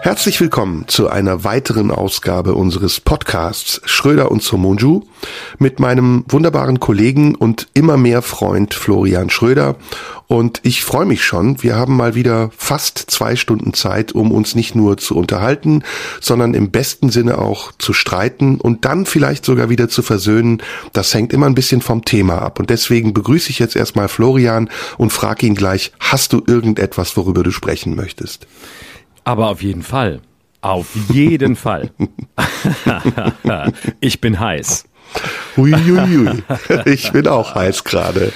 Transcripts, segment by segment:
Herzlich willkommen zu einer weiteren Ausgabe unseres Podcasts Schröder und Somunju mit meinem wunderbaren Kollegen und immer mehr Freund Florian Schröder. Und ich freue mich schon, wir haben mal wieder fast zwei Stunden Zeit, um uns nicht nur zu unterhalten, sondern im besten Sinne auch zu streiten und dann vielleicht sogar wieder zu versöhnen. Das hängt immer ein bisschen vom Thema ab. Und deswegen begrüße ich jetzt erstmal Florian und frage ihn gleich, hast du irgendetwas, worüber du sprechen möchtest? Aber auf jeden Fall. Auf jeden Fall. ich bin heiß. Uiuiui. Ich bin auch heiß gerade.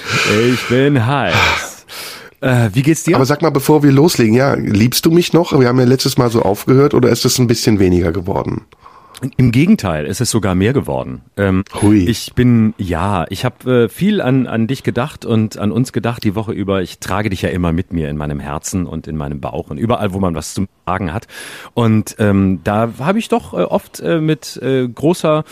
Ich bin heiß. Äh, wie geht's dir? Aber sag mal, bevor wir loslegen, ja, liebst du mich noch? Wir haben ja letztes Mal so aufgehört oder ist es ein bisschen weniger geworden? Im Gegenteil, es ist sogar mehr geworden. Ähm, Hui. Ich bin, ja, ich habe äh, viel an, an dich gedacht und an uns gedacht die Woche über. Ich trage dich ja immer mit mir in meinem Herzen und in meinem Bauch und überall, wo man was zu sagen hat. Und ähm, da habe ich doch äh, oft äh, mit äh, großer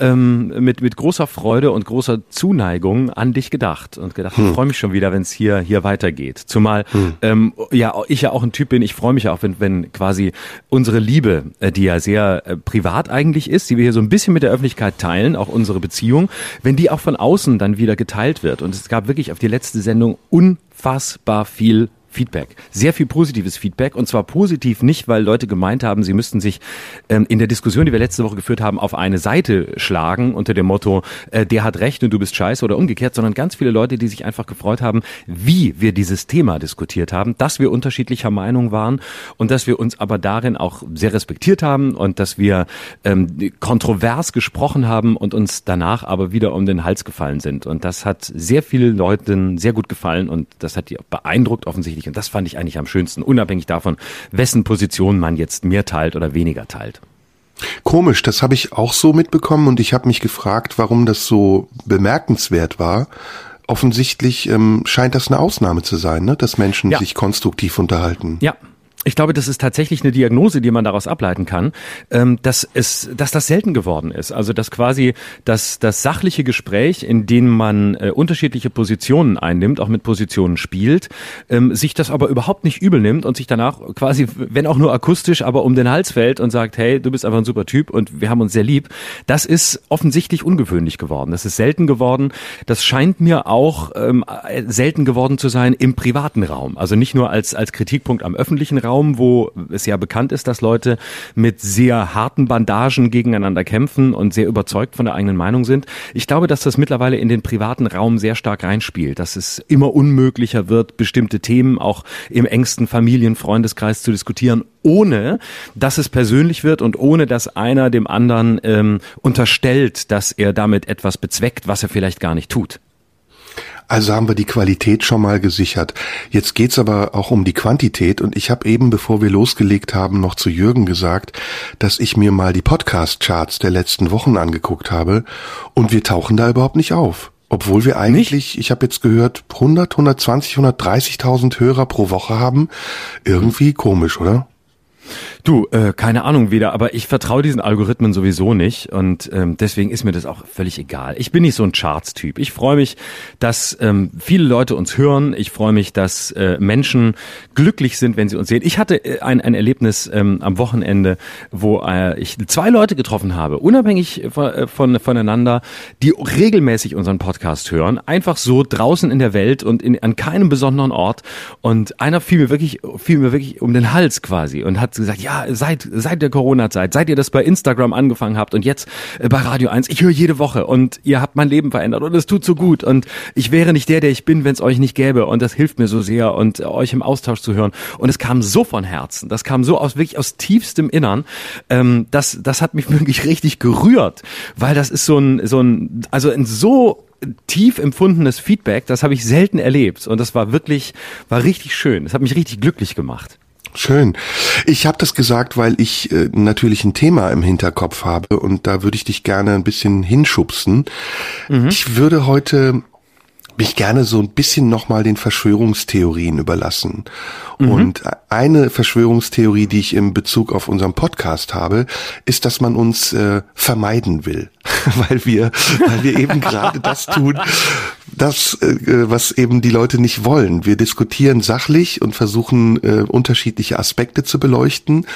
ähm, mit mit großer Freude und großer Zuneigung an dich gedacht und gedacht, hm. ich freue mich schon wieder, wenn es hier hier weitergeht. Zumal hm. ähm, ja ich ja auch ein Typ bin. Ich freue mich auch, wenn wenn quasi unsere Liebe, äh, die ja sehr äh, privat eigentlich ist, die wir hier so ein bisschen mit der Öffentlichkeit teilen, auch unsere Beziehung, wenn die auch von außen dann wieder geteilt wird. Und es gab wirklich auf die letzte Sendung unfassbar viel Feedback. Sehr viel positives Feedback. Und zwar positiv nicht, weil Leute gemeint haben, sie müssten sich ähm, in der Diskussion, die wir letzte Woche geführt haben, auf eine Seite schlagen unter dem Motto, äh, der hat recht und du bist scheiße oder umgekehrt, sondern ganz viele Leute, die sich einfach gefreut haben, wie wir dieses Thema diskutiert haben, dass wir unterschiedlicher Meinung waren und dass wir uns aber darin auch sehr respektiert haben und dass wir ähm, kontrovers gesprochen haben und uns danach aber wieder um den Hals gefallen sind. Und das hat sehr vielen Leuten sehr gut gefallen und das hat die beeindruckt offensichtlich wichtig. Und das fand ich eigentlich am schönsten, unabhängig davon, wessen Position man jetzt mehr teilt oder weniger teilt. Komisch, das habe ich auch so mitbekommen und ich habe mich gefragt, warum das so bemerkenswert war. Offensichtlich ähm, scheint das eine Ausnahme zu sein, ne? dass Menschen ja. sich konstruktiv unterhalten. Ja, ich glaube, das ist tatsächlich eine Diagnose, die man daraus ableiten kann, ähm, dass es, dass das selten geworden ist. Also dass quasi das, das sachliche Gespräch, in dem man äh, unterschiedliche Positionen einnimmt, auch mit Positionen spielt, ähm, sich das aber überhaupt nicht übel nimmt und sich danach quasi, wenn auch nur akustisch, aber um den Hals fällt und sagt, hey, du bist einfach ein super Typ und wir haben uns sehr lieb. Das ist offensichtlich ungewöhnlich geworden. Das ist selten geworden. Das scheint mir auch ähm, selten geworden zu sein im privaten Raum. Also nicht nur als als Kritikpunkt am öffentlichen Raum Raum, wo es ja bekannt ist, dass Leute mit sehr harten Bandagen gegeneinander kämpfen und sehr überzeugt von der eigenen Meinung sind. Ich glaube, dass das mittlerweile in den privaten Raum sehr stark reinspielt, dass es immer unmöglicher wird, bestimmte Themen auch im engsten Familienfreundeskreis zu diskutieren, ohne dass es persönlich wird und ohne dass einer dem anderen ähm, unterstellt, dass er damit etwas bezweckt, was er vielleicht gar nicht tut. Also haben wir die Qualität schon mal gesichert. Jetzt geht's aber auch um die Quantität und ich habe eben, bevor wir losgelegt haben, noch zu Jürgen gesagt, dass ich mir mal die Podcast-Charts der letzten Wochen angeguckt habe und wir tauchen da überhaupt nicht auf. Obwohl wir eigentlich, nicht? ich habe jetzt gehört, 100, 120, 130.000 Hörer pro Woche haben. Irgendwie komisch, oder? Du, äh, keine Ahnung wieder, aber ich vertraue diesen Algorithmen sowieso nicht und ähm, deswegen ist mir das auch völlig egal. Ich bin nicht so ein Charts-Typ. Ich freue mich, dass ähm, viele Leute uns hören. Ich freue mich, dass äh, Menschen glücklich sind, wenn sie uns sehen. Ich hatte äh, ein, ein Erlebnis ähm, am Wochenende, wo äh, ich zwei Leute getroffen habe, unabhängig von, äh, von, voneinander, die regelmäßig unseren Podcast hören, einfach so draußen in der Welt und in, an keinem besonderen Ort. Und einer fiel mir wirklich, fiel mir wirklich um den Hals quasi und hat gesagt, ja, ja, seit, seit der Corona-Zeit, seit ihr das bei Instagram angefangen habt und jetzt äh, bei Radio 1, ich höre jede Woche und ihr habt mein Leben verändert und es tut so gut und ich wäre nicht der, der ich bin, wenn es euch nicht gäbe und das hilft mir so sehr und äh, euch im Austausch zu hören und es kam so von Herzen, das kam so aus wirklich aus tiefstem Innern, ähm, das, das hat mich wirklich richtig gerührt, weil das ist so ein, so ein, also ein so tief empfundenes Feedback, das habe ich selten erlebt und das war wirklich, war richtig schön. Das hat mich richtig glücklich gemacht. Schön. Ich habe das gesagt, weil ich äh, natürlich ein Thema im Hinterkopf habe und da würde ich dich gerne ein bisschen hinschubsen. Mhm. Ich würde heute mich gerne so ein bisschen nochmal den Verschwörungstheorien überlassen. Mhm. Und eine Verschwörungstheorie, die ich im Bezug auf unseren Podcast habe, ist, dass man uns äh, vermeiden will, weil wir, weil wir eben gerade das tun, das, äh, was eben die Leute nicht wollen. Wir diskutieren sachlich und versuchen äh, unterschiedliche Aspekte zu beleuchten.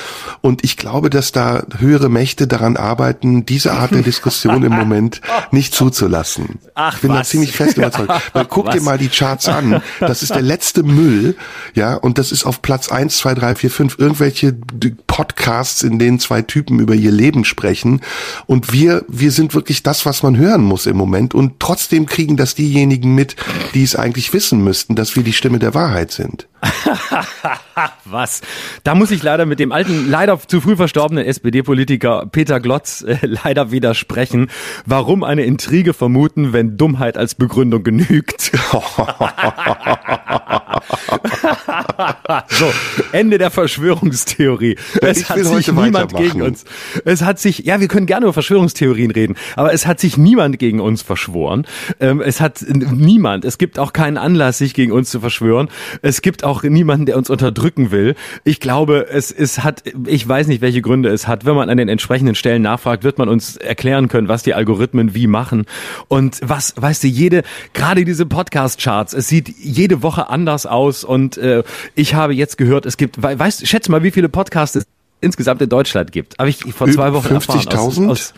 Und ich glaube, dass da höhere Mächte daran arbeiten, diese Art der Diskussion im Moment nicht zuzulassen. Ach, ich bin was? da ziemlich fest überzeugt. Weil guck Was? dir mal die Charts an. Das ist der letzte Müll, ja, und das ist auf Platz eins, zwei, drei, vier, fünf irgendwelche Podcasts, in denen zwei Typen über ihr Leben sprechen. Und wir, wir sind wirklich das, was man hören muss im Moment. Und trotzdem kriegen das diejenigen mit, die es eigentlich wissen müssten, dass wir die Stimme der Wahrheit sind. Was? Da muss ich leider mit dem alten, leider zu früh verstorbenen SPD-Politiker Peter Glotz äh, leider widersprechen. Warum eine Intrige vermuten, wenn Dummheit als Begründung genügt? so, Ende der Verschwörungstheorie. Es Ich hat sich niemand gegen uns. Es hat sich, ja, wir können gerne über Verschwörungstheorien reden, aber es hat sich niemand gegen uns verschworen. Ähm, es hat niemand. Es gibt auch keinen Anlass, sich gegen uns zu verschwören. Es gibt auch niemanden, der uns unterdrücken will. Ich glaube, es, es hat, ich weiß nicht, welche Gründe es hat. Wenn man an den entsprechenden Stellen nachfragt, wird man uns erklären können, was die Algorithmen wie machen. Und was, weißt du, jede, gerade diese Podcast-Charts, es sieht jede Woche anders aus. Und äh, ich habe jetzt gehört, es gibt, we- weißt, schätz mal, wie viele Podcasts es insgesamt in Deutschland gibt. Habe ich vor zwei Wochen erfahren. 50.000? Aus, aus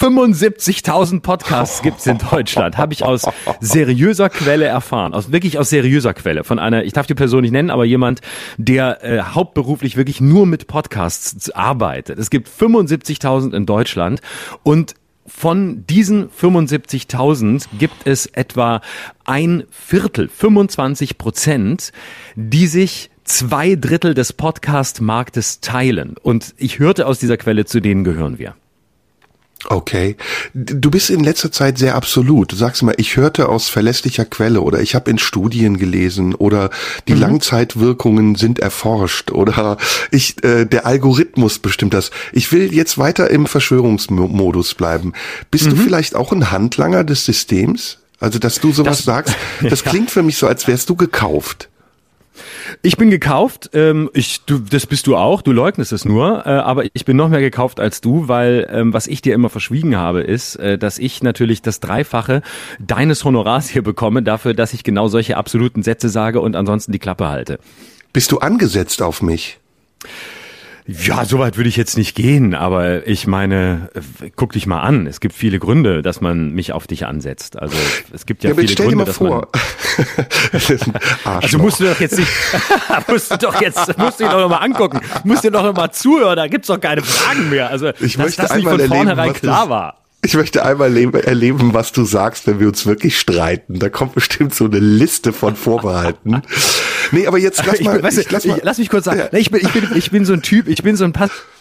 75.000 Podcasts gibt's in Deutschland. Habe ich aus seriöser Quelle erfahren. Aus wirklich aus seriöser Quelle. Von einer, ich darf die Person nicht nennen, aber jemand, der äh, hauptberuflich wirklich nur mit Podcasts arbeitet. Es gibt 75.000 in Deutschland und von diesen 75.000 gibt es etwa ein Viertel, 25 Prozent, die sich zwei Drittel des Podcast-Marktes teilen. Und ich hörte aus dieser Quelle, zu denen gehören wir. Okay. Du bist in letzter Zeit sehr absolut. Du sagst immer, ich hörte aus verlässlicher Quelle oder ich habe in Studien gelesen oder die Langzeitwirkungen sind erforscht oder ich äh, der Algorithmus bestimmt das. Ich will jetzt weiter im Verschwörungsmodus bleiben. Bist du vielleicht auch ein Handlanger des Systems? Also, dass du sowas Das- sagst, das klingt für mich so, als wärst du gekauft. Ich bin gekauft, ähm, ich, du, das bist du auch, du leugnest es nur, äh, aber ich bin noch mehr gekauft als du, weil ähm, was ich dir immer verschwiegen habe, ist, äh, dass ich natürlich das Dreifache deines Honorars hier bekomme, dafür, dass ich genau solche absoluten Sätze sage und ansonsten die Klappe halte. Bist du angesetzt auf mich? Ja, so weit würde ich jetzt nicht gehen, aber ich meine, guck dich mal an. Es gibt viele Gründe, dass man mich auf dich ansetzt. Also es gibt ja, jetzt viele stell dir Gründe, mal dass vor. Also musst du doch jetzt nicht, musst du doch jetzt, musst du dich doch noch mal angucken, musst dir doch noch mal zuhören, da gibt's doch keine Fragen mehr. Also, Ich dass möchte das nicht einmal von erleben, vornherein klar war. Ich möchte einmal lebe, erleben, was du sagst, wenn wir uns wirklich streiten. Da kommt bestimmt so eine Liste von Vorbehalten. Nee, aber jetzt lass Ich, mal, bin- weißt du, ich, lass ich, mal. lass mich kurz sagen, Ja. ich bin, ich bin, ich bin so ein Typ, ich bin so ein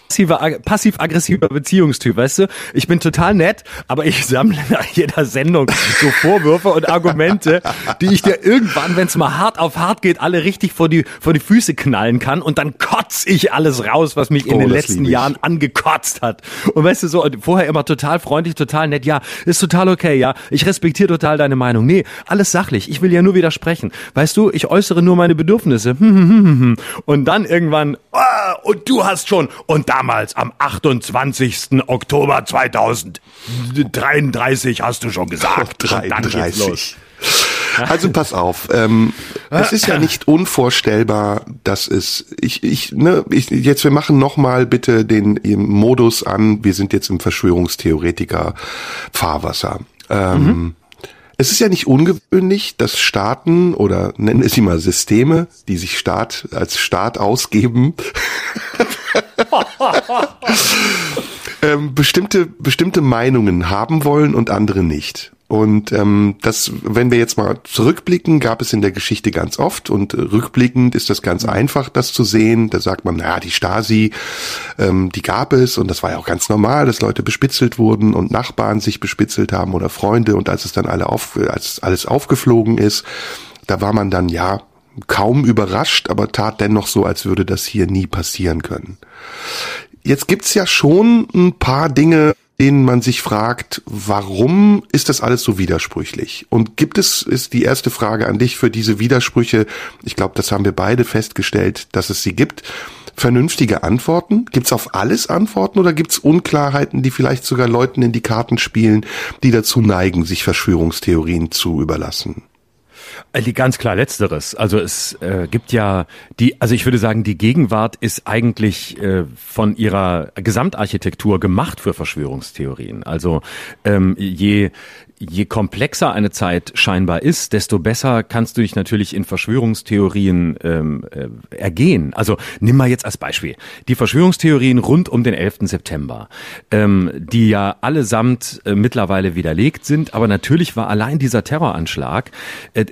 passiver, ag- passiv-aggressiver Beziehungstyp, weißt du? Ich bin total nett, aber ich sammle nach jeder Sendung so Vorwürfe und Argumente, die ich dir irgendwann, wenn es mal hart auf hart geht, alle richtig vor die, vor die Füße knallen kann und dann kotz ich alles raus, was mich in Oh, den das letzten. Jahren angekotzt hat. Und weißt du so, vorher immer total freundlich, total nett, ja, ist total okay, ja, ich respektiere total deine Meinung. Nee, alles sachlich, ich will ja nur widersprechen. Weißt du, ich äußere nur meine Bedürfnisse. Und dann irgendwann, ah, und du hast schon, und damals am 28. Oktober 2033 hast du schon gesagt. Und dann geht's los. 33. Also pass auf, ähm, es ist ja nicht unvorstellbar, dass es ich ich ne ich jetzt wir machen noch mal bitte den Modus an. Wir sind jetzt im Verschwörungstheoretiker Fahrwasser. Ähm, Es ist ja nicht ungewöhnlich, dass Staaten oder nennen sie mal Systeme, die sich Staat als Staat ausgeben, ähm, bestimmte, bestimmte Meinungen haben wollen und andere nicht. Und ähm, das, wenn wir jetzt mal zurückblicken, gab es in der Geschichte ganz oft und äh, rückblickend ist das ganz einfach, das zu sehen. Da sagt man, naja, die Stasi, ähm, die gab es und das war ja auch ganz normal, dass Leute bespitzelt wurden und Nachbarn sich bespitzelt haben oder Freunde und als es dann alle auf, als alles aufgeflogen ist, da war man dann ja kaum überrascht, aber tat dennoch so, als würde das hier nie passieren können. Jetzt gibt's ja schon ein paar Dinge, denen man sich fragt, warum ist das alles so widersprüchlich? Und gibt es, ist die erste Frage an dich für diese Widersprüche, ich glaube, das haben wir beide festgestellt, dass es sie gibt. vernünftige Antworten? Gibt's auf alles Antworten oder gibt's Unklarheiten, die vielleicht sogar Leuten in die Karten spielen, die dazu neigen, sich Verschwörungstheorien zu überlassen? Äh, ganz klar letzteres. Also es äh, gibt ja die, also ich würde sagen, die Gegenwart ist eigentlich äh, von ihrer Gesamtarchitektur gemacht für Verschwörungstheorien. Also ähm, je je komplexer eine Zeit scheinbar ist, desto besser kannst du dich natürlich in Verschwörungstheorien ähm, äh, ergehen. Also nimm mal jetzt als Beispiel die Verschwörungstheorien rund um den 11. September, ähm, die ja allesamt äh, mittlerweile widerlegt sind, aber natürlich war allein dieser Terroranschlag äh,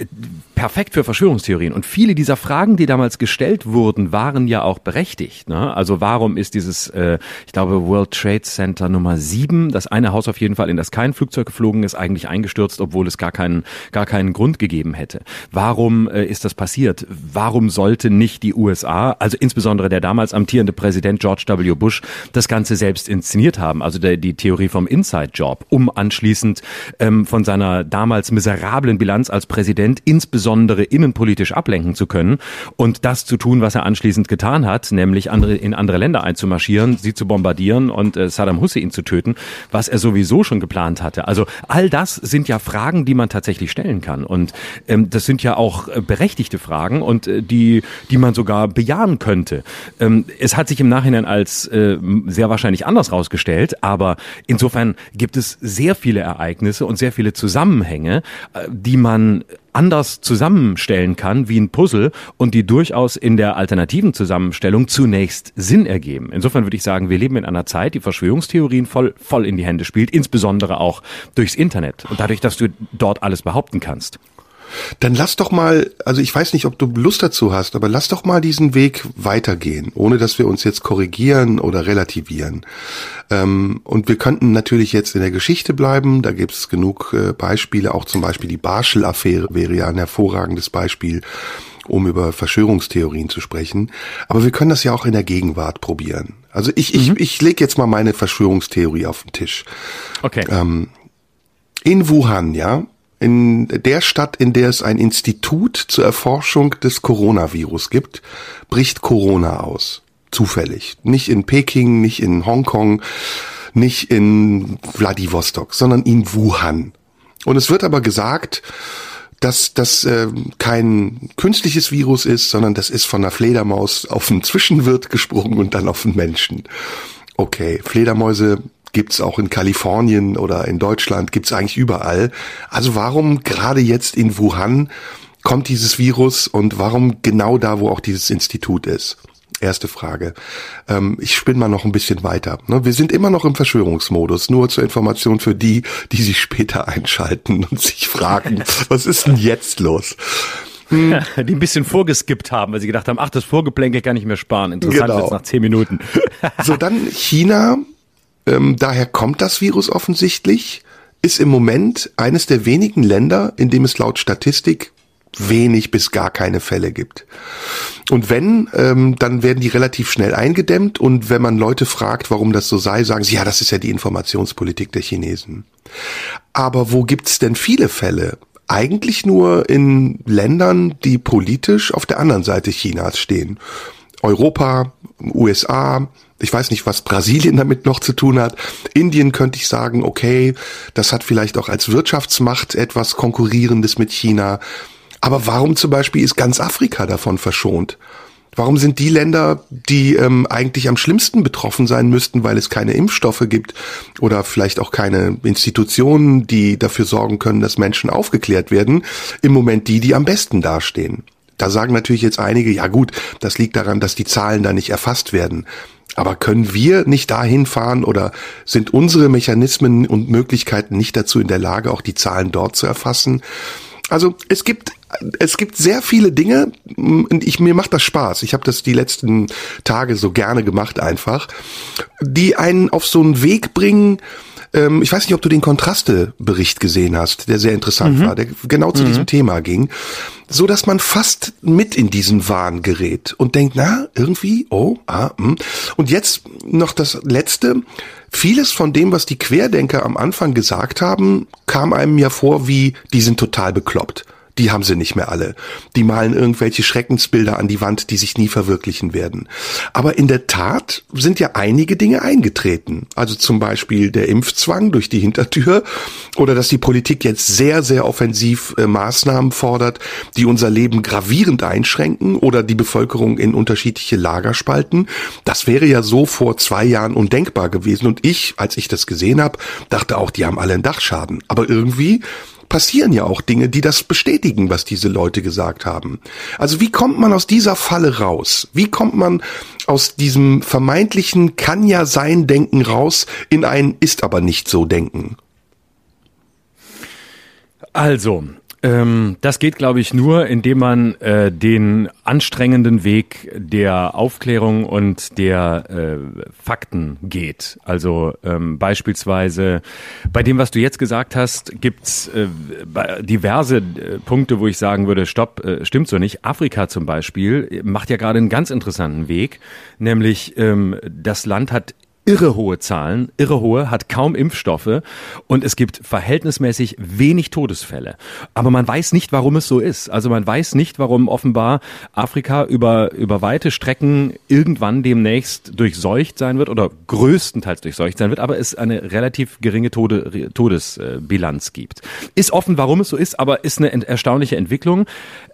perfekt für Verschwörungstheorien. Und viele dieser Fragen, die damals gestellt wurden, waren ja auch berechtigt. Ne? Also warum ist dieses, äh, ich glaube, World Trade Center Nummer 7, das eine Haus auf jeden Fall, in das kein Flugzeug geflogen ist, eigentlich eingestürzt, obwohl es gar keinen, gar keinen Grund gegeben hätte. Warum äh, ist das passiert? Warum sollte nicht die USA, also insbesondere der damals amtierende Präsident George W. Bush, das Ganze selbst inszeniert haben? Also der, die Theorie vom Inside Job, um anschließend ähm, von seiner damals miserablen Bilanz als Präsident insbesondere innenpolitisch ablenken zu können und das zu tun, was er anschließend getan hat, nämlich andere, in andere Länder einzumarschieren, sie zu bombardieren und äh, Saddam Hussein zu töten, was er sowieso schon geplant hatte. Also all das das sind ja Fragen, die man tatsächlich stellen kann. Und ähm, das sind ja auch äh, berechtigte Fragen und äh, die, die man sogar bejahen könnte. Ähm, es hat sich im Nachhinein als äh, sehr wahrscheinlich anders rausgestellt, aber insofern gibt es sehr viele Ereignisse und sehr viele Zusammenhänge, äh, die man anders zusammenstellen kann wie ein Puzzle und die durchaus in der alternativen Zusammenstellung zunächst Sinn ergeben. Insofern würde ich sagen, wir leben in einer Zeit, die Verschwörungstheorien voll, voll in die Hände spielt, insbesondere auch durchs Internet und dadurch, dass du dort alles behaupten kannst. Dann lass doch mal, also ich weiß nicht, ob du Lust dazu hast, aber lass doch mal diesen Weg weitergehen, ohne dass wir uns jetzt korrigieren oder relativieren. Ähm, und wir könnten natürlich jetzt in der Geschichte bleiben, da gibt es genug äh, Beispiele, auch zum Beispiel die Barschel-Affäre wäre ja ein hervorragendes Beispiel, um über Verschwörungstheorien zu sprechen. Aber wir können das ja auch in der Gegenwart probieren. Also ich, mhm. ich, ich lege jetzt mal meine Verschwörungstheorie auf den Tisch. Okay. Ähm, in Wuhan, ja, in der Stadt, in der es ein Institut zur Erforschung des Coronavirus gibt, bricht Corona aus. Zufällig. Nicht in Peking, nicht in Hongkong, nicht in Vladivostok, sondern in Wuhan. Und es wird aber gesagt, dass das äh, kein künstliches Virus ist, sondern das ist von einer Fledermaus auf einen Zwischenwirt gesprungen und dann auf einen Menschen. Okay, Fledermäuse gibt's auch in Kalifornien oder in Deutschland, gibt's eigentlich überall. Also warum gerade jetzt in Wuhan kommt dieses Virus und warum genau da, wo auch dieses Institut ist? Erste Frage. Ähm, ich spinne mal noch ein bisschen weiter. Ne? Wir sind immer noch im Verschwörungsmodus, nur zur Information für die, die sich später einschalten und sich fragen, was ist denn jetzt los? Hm. Die ein bisschen vorgeskippt haben, weil sie gedacht haben, ach, das Vorgeplänkel kann ich mir sparen. Interessant genau. jetzt nach zehn Minuten. so, dann China ähm, daher kommt das Virus offensichtlich, ist im Moment eines der wenigen Länder, in dem es laut Statistik wenig bis gar keine Fälle gibt. Und wenn, ähm, dann werden die relativ schnell eingedämmt und wenn man Leute fragt, warum das so sei, sagen sie, ja, das ist ja die Informationspolitik der Chinesen. Aber wo gibt's denn viele Fälle? Eigentlich nur in Ländern, die politisch auf der anderen Seite Chinas stehen. Europa, USA, ich weiß nicht, was Brasilien damit noch zu tun hat. Indien könnte ich sagen, okay, das hat vielleicht auch als Wirtschaftsmacht etwas Konkurrierendes mit China. Aber warum zum Beispiel ist ganz Afrika davon verschont? Warum sind die Länder, die ähm, eigentlich am schlimmsten betroffen sein müssten, weil es keine Impfstoffe gibt oder vielleicht auch keine Institutionen, die dafür sorgen können, dass Menschen aufgeklärt werden, im Moment die, die am besten dastehen? Da sagen natürlich jetzt einige, ja gut, das liegt daran, dass die Zahlen da nicht erfasst werden. Aber können wir nicht dahin fahren oder sind unsere Mechanismen und Möglichkeiten nicht dazu in der Lage, auch die Zahlen dort zu erfassen? Also es gibt es gibt sehr viele Dinge und ich mir macht das Spaß. Ich habe das die letzten Tage so gerne gemacht einfach, die einen auf so einen Weg bringen, ähm, ich weiß nicht, ob du den Kontraste-Bericht gesehen hast, der sehr interessant mhm. war, der genau zu mhm. diesem Thema ging, so dass man fast mit in diesen Wahn gerät und denkt, na, irgendwie, oh, ah, mh. Hm. und jetzt noch das Letzte. Vieles von dem, was die Querdenker am Anfang gesagt haben, kam einem ja vor wie, die sind total bekloppt die haben sie nicht mehr alle. Die malen irgendwelche Schreckensbilder an die Wand, die sich nie verwirklichen werden. Aber in der Tat sind ja einige Dinge eingetreten. Also zum Beispiel der Impfzwang durch die Hintertür oder dass die Politik jetzt sehr, sehr offensiv äh, Maßnahmen fordert, die unser Leben gravierend einschränken oder die Bevölkerung in unterschiedliche Lager spalten. Das wäre ja so vor zwei Jahren undenkbar gewesen. Und ich, als ich das gesehen habe, dachte auch, die haben alle einen Dachschaden. Aber irgendwie passieren ja auch Dinge, die das bestätigen, was diese Leute gesagt haben. Also wie kommt man aus dieser Falle raus? Wie kommt man aus diesem vermeintlichen kann ja sein Denken raus in ein ist aber nicht so Denken? Also, ähm, das geht, glaube ich, nur, indem man äh, den anstrengenden Weg der Aufklärung und der äh, Fakten geht. Also ähm, beispielsweise bei dem, was du jetzt gesagt hast, gibt's äh, diverse äh, Punkte, wo ich sagen würde, stopp, äh, stimmt so nicht. Afrika zum Beispiel macht ja gerade einen ganz interessanten Weg, nämlich ähm, das Land hat irre hohe Zahlen, irre hohe, hat kaum Impfstoffe und es gibt verhältnismäßig wenig Todesfälle. Aber man weiß nicht, warum es so ist. Also man weiß nicht, warum offenbar Afrika über, über weite Strecken irgendwann demnächst durchseucht sein wird oder größtenteils durchseucht sein wird, aber es eine relativ geringe Tode, Todesbilanz gibt. Ist offen, warum es so ist, aber ist eine erstaunliche Entwicklung.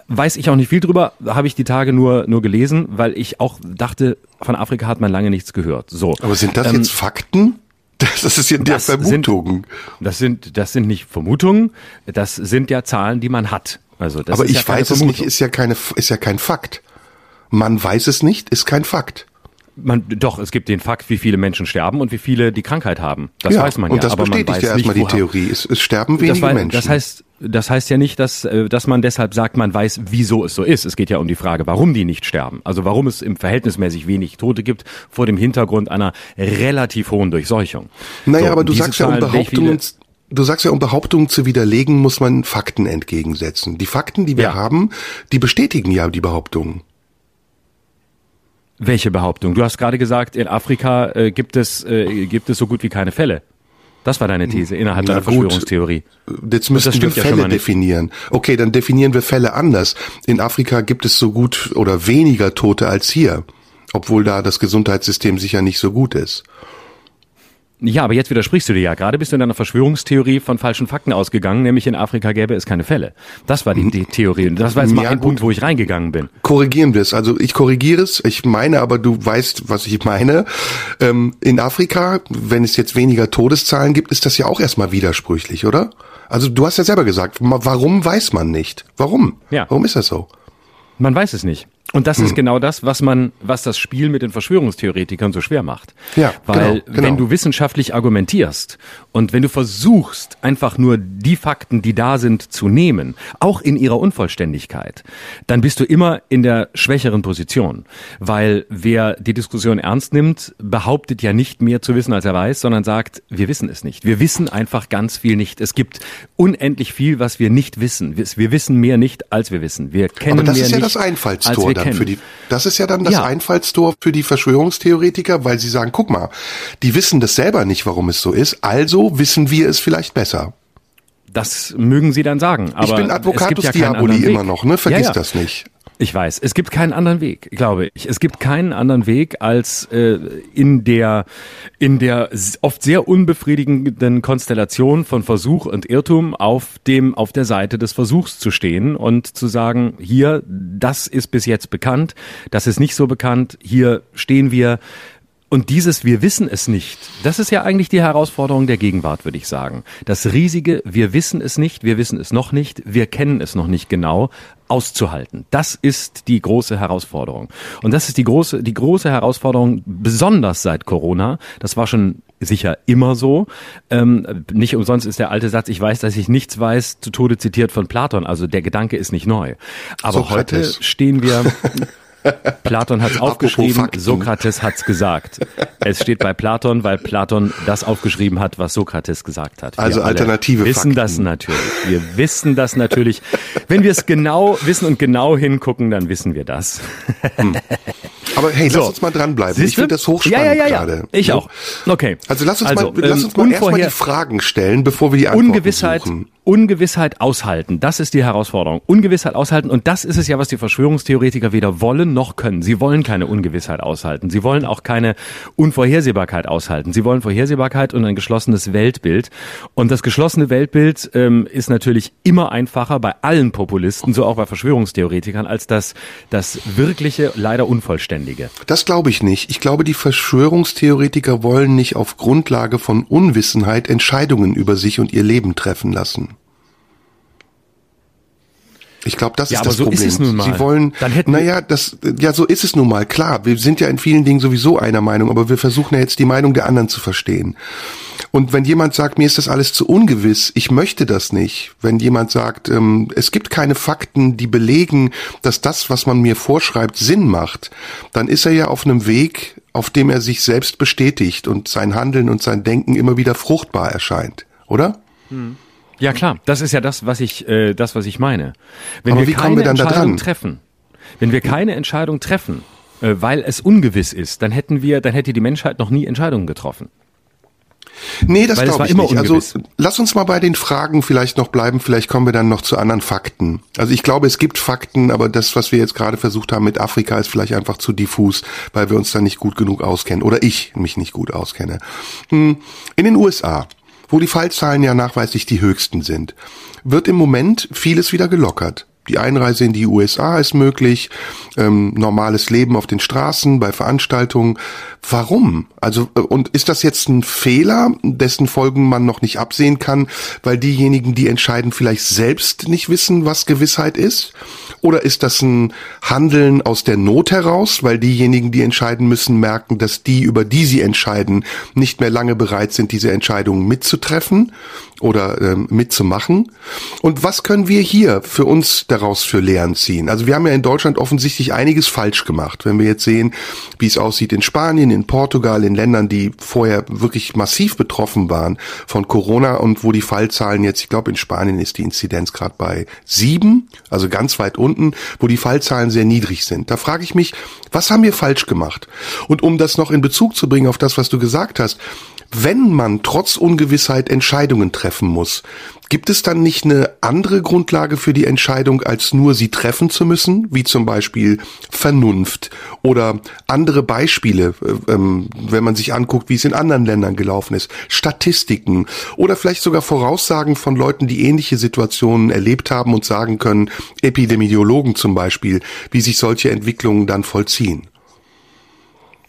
Weiß ich auch nicht viel drüber, habe ich die Tage nur, nur gelesen, weil ich auch dachte, von Afrika hat man lange nichts gehört. So. Aber sind das ähm, jetzt Fakten? Das ist ja das Vermutungen. Sind, das sind, das sind nicht Vermutungen, das sind ja Zahlen, die man hat. Also das Aber ich ja weiß es nicht, ist ja keine, ist ja kein Fakt. Man weiß es nicht, ist kein Fakt. Man, doch, es gibt den Fakt, wie viele Menschen sterben und wie viele die Krankheit haben. Das ja, weiß man ja. Und das aber bestätigt ja erstmal die Theorie. Es, es sterben wenige das war, Menschen. Das heißt, das heißt ja nicht, dass, äh, dass man deshalb sagt, man weiß, wieso es so ist. Es geht ja um die Frage, warum die nicht sterben. Also warum es im verhältnismäßig wenig Tote gibt vor dem Hintergrund einer relativ hohen Durchseuchung. Naja, so, aber du sagst ja, um Behauptungen, du sagst ja, um Behauptungen zu widerlegen, muss man Fakten entgegensetzen. Die Fakten, die wir ja. haben, die bestätigen ja die Behauptungen. Welche Behauptung? Du hast gerade gesagt, in Afrika äh, gibt es äh, gibt es so gut wie keine Fälle. Das war deine These innerhalb Na deiner gut. Verschwörungstheorie. Jetzt müssen wir Fälle ja definieren. Okay, dann definieren wir Fälle anders. In Afrika gibt es so gut oder weniger Tote als hier, obwohl da das Gesundheitssystem sicher nicht so gut ist. Ja, aber jetzt widersprichst du dir ja. Gerade bist du in deiner Verschwörungstheorie von falschen Fakten ausgegangen, nämlich in Afrika gäbe es keine Fälle. Das war die, die Theorie. Und das war jetzt mal ja, ein gut. Punkt, wo ich reingegangen bin. Korrigieren wir es. Also ich korrigiere es. Ich meine, aber du weißt, was ich meine. Ähm, in Afrika, wenn es jetzt weniger Todeszahlen gibt, ist das ja auch erstmal widersprüchlich, oder? Also du hast ja selber gesagt, warum weiß man nicht? Warum? Ja. Warum ist das so? Man weiß es nicht. Und das hm. ist genau das, was man, was das Spiel mit den Verschwörungstheoretikern so schwer macht. Ja, Weil genau, genau. wenn du wissenschaftlich argumentierst und wenn du versuchst, einfach nur die Fakten, die da sind, zu nehmen, auch in ihrer Unvollständigkeit, dann bist du immer in der schwächeren Position. Weil wer die Diskussion ernst nimmt, behauptet ja nicht mehr zu wissen, als er weiß, sondern sagt, wir wissen es nicht. Wir wissen einfach ganz viel nicht. Es gibt unendlich viel, was wir nicht wissen. Wir wissen mehr nicht, als wir wissen. Wir kennen Aber das mehr ist ja nicht, das Einfallstor dann für die, das ist ja dann das ja. Einfallstor für die Verschwörungstheoretiker, weil sie sagen, guck mal, die wissen das selber nicht, warum es so ist, also wissen wir es vielleicht besser. Das mögen sie dann sagen. Aber ich bin Advocatus ja Diaboli immer noch, ne? Vergiss ja, ja. das nicht. Ich weiß, es gibt keinen anderen Weg, glaube ich. Es gibt keinen anderen Weg, als äh, in der in der oft sehr unbefriedigenden Konstellation von Versuch und Irrtum auf dem auf der Seite des Versuchs zu stehen und zu sagen, hier, das ist bis jetzt bekannt, das ist nicht so bekannt, hier stehen wir und dieses Wir wissen es nicht, das ist ja eigentlich die Herausforderung der Gegenwart, würde ich sagen. Das riesige Wir wissen es nicht, wir wissen es noch nicht, wir kennen es noch nicht genau, auszuhalten. Das ist die große Herausforderung. Und das ist die große, die große Herausforderung, besonders seit Corona. Das war schon sicher immer so. Ähm, nicht umsonst ist der alte Satz, ich weiß, dass ich nichts weiß, zu Tode zitiert von Platon. Also der Gedanke ist nicht neu. Aber Sokrates. heute stehen wir, Platon hat es aufgeschrieben, Sokrates hat es gesagt. Es steht bei Platon, weil Platon das aufgeschrieben hat, was Sokrates gesagt hat. Wir also alternative wissen Fakten. das natürlich. Wir wissen das natürlich. Wenn wir es genau wissen und genau hingucken, dann wissen wir das. Hm. Aber hey, so. lass uns mal dranbleiben. Siehste? Ich finde das hochspannend ja, ja, ja, ja. gerade. Ich auch. Okay. Also lass uns also, mal, lass uns mal ähm, erstmal die Fragen stellen, bevor wir die Antworten Ungewissheit, suchen. Ungewissheit aushalten, das ist die Herausforderung. Ungewissheit aushalten und das ist es ja, was die Verschwörungstheoretiker weder wollen noch können. Sie wollen keine Ungewissheit aushalten. Sie wollen auch keine Unvorhersehbarkeit aushalten. Sie wollen Vorhersehbarkeit und ein geschlossenes Weltbild. Und das geschlossene Weltbild ähm, ist natürlich immer einfacher bei allen Populisten, so auch bei Verschwörungstheoretikern, als das, das wirkliche, leider unvollständige. Das glaube ich nicht. Ich glaube, die Verschwörungstheoretiker wollen nicht auf Grundlage von Unwissenheit Entscheidungen über sich und ihr Leben treffen lassen. Ich glaube, das ja, ist das so Problem. Ist. Sie wollen, Dann hätten naja, das, ja, so ist es nun mal. Klar, wir sind ja in vielen Dingen sowieso einer Meinung, aber wir versuchen ja jetzt die Meinung der anderen zu verstehen. Und wenn jemand sagt, mir ist das alles zu ungewiss, ich möchte das nicht. Wenn jemand sagt, ähm, es gibt keine Fakten, die belegen, dass das, was man mir vorschreibt, Sinn macht, dann ist er ja auf einem Weg, auf dem er sich selbst bestätigt und sein Handeln und sein Denken immer wieder fruchtbar erscheint, oder? Hm. Ja klar, das ist ja das, was ich, äh, das, was ich meine. Wenn Aber wir wie kommen keine wir Entscheidung treffen, wenn wir keine Entscheidung treffen, äh, weil es ungewiss ist, dann hätten wir, dann hätte die Menschheit noch nie Entscheidungen getroffen. Nee, das glaube ich immer nicht. Also ungewiss. lass uns mal bei den Fragen vielleicht noch bleiben, vielleicht kommen wir dann noch zu anderen Fakten. Also ich glaube, es gibt Fakten, aber das, was wir jetzt gerade versucht haben mit Afrika, ist vielleicht einfach zu diffus, weil wir uns da nicht gut genug auskennen oder ich mich nicht gut auskenne. Hm, In den USA, wo die Fallzahlen ja nachweislich die höchsten sind, wird im Moment vieles wieder gelockert. Die Einreise in die USA ist möglich, ähm, normales Leben auf den Straßen, bei Veranstaltungen. Warum? Also, äh, und ist das jetzt ein Fehler, dessen Folgen man noch nicht absehen kann, weil diejenigen, die entscheiden, vielleicht selbst nicht wissen, was Gewissheit ist? Oder ist das ein Handeln aus der Not heraus, weil diejenigen, die entscheiden müssen, merken, dass die, über die sie entscheiden, nicht mehr lange bereit sind, diese Entscheidungen mitzutreffen oder ähm, mitzumachen? Und was können wir hier für uns daraus für Lehren ziehen? Also wir haben ja in Deutschland offensichtlich einiges falsch gemacht. Wenn wir jetzt sehen, wie es aussieht in Spanien, in Portugal, in Ländern, die vorher wirklich massiv betroffen waren von Corona und wo die Fallzahlen jetzt, ich glaube in Spanien ist die Inzidenz gerade bei sieben, also ganz weit unten, wo die Fallzahlen sehr niedrig sind. Da frage ich mich, was haben wir falsch gemacht? Und um das noch in Bezug zu bringen auf das, was du gesagt hast, wenn man trotz Ungewissheit Entscheidungen treffen muss, gibt es dann nicht eine andere Grundlage für die Entscheidung, als nur sie treffen zu müssen, wie zum Beispiel Vernunft oder andere Beispiele, äh, ähm, wenn man sich anguckt, wie es in anderen Ländern gelaufen ist, Statistiken oder vielleicht sogar Voraussagen von Leuten, die ähnliche Situationen erlebt haben und sagen können, Epidemiologen zum Beispiel, wie sich solche Entwicklungen dann vollziehen.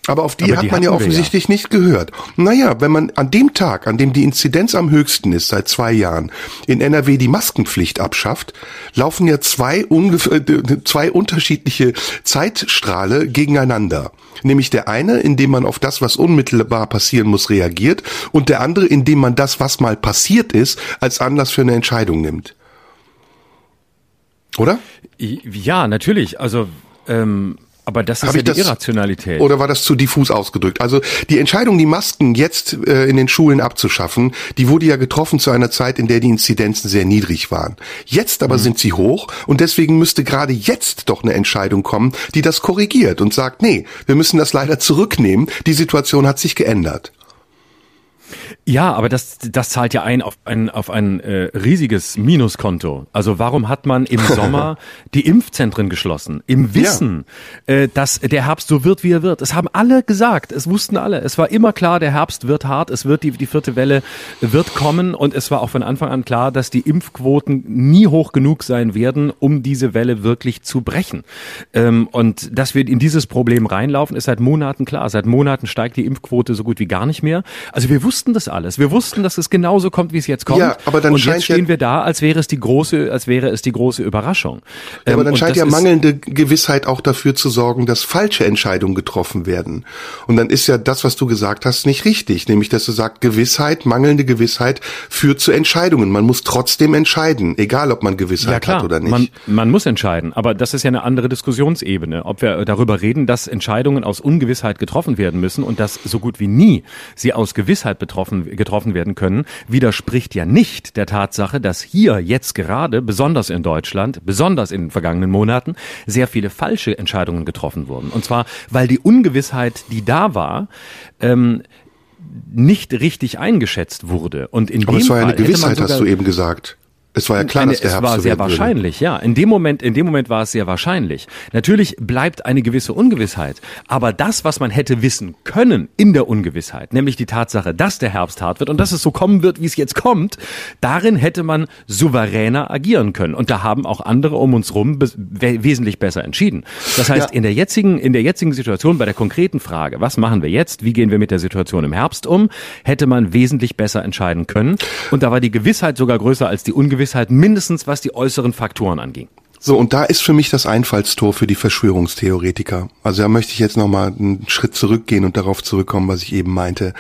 Aber auf die Aber hat die man ja offensichtlich nicht gehört. Naja, wenn man an dem Tag, an dem die Inzidenz am höchsten ist, seit zwei Jahren, in NRW die Maskenpflicht abschafft, laufen ja zwei, ungefähr, zwei unterschiedliche Zeitstrahle gegeneinander. Nämlich der eine, in dem man auf das, was unmittelbar passieren muss, reagiert und der andere, in dem man das, was mal passiert ist, als Anlass für eine Entscheidung nimmt. Oder? Ja, natürlich. Also ähm, aber das ist ja die das- Irrationalität. Oder war das zu diffus ausgedrückt? Also die Entscheidung, die Masken jetzt äh, in den Schulen abzuschaffen, die wurde ja getroffen zu einer Zeit, in der die Inzidenzen sehr niedrig waren. Jetzt aber sind sie hoch und deswegen müsste gerade jetzt doch eine Entscheidung kommen, die das korrigiert und sagt, nee, wir müssen das leider zurücknehmen. Die Situation hat sich geändert. Ja, aber das, das zahlt ja ein auf ein, auf ein äh, riesiges Minuskonto. Also warum hat man im Sommer die Impfzentren geschlossen? Im Wissen, äh, dass der Herbst so wird, wie er wird. Es haben alle gesagt, es wussten alle. Es war immer klar, der Herbst wird hart, es wird die, die vierte Welle wird kommen und es war auch von Anfang an klar, dass die Impfquoten nie hoch genug sein werden, um diese Welle wirklich zu brechen. Ähm, und dass wir in dieses Problem reinlaufen, ist seit Monaten klar. Seit Monaten steigt die Impfquote so gut wie gar nicht mehr. Also wir wussten das alles. Wir wussten, dass es genauso kommt, wie es jetzt kommt. Ja, aber dann und scheint jetzt stehen ja- wir da, als wäre es die große, als wäre es die große Überraschung. Ja, aber Ähm, dann und scheint ja mangelnde Gewissheit auch dafür zu sorgen, dass falsche Entscheidungen getroffen werden. Und dann ist ja das, was du gesagt hast, nicht richtig. Nämlich, dass du sagst, Gewissheit, mangelnde Gewissheit führt zu Entscheidungen. Man muss trotzdem entscheiden, egal ob man Gewissheit Ja klar, hat oder nicht. Man, man muss entscheiden, aber das ist ja eine andere Diskussionsebene, ob wir darüber reden, dass Entscheidungen aus Ungewissheit getroffen werden müssen und dass so gut wie nie sie aus Gewissheit betroffen, getroffen werden können, widerspricht ja nicht der Tatsache, dass hier jetzt gerade, besonders in Deutschland, besonders in den vergangenen Monaten, sehr viele falsche Entscheidungen getroffen wurden. Und zwar, weil die Ungewissheit, die da war, ähm, nicht richtig eingeschätzt wurde. Und in aber dem es war ja eine Gewissheit, hast du eben gesagt. Es war ja klar, dass der Herbst Es war so sehr wahrscheinlich, würde. ja. In dem Moment, in dem Moment war es sehr wahrscheinlich. Natürlich bleibt eine gewisse Ungewissheit, aber das, was man hätte wissen können in der Ungewissheit, nämlich die Tatsache, dass der Herbst hart wird und dass es so kommen wird, wie es jetzt kommt, darin hätte man souveräner agieren können. Und da haben auch andere um uns rum wesentlich besser entschieden. Das heißt, ja. in der jetzigen, in der jetzigen Situation, bei der konkreten Frage, was machen wir jetzt, wie gehen wir mit der Situation im Herbst um, hätte man wesentlich besser entscheiden können. Und da war die Gewissheit sogar größer als die Ungewissheit, mindestens was die äußeren Faktoren anging. So, und da ist für mich das Einfallstor für die Verschwörungstheoretiker. Also da möchte ich jetzt nochmal einen Schritt zurückgehen und darauf zurückkommen, was ich eben meinte.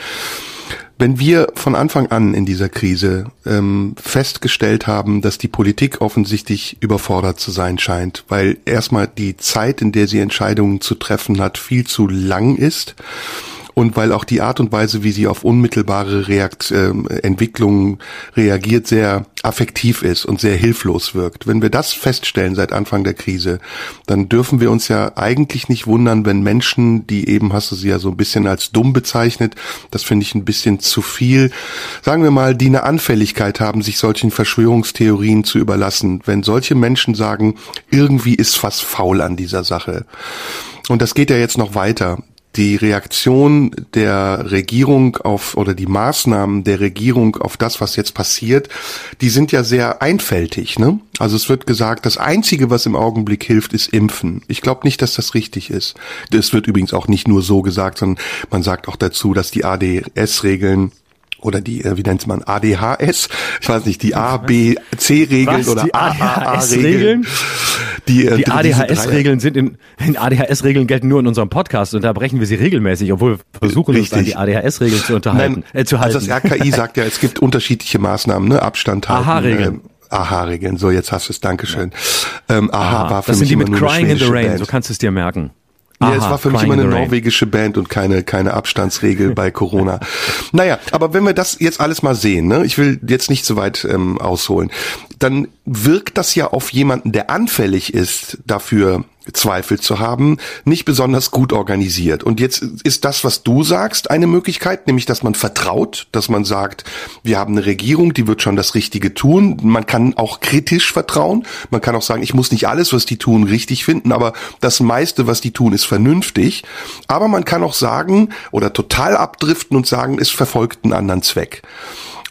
Wenn wir von Anfang an in dieser Krise ähm, festgestellt haben, dass die Politik offensichtlich überfordert zu sein scheint, weil erstmal die Zeit, in der sie Entscheidungen zu treffen hat, viel zu lang ist, und weil auch die Art und Weise, wie sie auf unmittelbare Reakt äh, Entwicklungen reagiert, sehr affektiv ist und sehr hilflos wirkt. Wenn wir das feststellen seit Anfang der Krise, dann dürfen wir uns ja eigentlich nicht wundern, wenn Menschen, die eben hast du sie ja so ein bisschen als dumm bezeichnet, das finde ich ein bisschen zu viel, sagen wir mal, die eine Anfälligkeit haben, sich solchen Verschwörungstheorien zu überlassen. Wenn solche Menschen sagen, irgendwie ist was faul an dieser Sache. Und das geht ja jetzt noch weiter die Reaktion der Regierung auf oder die Maßnahmen der Regierung auf das, was jetzt passiert, die sind ja sehr einfältig. Ne? Also es wird gesagt, das Einzige, was im Augenblick hilft, ist Impfen. Ich glaube nicht, dass das richtig ist. Es wird übrigens auch nicht nur so gesagt, sondern man sagt auch dazu, dass die ADS-Regeln oder die, äh, wie nennt man, ADHS, ich weiß nicht, die A, B, C-Regeln oder ADHS-Regeln. Die, äh, die ADHS-Regeln sind in, in ADHS-Regeln gelten nur in unserem Podcast und da brechen wir sie regelmäßig, obwohl wir versuchen Richtig. uns an die ADHS-Regeln zu unterhalten, Nein, äh, zu halten. Also das RKI sagt ja, es gibt unterschiedliche Maßnahmen, ne, Abstand halten. Aha-Regeln. Äh, Aha-Regeln, so jetzt hast du es, Dankeschön. Ja. Ähm, Aha, Aha, war für das mich sind die mit Crying in the Rain, Band. so kannst du es dir merken. Ja, Aha, es war für mich immer eine norwegische Band und keine, keine Abstandsregel bei Corona. Naja, aber wenn wir das jetzt alles mal sehen, ne, ich will jetzt nicht so weit ähm, ausholen, dann wirkt das ja auf jemanden, der anfällig ist dafür, Zweifel zu haben, nicht besonders gut organisiert. Und jetzt ist das, was du sagst, eine Möglichkeit, nämlich, dass man vertraut, dass man sagt, wir haben eine Regierung, die wird schon das Richtige tun. Man kann auch kritisch vertrauen. Man kann auch sagen, ich muss nicht alles, was die tun, richtig finden, aber das meiste, was die tun, ist vernünftig. Aber man kann auch sagen oder total abdriften und sagen, es verfolgt einen anderen Zweck.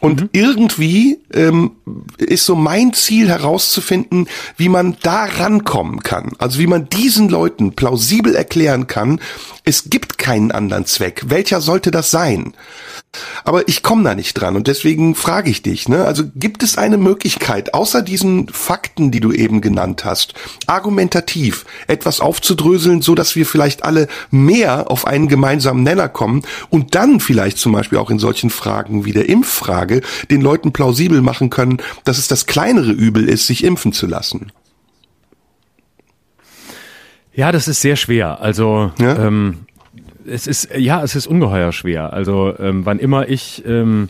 Und mhm. irgendwie ähm, ist so mein Ziel herauszufinden, wie man da rankommen kann. Also wie man diesen Leuten plausibel erklären kann, es gibt keinen anderen Zweck. Welcher sollte das sein? Aber ich komme da nicht dran und deswegen frage ich dich, ne? Also gibt es eine Möglichkeit, außer diesen Fakten, die du eben genannt hast, argumentativ etwas aufzudröseln, so dass wir vielleicht alle mehr auf einen gemeinsamen Nenner kommen und dann vielleicht zum Beispiel auch in solchen Fragen wie der Impffrage den Leuten plausibel machen können, dass es das kleinere Übel ist, sich impfen zu lassen? Ja, das ist sehr schwer. Also ja? ähm, es ist ja, es ist ungeheuer schwer. Also ähm, wann immer ich, ähm,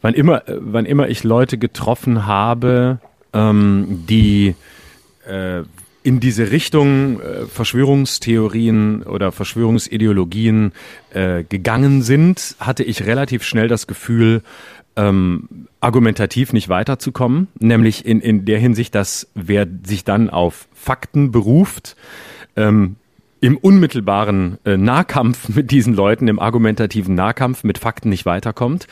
wann immer, wann immer ich Leute getroffen habe, ähm, die äh, in diese Richtung äh, Verschwörungstheorien oder Verschwörungsideologien äh, gegangen sind, hatte ich relativ schnell das Gefühl, ähm, argumentativ nicht weiterzukommen, nämlich in, in der Hinsicht, dass wer sich dann auf Fakten beruft, ähm, im unmittelbaren äh, Nahkampf mit diesen Leuten, im argumentativen Nahkampf mit Fakten nicht weiterkommt,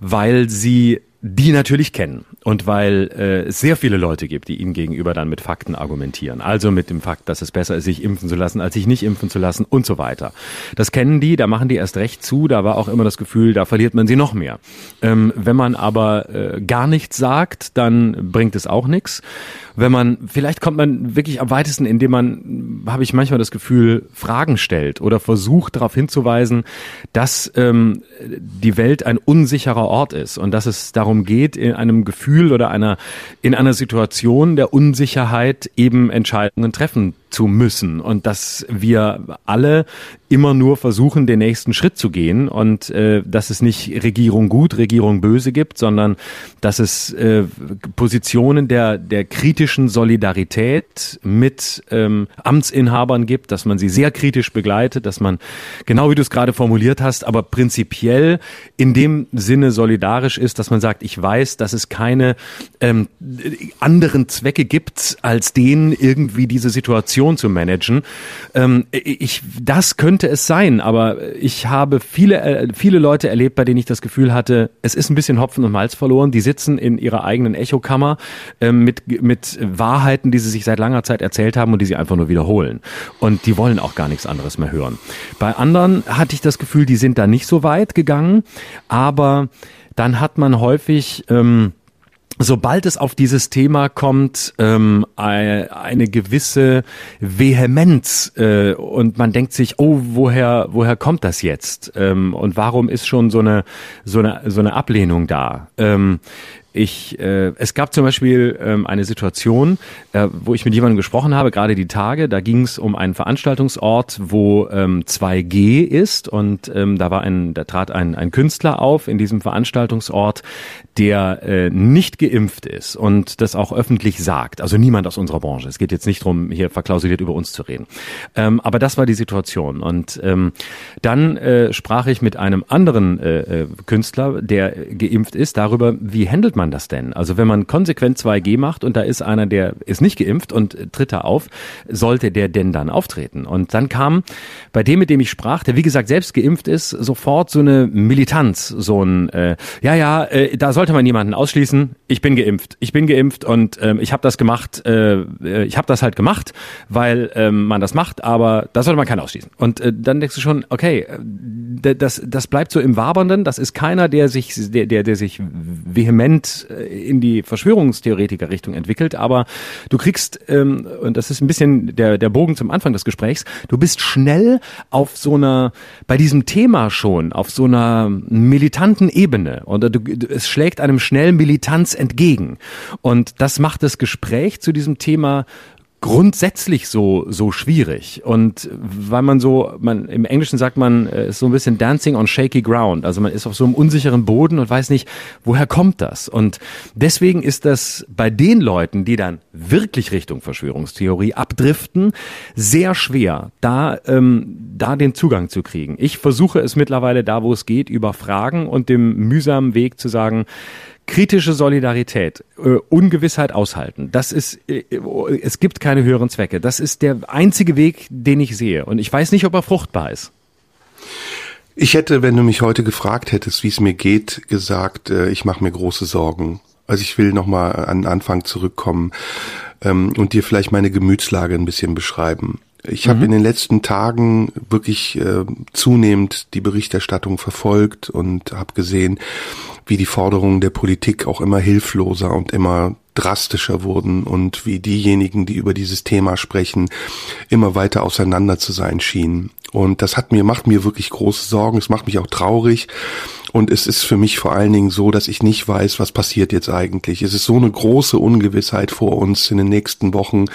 weil sie die natürlich kennen und weil äh, es sehr viele Leute gibt, die ihnen gegenüber dann mit Fakten argumentieren. Also mit dem Fakt, dass es besser ist, sich impfen zu lassen, als sich nicht impfen zu lassen und so weiter. Das kennen die, da machen die erst recht zu, da war auch immer das Gefühl, da verliert man sie noch mehr. Ähm, wenn man aber äh, gar nichts sagt, dann bringt es auch nichts wenn man, vielleicht kommt man wirklich am weitesten, indem man, habe ich manchmal das Gefühl, Fragen stellt oder versucht darauf hinzuweisen, dass ähm, die Welt ein unsicherer Ort ist und dass es darum geht, in einem Gefühl oder einer, in einer Situation der Unsicherheit eben Entscheidungen treffen zu müssen. Und dass wir alle immer nur versuchen, den nächsten Schritt zu gehen und äh, dass es nicht Regierung gut, Regierung böse gibt, sondern dass es äh, Positionen der, der kritischen Solidarität mit ähm, Amtsinhabern gibt, dass man sie sehr kritisch begleitet, dass man, genau wie du es gerade formuliert hast, aber prinzipiell in dem Sinne solidarisch ist, dass man sagt, ich weiß, dass es keine ähm, anderen Zwecke gibt, als denen irgendwie diese Situation zu managen. Ähm, ich, das könnte könnte es sein, aber ich habe viele, äh, viele Leute erlebt, bei denen ich das Gefühl hatte, es ist ein bisschen Hopfen und Malz verloren. Die sitzen in ihrer eigenen Echokammer äh, mit, mit Wahrheiten, die sie sich seit langer Zeit erzählt haben und die sie einfach nur wiederholen. Und die wollen auch gar nichts anderes mehr hören. Bei anderen hatte ich das Gefühl, die sind da nicht so weit gegangen, aber dann hat man häufig ähm, sobald es auf dieses Thema kommt, ähm, eine gewisse Vehemenz äh, und man denkt sich, oh, woher woher kommt das jetzt ähm, und warum ist schon so eine so eine so eine Ablehnung da? Ähm, ich, äh, es gab zum Beispiel ähm, eine Situation, äh, wo ich mit jemandem gesprochen habe, gerade die Tage. Da ging es um einen Veranstaltungsort, wo ähm, 2G ist und ähm, da war ein, da trat ein, ein Künstler auf in diesem Veranstaltungsort, der äh, nicht geimpft ist und das auch öffentlich sagt. Also niemand aus unserer Branche. Es geht jetzt nicht darum, hier verklausuliert über uns zu reden. Ähm, aber das war die Situation. Und ähm, dann äh, sprach ich mit einem anderen äh, äh Künstler, der geimpft ist, darüber, wie handelt man man das denn? Also wenn man konsequent 2G macht und da ist einer, der ist nicht geimpft und tritt da auf, sollte der denn dann auftreten? Und dann kam bei dem, mit dem ich sprach, der wie gesagt selbst geimpft ist, sofort so eine Militanz, so ein, äh, ja, ja, äh, da sollte man jemanden ausschließen, ich bin geimpft, ich bin geimpft und ähm, ich habe das gemacht, äh, äh ich habe das halt gemacht, weil ähm, man das macht, aber da sollte man keinen ausschließen. Und äh, dann denkst du schon, okay, äh, das, das bleibt so im Wabernden, das ist keiner, der sich, der, der, der sich vehement äh, in die Verschwörungstheoretiker-Richtung entwickelt, aber du kriegst, ähm, und das ist ein bisschen der, der Bogen zum Anfang des Gesprächs, du bist schnell auf so einer, bei diesem Thema schon, auf so einer militanten Ebene oder du, es schlägt einem schnell Militanz entgegen. Und das macht das Gespräch zu diesem Thema grundsätzlich so so schwierig. Und weil man so man im Englischen sagt man äh, ist so ein bisschen dancing on shaky ground. Also man ist auf so einem unsicheren Boden und weiß nicht woher kommt das? Und deswegen ist das bei den Leuten die dann wirklich Richtung Verschwörungstheorie abdriften sehr schwer da ähm, da den Zugang zu kriegen. Ich versuche es mittlerweile da wo es geht über Fragen und dem mühsamen Weg zu sagen kritische Solidarität, äh, Ungewissheit aushalten. Das ist, äh, es gibt keine höheren Zwecke. Das ist der einzige Weg, den ich sehe. Und ich weiß nicht, ob er fruchtbar ist. Ich hätte, wenn du mich heute gefragt hättest, wie es mir geht, gesagt, äh, ich mache mir große Sorgen. Also ich will nochmal an den Anfang zurückkommen ähm, und dir vielleicht meine Gemütslage ein bisschen beschreiben. Ich habe mhm. in den letzten Tagen wirklich äh, zunehmend die Berichterstattung verfolgt und habe gesehen, wie die Forderungen der Politik auch immer hilfloser und immer drastischer wurden und wie diejenigen, die über dieses Thema sprechen, immer weiter auseinander zu sein schienen. Und das hat mir, macht mir wirklich große Sorgen. Es macht mich auch traurig. Und es ist für mich vor allen Dingen so, dass ich nicht weiß, was passiert jetzt eigentlich. Es ist so eine große Ungewissheit vor uns in den nächsten Wochen,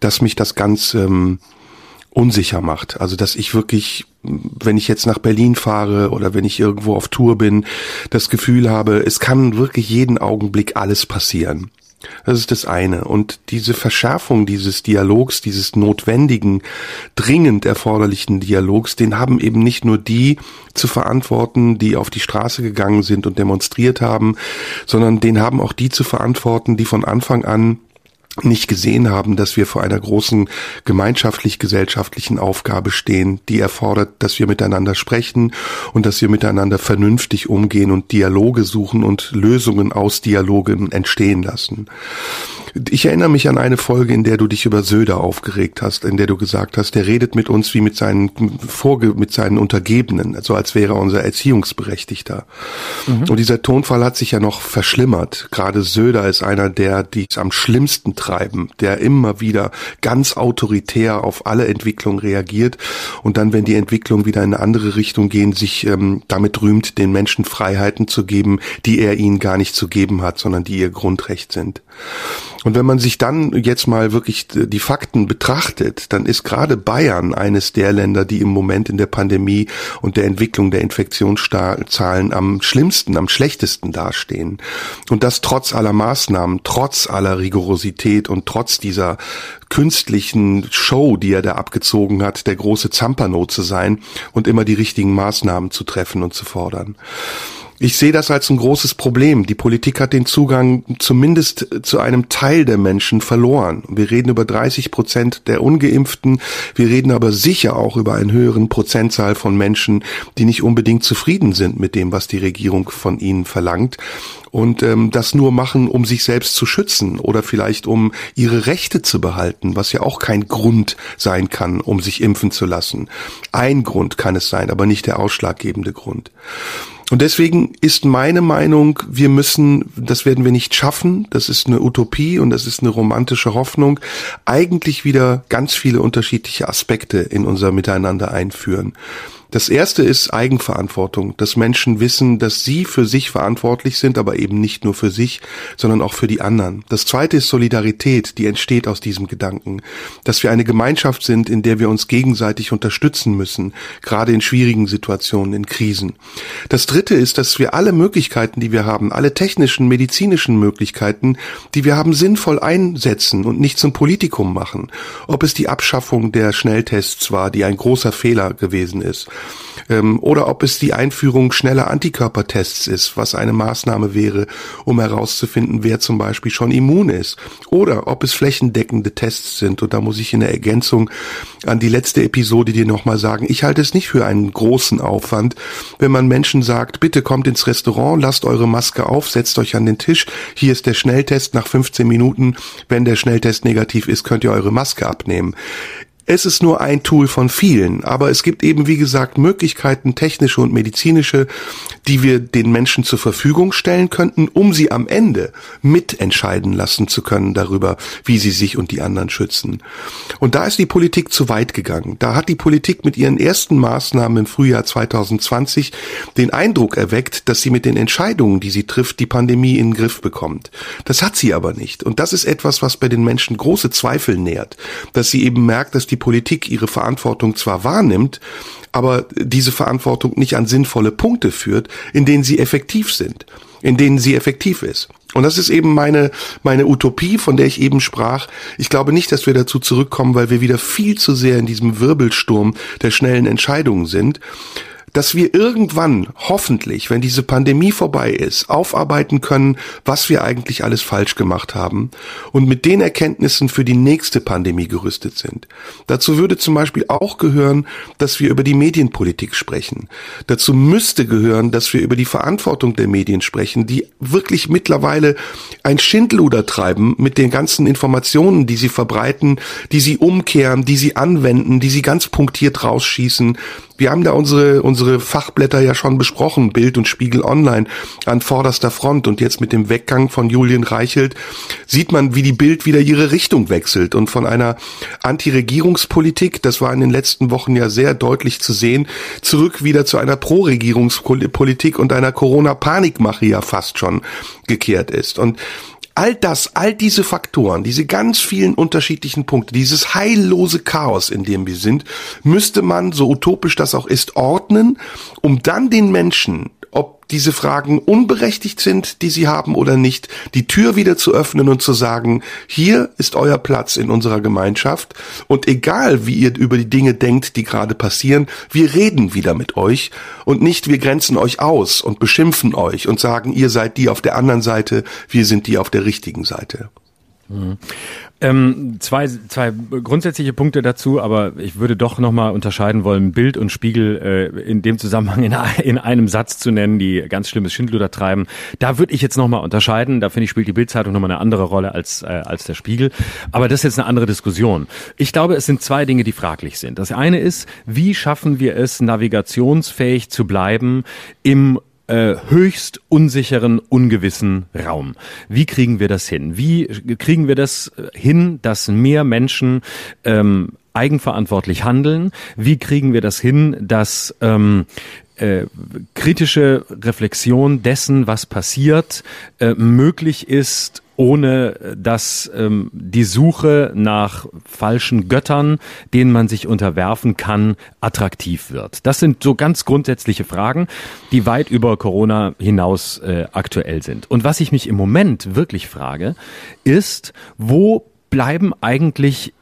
dass mich das ganz ähm, unsicher macht. Also dass ich wirklich, wenn ich jetzt nach Berlin fahre oder wenn ich irgendwo auf Tour bin, das Gefühl habe, es kann wirklich jeden Augenblick alles passieren. Das ist das eine. Und diese Verschärfung dieses Dialogs, dieses notwendigen, dringend erforderlichen Dialogs, den haben eben nicht nur die zu verantworten, die auf die Straße gegangen sind und demonstriert haben, sondern den haben auch die zu verantworten, die von Anfang an nicht gesehen haben, dass wir vor einer großen gemeinschaftlich-gesellschaftlichen Aufgabe stehen, die erfordert, dass wir miteinander sprechen und dass wir miteinander vernünftig umgehen und Dialoge suchen und Lösungen aus Dialogen entstehen lassen. Ich erinnere mich an eine Folge, in der du dich über Söder aufgeregt hast, in der du gesagt hast, der redet mit uns wie mit seinen Vorge mit seinen Untergebenen, so als wäre er unser Erziehungsberechtigter. Mhm. Und dieser Tonfall hat sich ja noch verschlimmert. Gerade Söder ist einer der, die es am schlimmsten treiben, der immer wieder ganz autoritär auf alle Entwicklungen reagiert und dann, wenn die Entwicklungen wieder in eine andere Richtung gehen, sich ähm, damit rühmt, den Menschen Freiheiten zu geben, die er ihnen gar nicht zu geben hat, sondern die ihr Grundrecht sind. Und wenn man sich dann jetzt mal wirklich die Fakten betrachtet, dann ist gerade Bayern eines der Länder, die im Moment in der Pandemie und der Entwicklung der Infektionszahlen am schlimmsten, am schlechtesten dastehen. Und das trotz aller Maßnahmen, trotz aller Rigorosität und trotz dieser künstlichen Show, die er da abgezogen hat, der große Zampano zu sein und immer die richtigen Maßnahmen zu treffen und zu fordern. Ich sehe das als ein großes Problem. Die Politik hat den Zugang zumindest zu einem Teil der Menschen verloren. Wir reden über 30 Prozent der Ungeimpften. Wir reden aber sicher auch über einen höheren Prozentzahl von Menschen, die nicht unbedingt zufrieden sind mit dem, was die Regierung von ihnen verlangt und ähm, das nur machen, um sich selbst zu schützen oder vielleicht um ihre Rechte zu behalten, was ja auch kein Grund sein kann, um sich impfen zu lassen. Ein Grund kann es sein, aber nicht der ausschlaggebende Grund. Und deswegen ist meine Meinung, wir müssen, das werden wir nicht schaffen, das ist eine Utopie und das ist eine romantische Hoffnung, eigentlich wieder ganz viele unterschiedliche Aspekte in unser Miteinander einführen. Das erste ist Eigenverantwortung, dass Menschen wissen, dass sie für sich verantwortlich sind, aber eben nicht nur für sich, sondern auch für die anderen. Das zweite ist Solidarität, die entsteht aus diesem Gedanken, dass wir eine Gemeinschaft sind, in der wir uns gegenseitig unterstützen müssen, gerade in schwierigen Situationen, in Krisen. Das dritte ist, dass wir alle Möglichkeiten, die wir haben, alle technischen, medizinischen Möglichkeiten, die wir haben, sinnvoll einsetzen und nicht zum Politikum machen. Ob es die Abschaffung der Schnelltests war, die ein großer Fehler gewesen ist, oder ob es die Einführung schneller Antikörpertests ist, was eine Maßnahme wäre, um herauszufinden, wer zum Beispiel schon immun ist. Oder ob es flächendeckende Tests sind. Und da muss ich in der Ergänzung an die letzte Episode dir nochmal sagen, ich halte es nicht für einen großen Aufwand, wenn man Menschen sagt, bitte kommt ins Restaurant, lasst eure Maske auf, setzt euch an den Tisch, hier ist der Schnelltest nach 15 Minuten, wenn der Schnelltest negativ ist, könnt ihr eure Maske abnehmen. Es ist nur ein Tool von vielen, aber es gibt eben, wie gesagt, Möglichkeiten, technische und medizinische, die wir den Menschen zur Verfügung stellen könnten, um sie am Ende mitentscheiden lassen zu können darüber, wie sie sich und die anderen schützen. Und da ist die Politik zu weit gegangen. Da hat die Politik mit ihren ersten Maßnahmen im Frühjahr 2020 den Eindruck erweckt, dass sie mit den Entscheidungen, die sie trifft, die Pandemie in den Griff bekommt. Das hat sie aber nicht. Und das ist etwas, was bei den Menschen große Zweifel nährt, dass sie eben merkt, dass die Politik ihre Verantwortung zwar wahrnimmt, aber diese Verantwortung nicht an sinnvolle Punkte führt, in denen sie effektiv sind, in denen sie effektiv ist. Und das ist eben meine, meine Utopie, von der ich eben sprach. Ich glaube nicht, dass wir dazu zurückkommen, weil wir wieder viel zu sehr in diesem Wirbelsturm der schnellen Entscheidungen sind, dass wir irgendwann, hoffentlich, wenn diese Pandemie vorbei ist, aufarbeiten können, was wir eigentlich alles falsch gemacht haben und mit den Erkenntnissen für die nächste Pandemie gerüstet sind. Dazu würde zum Beispiel auch gehören, dass wir über die Medienpolitik sprechen. Dazu müsste gehören, dass wir über die Verantwortung der Medien sprechen, die wirklich mittlerweile ein Schindluder treiben mit den ganzen Informationen, die sie verbreiten, die sie umkehren, die sie anwenden, die sie ganz punktiert rausschießen wir haben da unsere, unsere Fachblätter ja schon besprochen, Bild und Spiegel Online an vorderster Front. Und jetzt mit dem Weggang von Julian Reichelt sieht man, wie die Bild wieder ihre Richtung wechselt und von einer Anti-Regierungspolitik, das war in den letzten Wochen ja sehr deutlich zu sehen, zurück wieder zu einer Pro-Regierungspolitik und einer Corona-Panikmache ja fast schon gekehrt ist. Und All das, all diese Faktoren, diese ganz vielen unterschiedlichen Punkte, dieses heillose Chaos, in dem wir sind, müsste man, so utopisch das auch ist, ordnen, um dann den Menschen ob diese Fragen unberechtigt sind, die sie haben oder nicht, die Tür wieder zu öffnen und zu sagen, hier ist euer Platz in unserer Gemeinschaft und egal wie ihr über die Dinge denkt, die gerade passieren, wir reden wieder mit euch und nicht wir grenzen euch aus und beschimpfen euch und sagen, ihr seid die auf der anderen Seite, wir sind die auf der richtigen Seite. Mhm. Ähm, zwei, zwei grundsätzliche Punkte dazu, aber ich würde doch nochmal unterscheiden wollen, Bild und Spiegel äh, in dem Zusammenhang in, in einem Satz zu nennen, die ganz schlimmes Schindluder treiben. Da würde ich jetzt nochmal unterscheiden. Da finde ich, spielt die Bildzeitung nochmal eine andere Rolle als, äh, als der Spiegel. Aber das ist jetzt eine andere Diskussion. Ich glaube, es sind zwei Dinge, die fraglich sind. Das eine ist, wie schaffen wir es, navigationsfähig zu bleiben im äh, höchst unsicheren, ungewissen Raum. Wie kriegen wir das hin? Wie kriegen wir das hin, dass mehr Menschen ähm, eigenverantwortlich handeln? Wie kriegen wir das hin, dass ähm, äh, kritische Reflexion dessen, was passiert, äh, möglich ist ohne dass ähm, die Suche nach falschen Göttern, denen man sich unterwerfen kann, attraktiv wird? Das sind so ganz grundsätzliche Fragen, die weit über Corona hinaus äh, aktuell sind. Und was ich mich im Moment wirklich frage, ist, wo bleiben eigentlich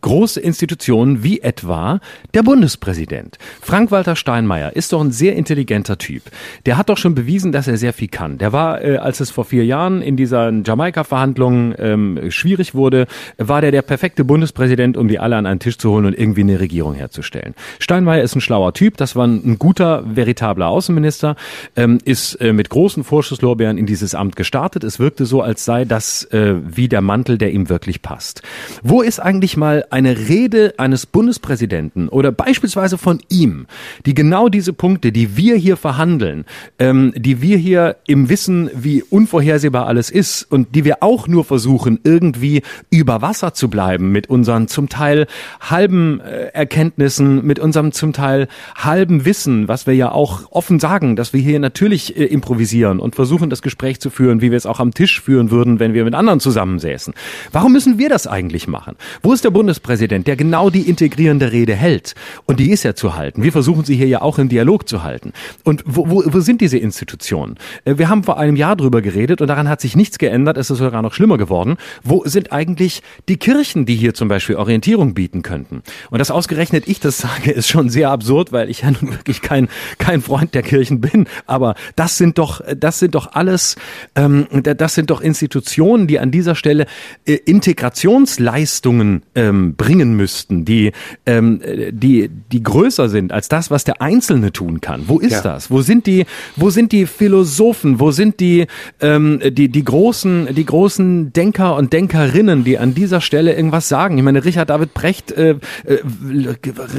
große Institutionen wie etwa der Bundespräsident. Frank-Walter Steinmeier ist doch ein sehr intelligenter Typ. Der hat doch schon bewiesen, dass er sehr viel kann. Der war, äh, als es vor vier Jahren in dieser Jamaika-Verhandlung ähm, schwierig wurde, war der der perfekte Bundespräsident, um die alle an einen Tisch zu holen und irgendwie eine Regierung herzustellen. Steinmeier ist ein schlauer Typ, das war ein, guter, veritabler Außenminister, ähm, ist äh, mit großen Vorschusslorbeeren in dieses Amt gestartet. Es wirkte so, als sei das äh, wie der Mantel, der ihm wirklich passt. Wo ist eigentlich mal eine Rede eines Bundespräsidenten oder beispielsweise von ihm, die genau diese Punkte, die wir hier verhandeln, ähm, die wir hier im Wissen, wie unvorhersehbar alles ist und die wir auch nur versuchen, irgendwie über Wasser zu bleiben mit unseren zum Teil halben äh, Erkenntnissen, mit unserem zum Teil halben Wissen, was wir ja auch offen sagen, dass wir hier natürlich äh, improvisieren und versuchen, das Gespräch zu führen, wie wir es auch am Tisch führen würden, wenn wir mit anderen zusammensäßen. Warum müssen wir das eigentlich machen? Wo ist der Bund Bundespräsident, der genau die integrierende Rede hält. Und die ist ja zu halten. Wir versuchen sie hier ja auch im Dialog zu halten. Und wo, wo, wo sind diese Institutionen? Äh, wir haben vor einem Jahr drüber geredet und daran hat sich nichts geändert. Es ist sogar noch schlimmer geworden. Wo sind eigentlich die Kirchen, die hier zum Beispiel Orientierung bieten könnten? Und das ausgerechnet ich das sage, ist schon sehr absurd, weil ich ja nun wirklich kein, kein Freund der Kirchen bin. Aber das sind doch, das sind doch alles, ähm, das sind doch Institutionen, die an dieser Stelle äh, Integrationsleistungen ähm, ähm, bringen müssten, die, ähm, die, die größer sind als das, was der Einzelne tun kann. Wo ist ja. das? Wo sind die, wo sind die Philosophen? Wo sind die, ähm, die, die großen, die großen Denker und Denkerinnen, die an dieser Stelle irgendwas sagen? Ich meine, Richard David Brecht äh, äh,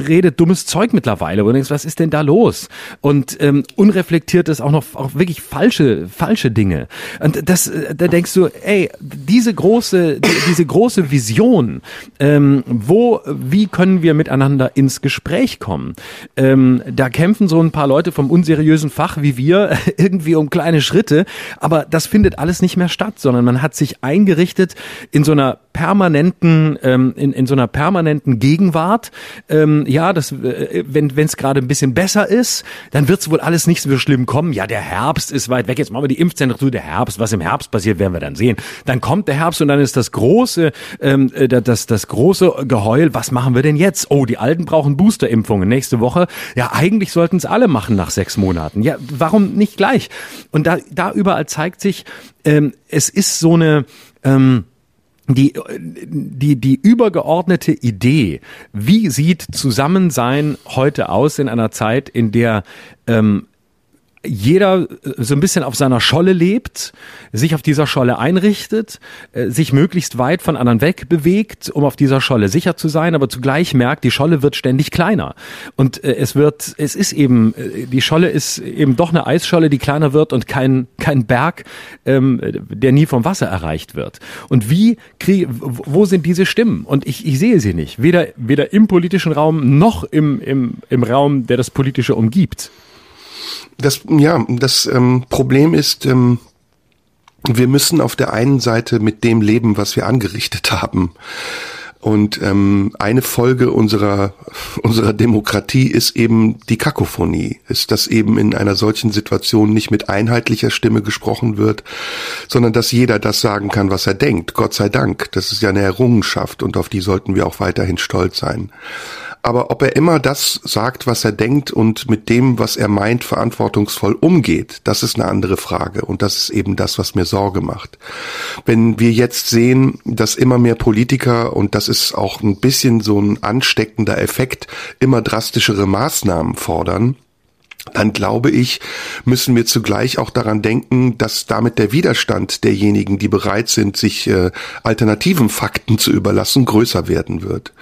redet dummes Zeug mittlerweile. Du denkst, was ist denn da los? Und ähm, unreflektiert ist auch noch auch wirklich falsche, falsche Dinge. Und das, äh, da denkst du, ey, diese große, die, diese große Vision, ähm, ähm, wo, wie können wir miteinander ins Gespräch kommen? Ähm, da kämpfen so ein paar Leute vom unseriösen Fach wie wir irgendwie um kleine Schritte, aber das findet alles nicht mehr statt, sondern man hat sich eingerichtet in so einer permanenten, ähm, in, in so einer permanenten Gegenwart. Ähm, ja, das, äh, wenn es gerade ein bisschen besser ist, dann wird es wohl alles nicht so schlimm kommen. Ja, der Herbst ist weit weg. Jetzt machen wir die Impfzentren zu. Der Herbst, was im Herbst passiert, werden wir dann sehen. Dann kommt der Herbst und dann ist das große, ähm, äh, das, das große Geheul. Was machen wir denn jetzt? Oh, die Alten brauchen Boosterimpfungen nächste Woche. Ja, eigentlich sollten es alle machen nach sechs Monaten. Ja, warum nicht gleich? Und da, da überall zeigt sich, ähm, es ist so eine ähm, die, die, die übergeordnete Idee, wie sieht Zusammensein heute aus in einer Zeit, in der ähm, jeder äh, so ein bisschen auf seiner Scholle lebt, sich auf dieser Scholle einrichtet, äh, sich möglichst weit von anderen weg bewegt, um auf dieser Scholle sicher zu sein, aber zugleich merkt, die Scholle wird ständig kleiner. Und äh, es wird, es ist eben, die Scholle ist eben doch eine Eisscholle, die kleiner wird und kein, kein Berg, ähm, der nie vom Wasser erreicht wird. Und wie kriege, wo sind diese Stimmen? Und ich, ich sehe sie nicht. Weder, weder im politischen Raum noch im, im, im Raum, der das Politische umgibt. Das, ja, das ähm, Problem ist, ähm, wir müssen auf der einen Seite mit dem leben, was wir angerichtet haben. Und ähm, eine Folge unserer unserer Demokratie ist eben die Kakophonie, ist, dass eben in einer solchen Situation nicht mit einheitlicher Stimme gesprochen wird, sondern dass jeder das sagen kann, was er denkt. Gott sei Dank, das ist ja eine Errungenschaft und auf die sollten wir auch weiterhin stolz sein. Aber ob er immer das sagt, was er denkt und mit dem, was er meint, verantwortungsvoll umgeht, das ist eine andere Frage. Und das ist eben das, was mir Sorge macht. Wenn wir jetzt sehen, dass immer mehr Politiker, und das ist auch ein bisschen so ein ansteckender Effekt, immer drastischere Maßnahmen fordern, dann glaube ich, müssen wir zugleich auch daran denken, dass damit der Widerstand derjenigen, die bereit sind, sich äh, alternativen Fakten zu überlassen, größer werden wird.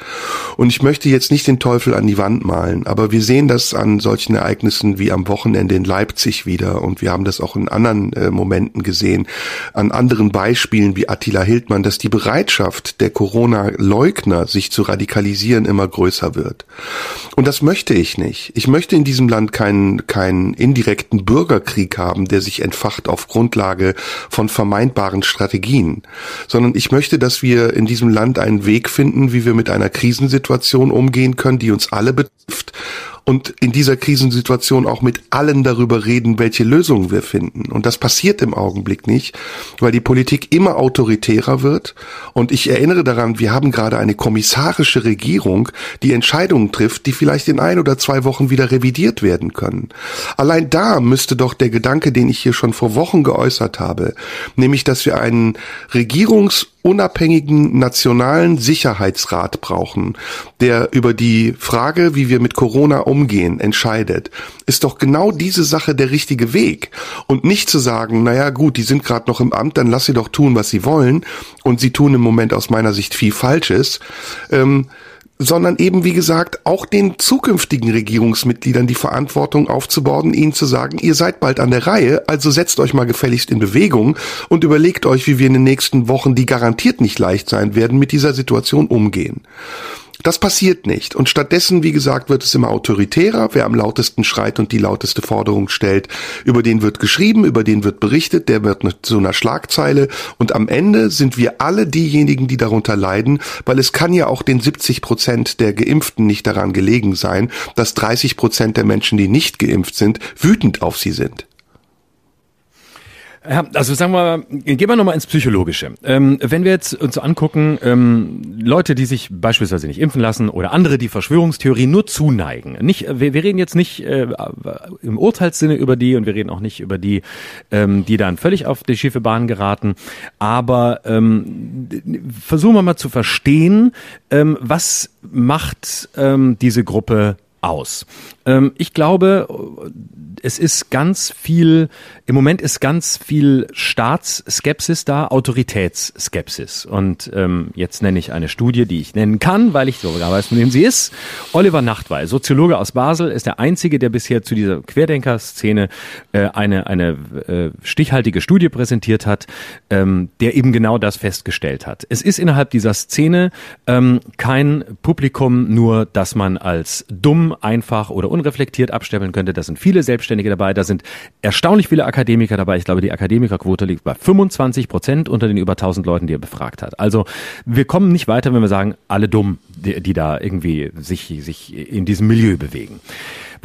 Und ich möchte jetzt nicht den Teufel an die Wand malen, aber wir sehen das an solchen Ereignissen wie am Wochenende in Leipzig wieder und wir haben das auch in anderen äh, Momenten gesehen, an anderen Beispielen wie Attila Hildmann, dass die Bereitschaft der Corona-Leugner, sich zu radikalisieren, immer größer wird. Und das möchte ich nicht. Ich möchte in diesem Land keinen keinen keinen indirekten Bürgerkrieg haben, der sich entfacht auf Grundlage von vermeintbaren Strategien, sondern ich möchte, dass wir in diesem Land einen Weg finden, wie wir mit einer Krisensituation umgehen können, die uns alle betrifft und in dieser Krisensituation auch mit allen darüber reden, welche Lösungen wir finden. Und das passiert im Augenblick nicht, weil die Politik immer autoritärer wird. Und ich erinnere daran, wir haben gerade eine kommissarische Regierung, die Entscheidungen trifft, die vielleicht in ein oder zwei Wochen wieder revidiert werden können. Allein da müsste doch der Gedanke, den ich hier schon vor Wochen geäußert habe, nämlich, dass wir einen Regierungs- unabhängigen nationalen Sicherheitsrat brauchen, der über die Frage, wie wir mit Corona umgehen, entscheidet, ist doch genau diese Sache der richtige Weg. Und nicht zu sagen, naja gut, die sind gerade noch im Amt, dann lass sie doch tun, was sie wollen. Und sie tun im Moment aus meiner Sicht viel Falsches. Ähm, sondern eben, wie gesagt, auch den zukünftigen Regierungsmitgliedern die Verantwortung aufzubauen, ihnen zu sagen, ihr seid bald an der Reihe, also setzt euch mal gefälligst in Bewegung und überlegt euch, wie wir in den nächsten Wochen, die garantiert nicht leicht sein werden, mit dieser Situation umgehen. Das passiert nicht. Und stattdessen, wie gesagt, wird es immer autoritärer. Wer am lautesten schreit und die lauteste Forderung stellt, über den wird geschrieben, über den wird berichtet, der wird zu einer Schlagzeile. Und am Ende sind wir alle diejenigen, die darunter leiden, weil es kann ja auch den 70 Prozent der Geimpften nicht daran gelegen sein, dass 30 Prozent der Menschen, die nicht geimpft sind, wütend auf sie sind. Also sagen wir, gehen wir nochmal ins Psychologische. Ähm, wenn wir jetzt uns angucken, ähm, Leute, die sich beispielsweise nicht impfen lassen oder andere, die Verschwörungstheorien nur zuneigen. Nicht, wir, wir reden jetzt nicht äh, im Urteilssinne über die und wir reden auch nicht über die, ähm, die dann völlig auf die schiefe Bahn geraten. Aber ähm, versuchen wir mal zu verstehen, ähm, was macht ähm, diese Gruppe aus. Ähm, ich glaube, es ist ganz viel, im Moment ist ganz viel Staatsskepsis da, Autoritätsskepsis. Und ähm, jetzt nenne ich eine Studie, die ich nennen kann, weil ich sogar weiß, von wem sie ist. Oliver Nachtwey, Soziologe aus Basel, ist der Einzige, der bisher zu dieser Querdenker-Szene äh, eine, eine äh, stichhaltige Studie präsentiert hat, ähm, der eben genau das festgestellt hat. Es ist innerhalb dieser Szene ähm, kein Publikum nur, das man als dumm, einfach oder unreflektiert abstempeln könnte. Das sind viele Selbstständige dabei, da sind erstaunlich viele Akademiker dabei. Ich glaube, die Akademikerquote liegt bei 25 Prozent unter den über 1000 Leuten, die er befragt hat. Also wir kommen nicht weiter, wenn wir sagen, alle dumm, die, die da irgendwie sich, sich in diesem Milieu bewegen.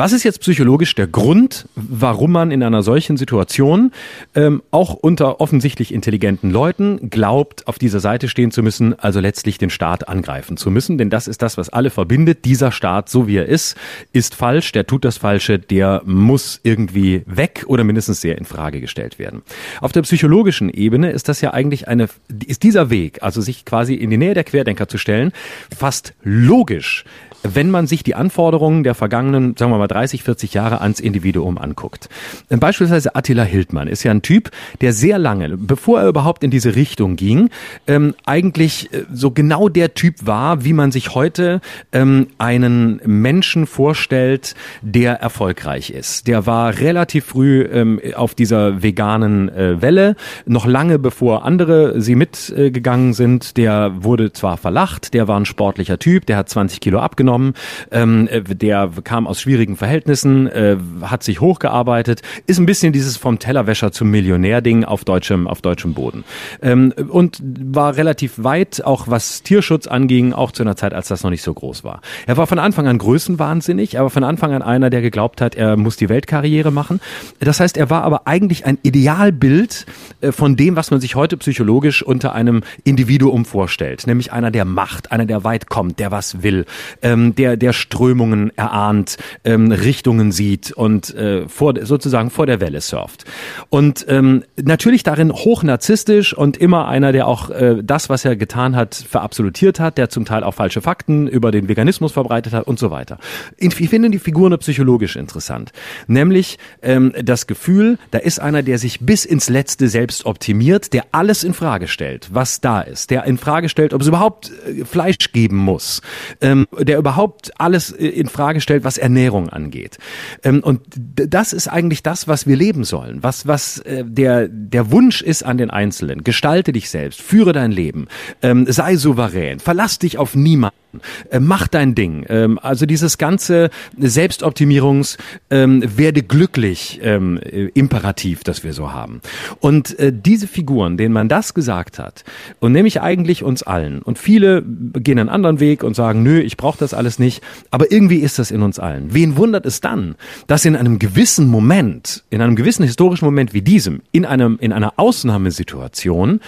Was ist jetzt psychologisch der Grund, warum man in einer solchen Situation ähm, auch unter offensichtlich intelligenten Leuten glaubt, auf dieser Seite stehen zu müssen, also letztlich den Staat angreifen zu müssen? Denn das ist das, was alle verbindet. Dieser Staat, so wie er ist, ist falsch, der tut das Falsche, der muss irgendwie weg oder mindestens sehr in Frage gestellt werden. Auf der psychologischen Ebene ist das ja eigentlich eine, ist dieser Weg, also sich quasi in die Nähe der Querdenker zu stellen, fast logisch wenn man sich die Anforderungen der vergangenen, sagen wir mal 30, 40 Jahre ans Individuum anguckt. Beispielsweise Attila Hildmann ist ja ein Typ, der sehr lange, bevor er überhaupt in diese Richtung ging, ähm, eigentlich äh, so genau der Typ war, wie man sich heute ähm, einen Menschen vorstellt, der erfolgreich ist. Der war relativ früh ähm, auf dieser veganen äh, Welle, noch lange bevor andere sie mitgegangen äh, sind. Der wurde zwar verlacht, der war ein sportlicher Typ, der hat 20 Kilo abgenommen, genommen. Ähm, äh, der kam aus schwierigen Verhältnissen, äh, hat sich hochgearbeitet, ist ein bisschen dieses vom Tellerwäscher zum Millionär-Ding auf deutschem, auf deutschem Boden. Ähm, und war relativ weit, auch was Tierschutz anging, auch zu einer Zeit, als das noch nicht so groß war. Er war von Anfang an größenwahnsinnig, er war von Anfang an einer, der geglaubt hat, er muss die Weltkarriere machen. Das heißt, er war aber eigentlich ein Idealbild äh, von dem, was man sich heute psychologisch unter einem Individuum vorstellt. Nämlich einer, der macht, einer, der weit kommt, der was will. Ähm, ähm, der, der Strömungen erahnt, ähm, Richtungen sieht und äh, vor, sozusagen vor der Welle surft. Und ähm, natürlich darin hoch narzisstisch und immer einer, der auch äh, das, was er getan hat, verabsolutiert hat, der zum Teil auch falsche Fakten über den Veganismus verbreitet hat und so weiter. Ich finde die Figuren psychologisch interessant. Nämlich ähm, das Gefühl, da ist einer, der sich bis ins Letzte selbst optimiert, der alles in Frage stellt, was da ist, der in Frage stellt, ob es überhaupt äh, Fleisch geben muss, ähm, der überhaupt überhaupt alles äh, in Frage stellt, was Ernährung angeht. Ähm, und das ist eigentlich das, was wir leben sollen, was was äh, der der Wunsch ist an den Einzelnen. Gestalte dich selbst, führe dein Leben, ähm, sei souverän, verlass dich auf niemanden Äh, mach dein Ding. Ähm, also dieses ganze Selbstoptimierungs, ähm, werde glücklich ähm, äh, Imperativ, das wir so haben. Und äh, diese Figuren, denen man das gesagt hat, und nämlich eigentlich uns allen, und viele gehen einen anderen Weg und sagen, nö, ich brauche das alles nicht, aber irgendwie ist das in uns allen. Wen wundert es dann, dass in einem gewissen Moment, in einem gewissen historischen Moment wie diesem, in einem in einer Ausnahmesituation,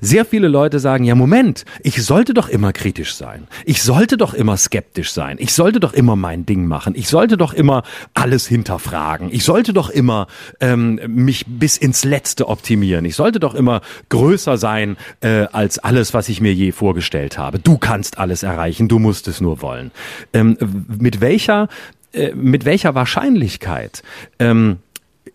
sehr viele Leute sagen, ja Moment, ich sollte doch immer kritisch sein. Ich sollte doch immer skeptisch sein. Ich sollte doch immer mein Ding machen. Ich sollte doch immer alles hinterfragen. Ich sollte doch immer ähm, mich bis ins Letzte optimieren. Ich sollte doch immer größer sein äh, als alles, was ich mir je vorgestellt habe. Du kannst alles erreichen, du musst es nur wollen. Ähm, mit welcher äh, mit welcher Wahrscheinlichkeit ähm,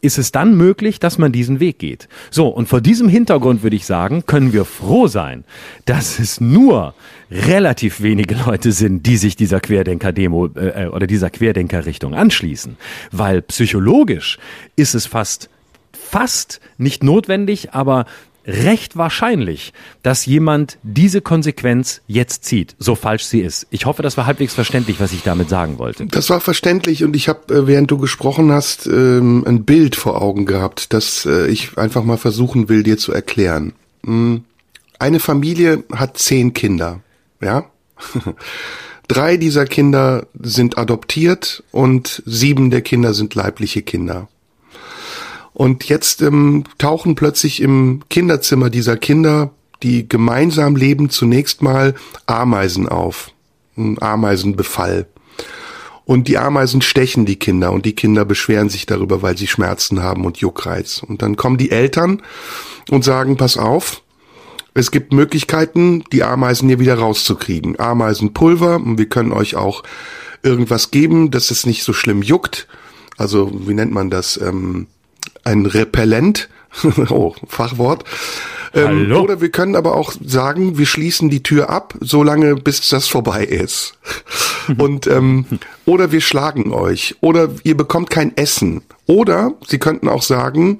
ist es dann möglich, dass man diesen Weg geht. So, und vor diesem Hintergrund würde ich sagen, können wir froh sein, dass es nur relativ wenige Leute sind, die sich dieser Querdenker-Demo äh, oder dieser Querdenker-Richtung anschließen. Weil psychologisch ist es fast fast nicht notwendig, aber recht wahrscheinlich, dass jemand diese Konsequenz jetzt zieht, so falsch sie ist. Ich hoffe, das war halbwegs verständlich, was ich damit sagen wollte. Das war verständlich und ich habe, äh, während du gesprochen hast, ähm, ein Bild vor Augen gehabt, das äh, ich einfach mal versuchen will, dir zu erklären. Hm, eine Familie hat zehn Kinder, ja? Drei dieser Kinder sind adoptiert und sieben der Kinder sind leibliche Kinder. Und jetzt ähm, tauchen plötzlich im Kinderzimmer dieser Kinder, die gemeinsam leben, zunächst mal Ameisen auf. Ein Ameisenbefall. Und die Ameisen stechen die Kinder und die Kinder beschweren sich darüber, weil sie Schmerzen haben und Juckreiz. Und dann kommen die Eltern und sagen, pass auf, es gibt Möglichkeiten, die Ameisen hier wieder rauszukriegen. Ameisenpulver und wir können euch auch irgendwas geben, dass es nicht so schlimm juckt. Also, wie nennt man das? Ähm, ein Repellent, oh, Fachwort. Ähm, oder wir können aber auch sagen, wir schließen die Tür ab, solange bis das vorbei ist. Und ähm, oder wir schlagen euch oder ihr bekommt kein Essen. Oder sie könnten auch sagen,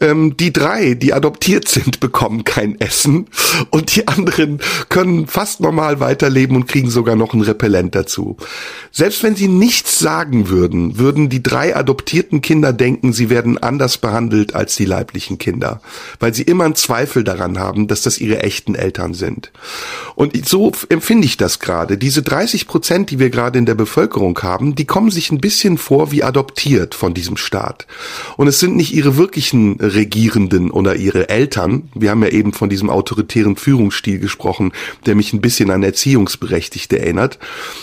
ähm, die drei, die adoptiert sind, bekommen kein Essen und die anderen können fast normal weiterleben und kriegen sogar noch ein Repellent dazu. Selbst wenn sie nichts sagen würden, würden die drei adoptierten Kinder denken, sie werden anders behandelt als die leiblichen Kinder, weil sie immer einen Zweifel daran haben, dass das ihre echten Eltern sind. Und so empfinde ich das gerade. Diese 30 Prozent, die wir gerade in der Bevölkerung haben, die kommen sich ein bisschen vor wie adoptiert von diesem Staat. Und es sind nicht ihre wirklichen Regierenden oder ihre Eltern. Wir haben ja eben von diesem autoritären Führungsstil gesprochen, der mich ein bisschen an Erziehungsberechtigte erinnert,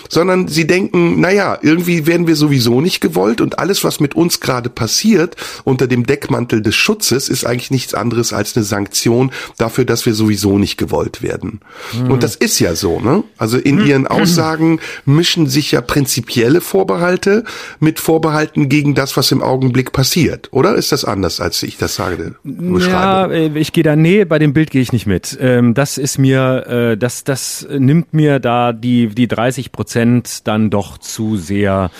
sondern sie denken, naja, irgendwie werden wir sowieso nicht gewollt und alles, was mit uns gerade passiert, unter dem Deckmantel des Schutzes, ist eigentlich nichts anderes als eine Sanktion dafür, dass wir sowieso nicht gewollt werden. Mhm. Und das ist ja so, ne? Also in mhm. ihren Aussagen mischen sich ja prinzipielle Vorbehalte mit Vorbehalten gegen das, was im Augenblick passiert. Oder ist das anders, als ich das Aussage beschreibe. Ja, äh, ich gehe da, nee, bei dem Bild gehe ich nicht mit. Ähm, das ist mir, äh, das, das nimmt mir da die, die 30 Prozent dann doch zu sehr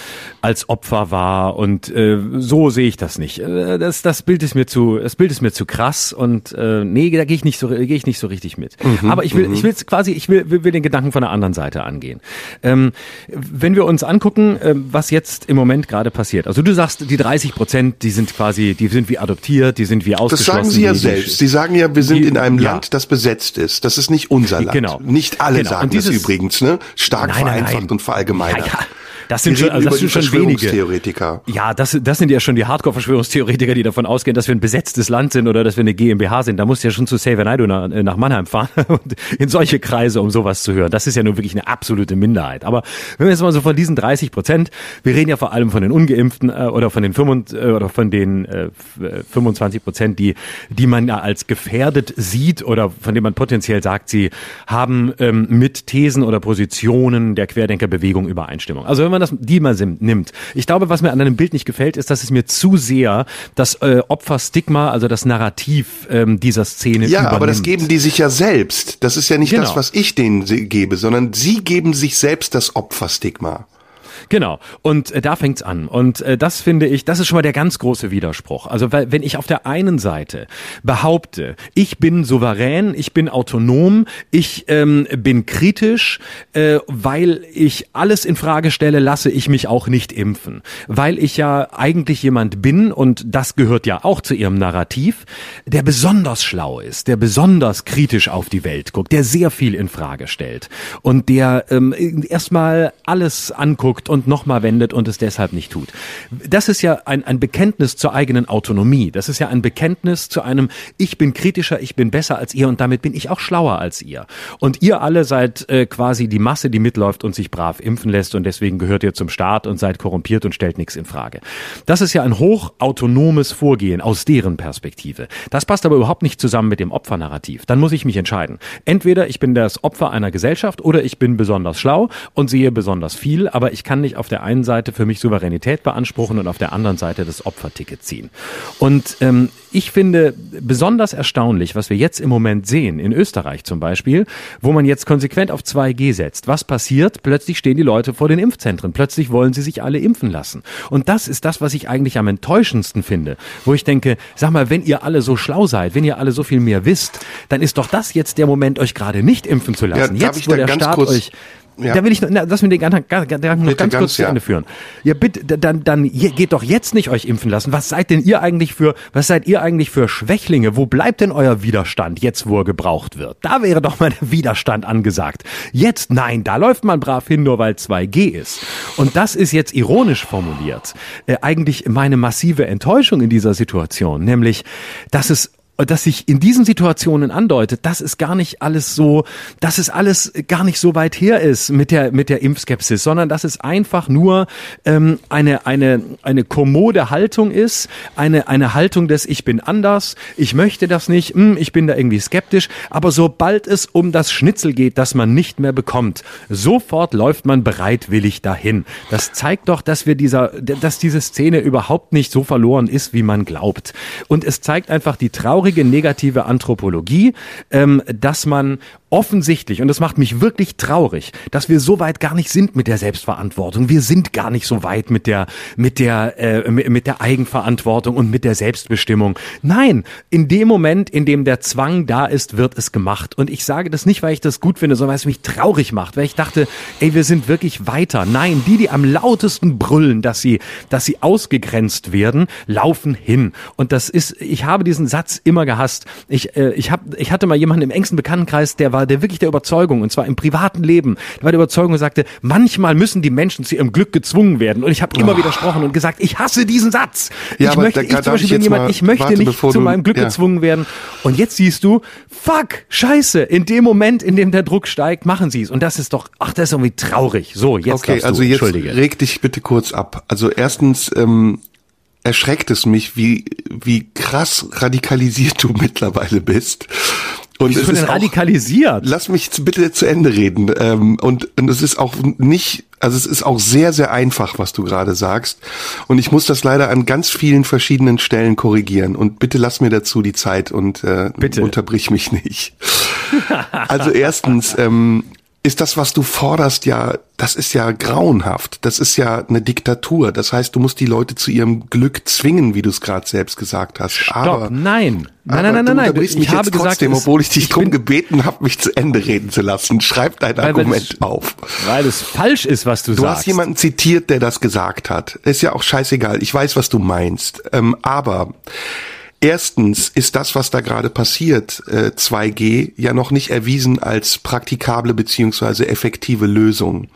als Opfer wahr und äh, so sehe ich das nicht. Das, das Bild ist mir zu, das Bild ist mir zu krass und nee, da gehe ich nicht so, gehe ich nicht so richtig mit. Mhm, Aber ich will, mhm. ich will quasi, ich will, will, will den Gedanken von der anderen Seite angehen. Ähm, wenn wir uns angucken, was jetzt im Moment gerade passiert. Also du sagst, die 30 Prozent, die sind quasi, die sind wie adoptiert, die sind wie ausgeschlossen. Das sagen Sie ja selbst. Sie sagen ja, wir sind die, in einem ja. Land, das besetzt ist. Das ist nicht unser Land. Genau. Nicht alle genau. sagen das übrigens, ne? Stark nein, vereinfacht nein. und verallgemeinert. Ja, ja. Das sind schon, also das sind schon wenige. Ja, das, das sind ja schon die Hardcore-Verschwörungstheoretiker, die davon ausgehen, dass wir ein besetztes Land sind oder dass wir eine GmbH sind. Da musst du ja schon zu Save Nido nach, nach Mannheim fahren und in solche Kreise, um sowas zu hören. Das ist ja nun wirklich eine absolute Minderheit. Aber wenn wir jetzt mal so von diesen 30 Prozent, wir reden ja vor allem von den Ungeimpften äh, oder von den 25, äh, oder von den äh, 25 Prozent, die, die man ja als gefährdet sieht oder von denen man potenziell sagt, sie haben ähm, mit Thesen oder Positionen der Querdenkerbewegung Übereinstimmung. Also wenn man das, die man nimmt. Ich glaube, was mir an einem Bild nicht gefällt, ist, dass es mir zu sehr das äh, Opferstigma, also das Narrativ ähm, dieser Szene Ja, übernimmt. aber das geben die sich ja selbst. Das ist ja nicht genau. das, was ich denen gebe, sondern sie geben sich selbst das Opferstigma. Genau. Und äh, da fängt's an. Und äh, das finde ich, das ist schon mal der ganz große Widerspruch. Also weil, wenn ich auf der einen Seite behaupte, ich bin souverän, ich bin autonom, ich ähm, bin kritisch, äh, weil ich alles in Frage stelle, lasse ich mich auch nicht impfen. Weil ich ja eigentlich jemand bin, und das gehört ja auch zu ihrem Narrativ, der besonders schlau ist, der besonders kritisch auf die Welt guckt, der sehr viel in Frage stellt und der ähm, erstmal alles anguckt und nochmal wendet und es deshalb nicht tut. Das ist ja ein, ein Bekenntnis zur eigenen Autonomie. Das ist ja ein Bekenntnis zu einem, ich bin kritischer, ich bin besser als ihr und damit bin ich auch schlauer als ihr. Und ihr alle seid äh, quasi die Masse, die mitläuft und sich brav impfen lässt und deswegen gehört ihr zum Staat und seid korrumpiert und stellt nichts in Frage. Das ist ja ein hochautonomes Vorgehen aus deren Perspektive. Das passt aber überhaupt nicht zusammen mit dem Opfernarrativ. Dann muss ich mich entscheiden. Entweder ich bin das Opfer einer Gesellschaft oder ich bin besonders schlau und sehe besonders viel, aber ich kann nicht auf der einen Seite für mich Souveränität beanspruchen und auf der anderen Seite das Opferticket ziehen. Und ähm, ich finde besonders erstaunlich, was wir jetzt im Moment sehen, in Österreich zum Beispiel, wo man jetzt konsequent auf 2G setzt. Was passiert? Plötzlich stehen die Leute vor den Impfzentren. Plötzlich wollen sie sich alle impfen lassen. Und das ist das, was ich eigentlich am enttäuschendsten finde, wo ich denke, sag mal, wenn ihr alle so schlau seid, wenn ihr alle so viel mehr wisst, dann ist doch das jetzt der Moment, euch gerade nicht impfen zu lassen. Ja, jetzt, wo der Staat euch ja. Da will ich, na, lass mir den Gedanken noch ganz, kurz zu Ende führen. Ja, bitte, dann, dann geht doch jetzt nicht euch impfen lassen. Was seid denn ihr eigentlich für, was seid ihr eigentlich für Schwächlinge? Wo bleibt denn euer Widerstand jetzt, wo er gebraucht wird? Da wäre doch mal der Widerstand angesagt. Jetzt, nein, da läuft man brav hin, nur weil 2G ist. Und das ist jetzt ironisch formuliert. Äh, eigentlich meine massive Enttäuschung in dieser Situation, nämlich, dass es dass sich in diesen Situationen andeutet, dass es gar nicht alles so, dass es alles gar nicht so weit her ist mit der mit der Impfskepsis, sondern dass es einfach nur ähm, eine eine eine kommode Haltung ist, eine eine Haltung des Ich bin anders, ich möchte das nicht, mh, hm, ich bin da irgendwie skeptisch, aber sobald es um das Schnitzel geht, das man nicht mehr bekommt, sofort läuft man bereitwillig dahin. Das zeigt doch, dass wir dieser, dass diese Szene überhaupt nicht so verloren ist, wie man glaubt. Und es zeigt einfach die traurige traurige negative Anthropologie, ähm, dass man offensichtlich, und das macht mich wirklich traurig, dass wir so weit gar nicht sind mit der Selbstverantwortung. Wir sind gar nicht so weit mit der, mit der, äh, mit der Eigenverantwortung und mit der Selbstbestimmung. Nein, in dem Moment, in dem der Zwang da ist, wird es gemacht. Und ich sage das nicht, weil ich das gut finde, sondern weil es mich traurig macht, weil ich dachte, ey, wir sind wirklich weiter. Nein, die, die am lautesten brüllen, dass sie, dass sie ausgegrenzt werden, laufen hin. Und das ist, ich habe diesen Satz immer gehasst. Ich, äh, ich, hab, ich hatte mal jemanden im engsten Bekanntenkreis, der war war der wirklich der Überzeugung, und zwar im privaten Leben, der war der Überzeugung und sagte, manchmal müssen die Menschen zu ihrem Glück gezwungen werden. Und ich habe immer oh. widersprochen und gesagt, ich hasse diesen Satz. Ja, ich möchte, ich zum Beispiel bin jemand, ich möchte warte, nicht zu meinem Glück ja. gezwungen werden. Und jetzt siehst du, fuck, scheiße, in dem Moment, in dem der Druck steigt, machen sie es. Und das ist doch, ach, das ist irgendwie traurig. So, jetzt Okay, also jetzt reg dich bitte kurz ab. Also erstens, ähm, erschreckt es mich, wie, wie krass radikalisiert du mittlerweile bist. Und Wieso es ist radikalisiert? Lass mich bitte zu Ende reden. Ähm, und, und es ist auch nicht, also es ist auch sehr, sehr einfach, was du gerade sagst. Und ich muss das leider an ganz vielen verschiedenen Stellen korrigieren. Und bitte lass mir dazu die Zeit und äh, bitte. unterbrich mich nicht. also erstens, ähm, ist das, was du forderst, ja, das ist ja grauenhaft. Das ist ja eine Diktatur. Das heißt, du musst die Leute zu ihrem Glück zwingen, wie du es gerade selbst gesagt hast. Stopp, aber, nein. Nein, nein, nein, nein, nein. Ich mich habe jetzt trotzdem, gesagt, obwohl ich dich ich drum gebeten habe, mich zu Ende reden zu lassen. Schreib dein Argument das, auf. Weil es falsch ist, was du, du sagst. Du hast jemanden zitiert, der das gesagt hat. Ist ja auch scheißegal. Ich weiß, was du meinst. Ähm, aber Erstens ist das, was da gerade passiert, äh, 2G, ja noch nicht erwiesen als praktikable beziehungsweise effektive Lösung.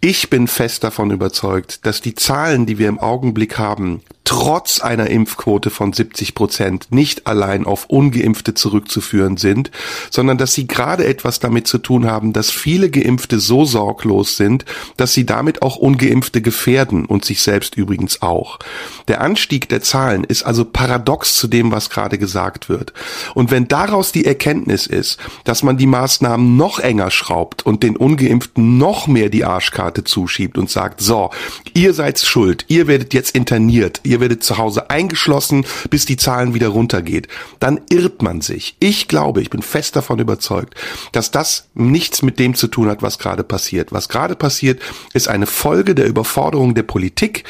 Ich bin fest davon überzeugt, dass die Zahlen, die wir im Augenblick haben, trotz einer Impfquote von 70 Prozent nicht allein auf ungeimpfte zurückzuführen sind, sondern dass sie gerade etwas damit zu tun haben, dass viele Geimpfte so sorglos sind, dass sie damit auch ungeimpfte gefährden und sich selbst übrigens auch. Der Anstieg der Zahlen ist also paradox zu dem, was gerade gesagt wird. Und wenn daraus die Erkenntnis ist, dass man die Maßnahmen noch enger schraubt und den ungeimpften noch mehr die Arschkarte zuschiebt und sagt, so, ihr seid schuld, ihr werdet jetzt interniert, ihr werdet zu Hause eingeschlossen, bis die Zahlen wieder runtergeht, dann irrt man sich. Ich glaube, ich bin fest davon überzeugt, dass das nichts mit dem zu tun hat, was gerade passiert. Was gerade passiert, ist eine Folge der Überforderung der Politik,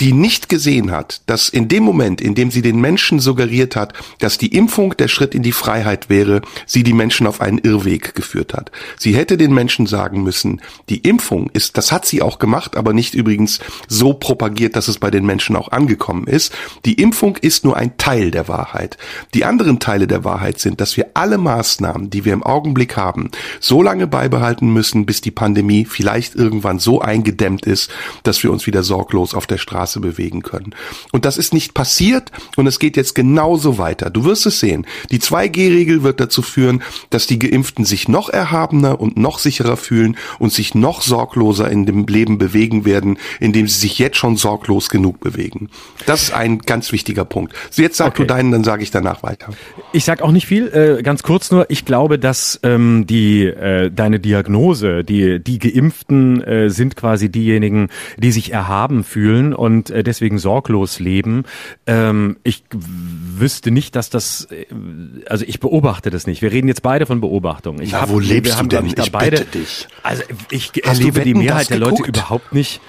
die nicht gesehen hat, dass in dem Moment, in dem sie den Menschen suggeriert hat, dass die Impfung der Schritt in die Freiheit wäre, sie die Menschen auf einen Irrweg geführt hat. Sie hätte den Menschen sagen müssen, die Impfung ist, das hat sie auch gemacht, aber nicht übrigens so propagiert, dass es bei den Menschen auch angekommen ist. Die Impfung ist nur ein Teil der Wahrheit. Die anderen Teile der Wahrheit sind, dass wir alle Maßnahmen, die wir im Augenblick haben, so lange beibehalten müssen, bis die Pandemie vielleicht irgendwann so eingedämmt ist, dass wir uns wieder sorglos auf der Straße Straße bewegen können. Und das ist nicht passiert und es geht jetzt genauso weiter. Du wirst es sehen. Die 2G-Regel wird dazu führen, dass die Geimpften sich noch erhabener und noch sicherer fühlen und sich noch sorgloser in dem Leben bewegen werden, indem sie sich jetzt schon sorglos genug bewegen. Das ist ein ganz wichtiger Punkt. So jetzt sag okay. du deinen, dann sage ich danach weiter. Ich sag auch nicht viel, äh, ganz kurz nur. Ich glaube, dass ähm, die äh, deine Diagnose, die die Geimpften äh, sind quasi diejenigen, die sich erhaben fühlen und und äh, deswegen sorglos leben. Ähm, ich wüsste nicht, dass das, äh, also ich beobachte das nicht. Wir reden jetzt beide von Beobachtung. Ich Na, hab, wo lebst du denn? Ich, ich beide, bitte dich. Also ich Hast erlebe die Mehrheit der Leute überhaupt nicht.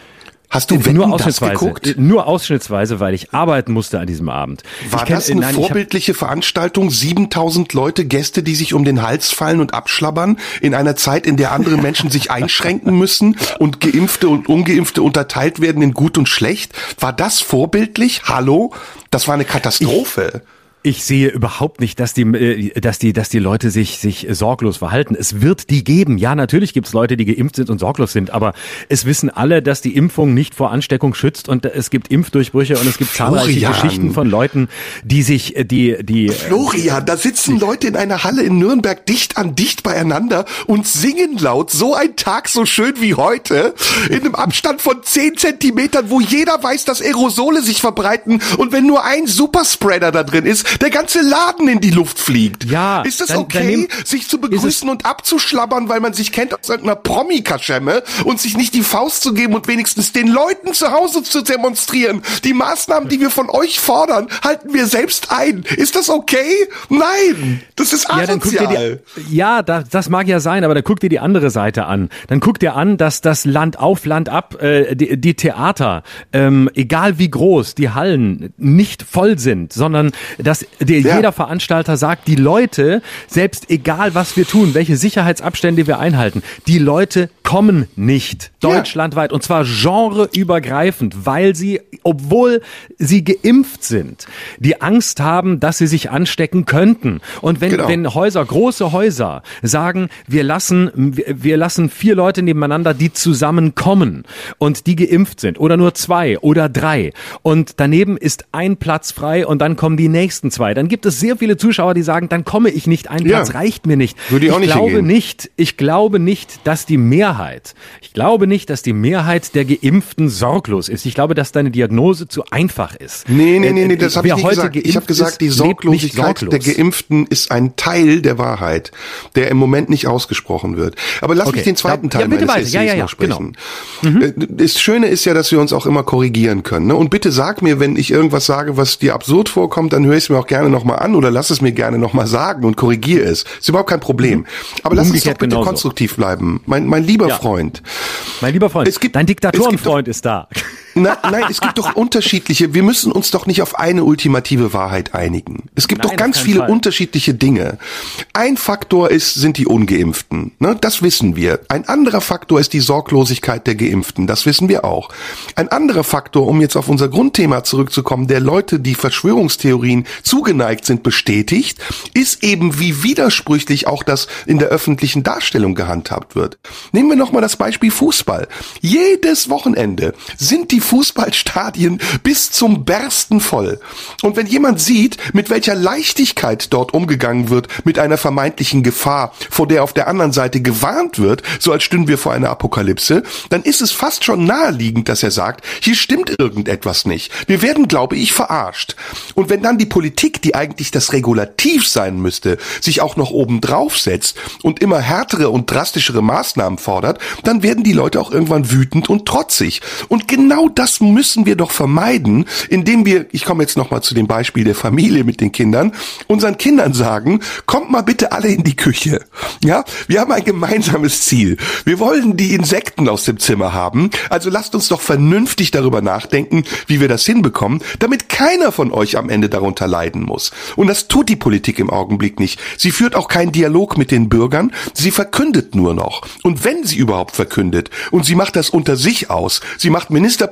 Hast du Wetten, nur ausschnittsweise, geguckt? Nur ausschnittsweise, weil ich arbeiten musste an diesem Abend. War kenn, das eine nein, vorbildliche Veranstaltung? 7000 Leute, Gäste, die sich um den Hals fallen und abschlabbern in einer Zeit, in der andere Menschen sich einschränken müssen und Geimpfte und Ungeimpfte unterteilt werden in gut und schlecht? War das vorbildlich? Hallo? Das war eine Katastrophe. Ich ich sehe überhaupt nicht, dass die, äh, dass die, dass die Leute sich, sich sorglos verhalten. Es wird die geben. Ja, natürlich gibt es Leute, die geimpft sind und sorglos sind, aber es wissen alle, dass die Impfung nicht vor Ansteckung schützt und es gibt Impfdurchbrüche und es gibt zahlreiche Florian. Geschichten von Leuten, die sich, äh, die, die. Äh, Florian, da sitzen Leute in einer Halle in Nürnberg dicht an dicht beieinander und singen laut. So ein Tag so schön wie heute, in einem Abstand von zehn Zentimetern, wo jeder weiß, dass Aerosole sich verbreiten und wenn nur ein Superspreader da drin ist, der ganze Laden in die Luft fliegt. Ja. Ist das dann, okay, dann sich zu begrüßen und abzuschlabbern, weil man sich kennt aus irgendeiner Promi-Kaschemme und sich nicht die Faust zu geben und wenigstens den Leuten zu Hause zu demonstrieren? Die Maßnahmen, die wir von euch fordern, halten wir selbst ein. Ist das okay? Nein. Das ist asozial. Ja, die, ja das, das mag ja sein, aber dann guck dir die andere Seite an. Dann guck dir an, dass das Land auf, Land ab, äh, die, die Theater, ähm, egal wie groß, die Hallen nicht voll sind, sondern dass der, ja. jeder Veranstalter sagt, die Leute, selbst egal was wir tun, welche Sicherheitsabstände wir einhalten, die Leute kommen nicht deutschlandweit ja. und zwar genreübergreifend, weil sie, obwohl sie geimpft sind, die Angst haben, dass sie sich anstecken könnten. Und wenn, genau. wenn Häuser, große Häuser sagen, wir lassen, wir lassen vier Leute nebeneinander, die zusammenkommen und die geimpft sind oder nur zwei oder drei und daneben ist ein Platz frei und dann kommen die nächsten zwei, dann gibt es sehr viele Zuschauer, die sagen, dann komme ich nicht, ein Platz ja. reicht mir nicht. Würde ich, auch nicht glaube hingehen. nicht, ich glaube nicht, dass die Mehrheit, ich glaube nicht, dass die Mehrheit der Geimpften sorglos ist. Ich glaube, dass deine Diagnose zu einfach ist. Nee, nee, nee, nee das habe ich nicht gesagt. Ich habe gesagt, die Sorglosigkeit der Geimpften ist ein Teil der Wahrheit, der im Moment nicht ausgesprochen wird. Aber lass okay. mich den zweiten Teil ja, meines Essays ja, ja, ja, noch sprechen. Genau. Mhm. Äh, das Schöne ist ja, dass wir uns auch immer korrigieren können. Ne? Und bitte sag mir, wenn ich irgendwas sage, was dir absurd vorkommt, dann höre ich es mir auch gerne nochmal an oder lass es mir gerne nochmal sagen und korrigiere es. Ist überhaupt kein Problem. Mhm. Aber lass uns doch bitte genauso. konstruktiv bleiben. Mein, mein lieber ja. Freund. Mein lieber Freund, es gibt, dein Diktatorenfreund ist da. Na, nein, es gibt doch unterschiedliche, wir müssen uns doch nicht auf eine ultimative Wahrheit einigen. Es gibt nein, doch ganz viele Fall. unterschiedliche Dinge. Ein Faktor ist, sind die Ungeimpften. Ne? Das wissen wir. Ein anderer Faktor ist die Sorglosigkeit der Geimpften. Das wissen wir auch. Ein anderer Faktor, um jetzt auf unser Grundthema zurückzukommen, der Leute, die Verschwörungstheorien zugeneigt sind, bestätigt, ist eben, wie widersprüchlich auch das in der öffentlichen Darstellung gehandhabt wird. Nehmen wir nochmal das Beispiel Fußball. Jedes Wochenende sind die Fußballstadien bis zum Bersten voll. Und wenn jemand sieht, mit welcher Leichtigkeit dort umgegangen wird, mit einer vermeintlichen Gefahr, vor der auf der anderen Seite gewarnt wird, so als stünden wir vor einer Apokalypse, dann ist es fast schon naheliegend, dass er sagt, hier stimmt irgendetwas nicht. Wir werden, glaube ich, verarscht. Und wenn dann die Politik, die eigentlich das Regulativ sein müsste, sich auch noch oben drauf setzt und immer härtere und drastischere Maßnahmen fordert, dann werden die Leute auch irgendwann wütend und trotzig. Und genau das müssen wir doch vermeiden, indem wir, ich komme jetzt nochmal zu dem Beispiel der Familie mit den Kindern, unseren Kindern sagen, kommt mal bitte alle in die Küche. Ja, wir haben ein gemeinsames Ziel. Wir wollen die Insekten aus dem Zimmer haben. Also lasst uns doch vernünftig darüber nachdenken, wie wir das hinbekommen, damit keiner von euch am Ende darunter leiden muss. Und das tut die Politik im Augenblick nicht. Sie führt auch keinen Dialog mit den Bürgern. Sie verkündet nur noch. Und wenn sie überhaupt verkündet, und sie macht das unter sich aus, sie macht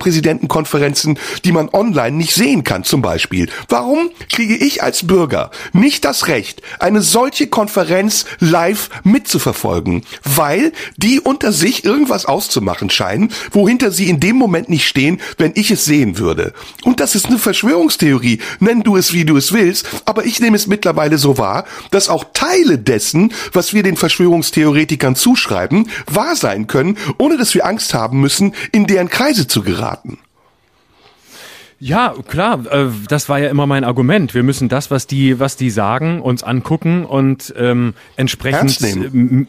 Ministerpräsidentenkonferenzen, die man online nicht sehen kann, zum Beispiel. Warum kriege ich als Bürger nicht das Recht, eine solche Konferenz live mitzuverfolgen? Weil die unter sich irgendwas auszumachen scheinen, wohinter sie in dem Moment nicht stehen, wenn ich es sehen würde. Und das ist eine Verschwörungstheorie. Nenn du es, wie du es willst. Aber ich nehme es mittlerweile so wahr, dass auch Teile dessen, was wir den Verschwörungstheoretikern zuschreiben, wahr sein können, ohne dass wir Angst haben müssen, in deren Kreise zu geraten. warten. Ja, klar, äh, das war ja immer mein Argument. Wir müssen das, was die, was die sagen, uns angucken und ähm, entsprechend äh,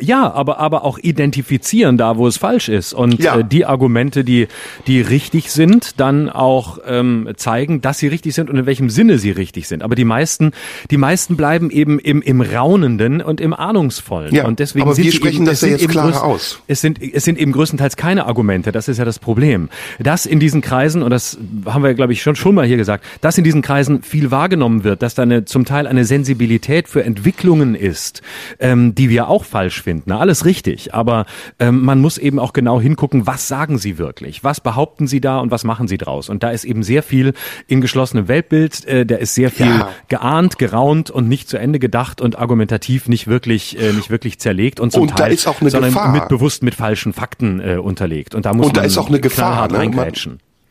ja, aber aber auch identifizieren da, wo es falsch ist und ja. äh, die Argumente, die die richtig sind, dann auch ähm, zeigen, dass sie richtig sind und in welchem Sinne sie richtig sind. Aber die meisten, die meisten bleiben eben im im raunenden und im ahnungsvollen. Ja, und deswegen aber sind wir sprechen eben, das ja jetzt klarer aus. Es sind es sind eben größtenteils keine Argumente. Das ist ja das Problem. Das in diesen Kreisen und das haben wir, glaube ich, schon, schon mal hier gesagt, dass in diesen Kreisen viel wahrgenommen wird, dass da eine, zum Teil eine Sensibilität für Entwicklungen ist, ähm, die wir auch falsch finden. Na, alles richtig, aber ähm, man muss eben auch genau hingucken, was sagen sie wirklich, was behaupten sie da und was machen sie draus. Und da ist eben sehr viel in geschlossenem Weltbild, äh, da ist sehr viel ja. geahnt, geraunt und nicht zu Ende gedacht und argumentativ nicht wirklich, äh, nicht wirklich zerlegt und zum und Teil sondern Gefahr. mit bewusst mit falschen Fakten äh, unterlegt. Und da muss und da man ist auch eine Gefahr. Ne? Man,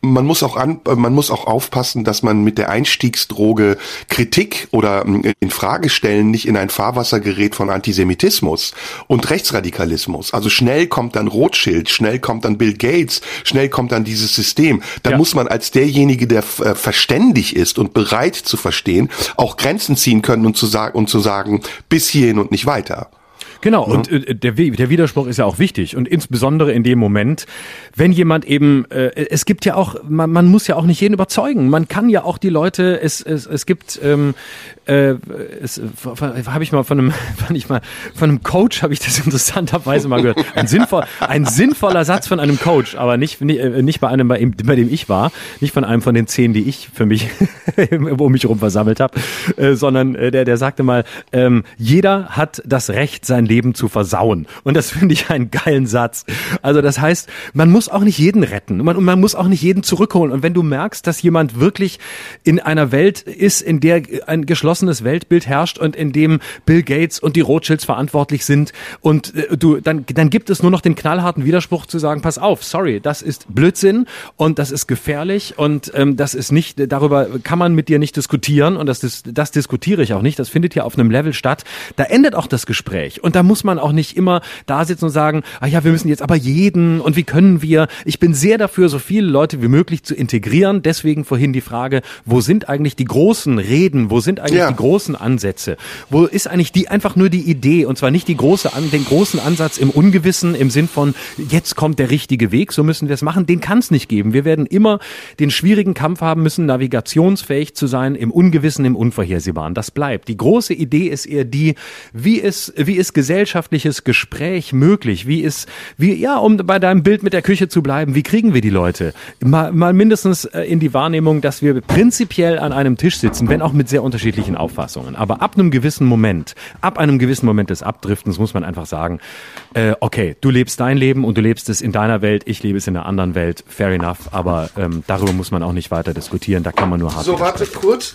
man muss auch an, man muss auch aufpassen, dass man mit der Einstiegsdroge Kritik oder ähm, in Frage stellen nicht in ein Fahrwasser gerät von Antisemitismus und Rechtsradikalismus. Also schnell kommt dann Rothschild, schnell kommt dann Bill Gates, schnell kommt dann dieses System. Da ja. muss man als derjenige, der äh, verständig ist und bereit zu verstehen, auch Grenzen ziehen können und zu sagen und zu sagen, bis hierhin und nicht weiter. Genau, ja. und äh, der, der Widerspruch ist ja auch wichtig und insbesondere in dem Moment, wenn jemand eben, äh, es gibt ja auch, man, man muss ja auch nicht jeden überzeugen, man kann ja auch die Leute, es, es, es gibt, ähm, äh, es habe ich mal von einem, fand ich mal, von einem Coach habe ich das interessanterweise mal gehört. Ein, sinnvoll, ein sinnvoller Satz von einem Coach, aber nicht, nicht, äh, nicht bei einem, bei, bei dem ich war, nicht von einem von den zehn, die ich für mich um mich herum versammelt habe, äh, sondern äh, der, der sagte mal, ähm, jeder hat das Recht, sein Leben zu versauen. Und das finde ich einen geilen Satz. Also das heißt, man muss auch nicht jeden retten und man, man muss auch nicht jeden zurückholen. Und wenn du merkst, dass jemand wirklich in einer Welt ist, in der ein geschlossenes Weltbild herrscht und in dem Bill Gates und die Rothschilds verantwortlich sind und äh, du, dann, dann gibt es nur noch den knallharten Widerspruch zu sagen, pass auf, sorry, das ist Blödsinn und das ist gefährlich und ähm, das ist nicht, darüber kann man mit dir nicht diskutieren und das, das, das diskutiere ich auch nicht. Das findet hier auf einem Level statt. Da endet auch das Gespräch. Und da muss man auch nicht immer da sitzen und sagen, ah ja, wir müssen jetzt aber jeden und wie können wir? Ich bin sehr dafür, so viele Leute wie möglich zu integrieren. Deswegen vorhin die Frage, wo sind eigentlich die großen Reden? Wo sind eigentlich ja. die großen Ansätze? Wo ist eigentlich die einfach nur die Idee und zwar nicht die große den großen Ansatz im Ungewissen im Sinn von jetzt kommt der richtige Weg, so müssen wir es machen. Den kann es nicht geben. Wir werden immer den schwierigen Kampf haben müssen, navigationsfähig zu sein im Ungewissen, im Unvorhersehbaren. Das bleibt. Die große Idee ist eher die, wie ist wie ist gesellschaftliches Gespräch möglich? Wie ist, wie, ja, um bei deinem Bild mit der Küche zu bleiben, wie kriegen wir die Leute? Mal, mal mindestens äh, in die Wahrnehmung, dass wir prinzipiell an einem Tisch sitzen, wenn auch mit sehr unterschiedlichen Auffassungen. Aber ab einem gewissen Moment, ab einem gewissen Moment des Abdriftens muss man einfach sagen, äh, okay, du lebst dein Leben und du lebst es in deiner Welt, ich lebe es in einer anderen Welt, fair enough, aber ähm, darüber muss man auch nicht weiter diskutieren, da kann man nur hart So, warte kurz,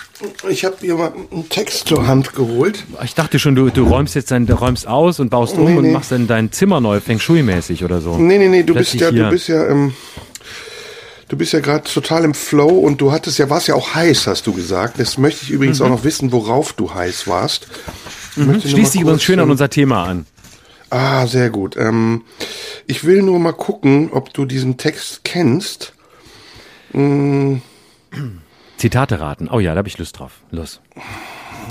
ich habe hier mal einen Text zur Hand geholt. Ich dachte schon, du, du räumst jetzt dein, du räumst aus und baust um nee, und machst dann dein Zimmer neu, Feng Shui-mäßig oder so. Nee, nee, nee, du bist ja, du bist ja, ähm, du bist ja gerade total im Flow und du hattest ja, warst ja auch heiß, hast du gesagt. Das möchte ich übrigens mhm. auch noch wissen, worauf du heiß warst. Mhm. Schließ dich übrigens schön an unser Thema an. Ah, sehr gut. Ähm, ich will nur mal gucken, ob du diesen Text kennst. Hm. Zitate raten. Oh ja, da habe ich Lust drauf. Los.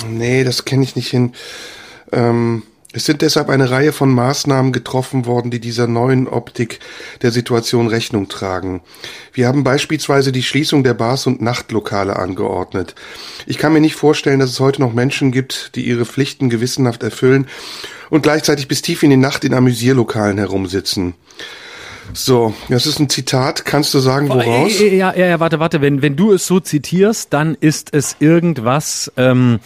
Nee, das kenne ich nicht hin. Ähm, Es sind deshalb eine Reihe von Maßnahmen getroffen worden, die dieser neuen Optik der Situation Rechnung tragen. Wir haben beispielsweise die Schließung der Bars und Nachtlokale angeordnet. Ich kann mir nicht vorstellen, dass es heute noch Menschen gibt, die ihre Pflichten gewissenhaft erfüllen und gleichzeitig bis tief in die Nacht in Amüsierlokalen herumsitzen. So, das ist ein Zitat. Kannst du sagen, woraus? Ja, ja, ja, warte, warte. Wenn, wenn du es so zitierst, dann ist es irgendwas. Ähm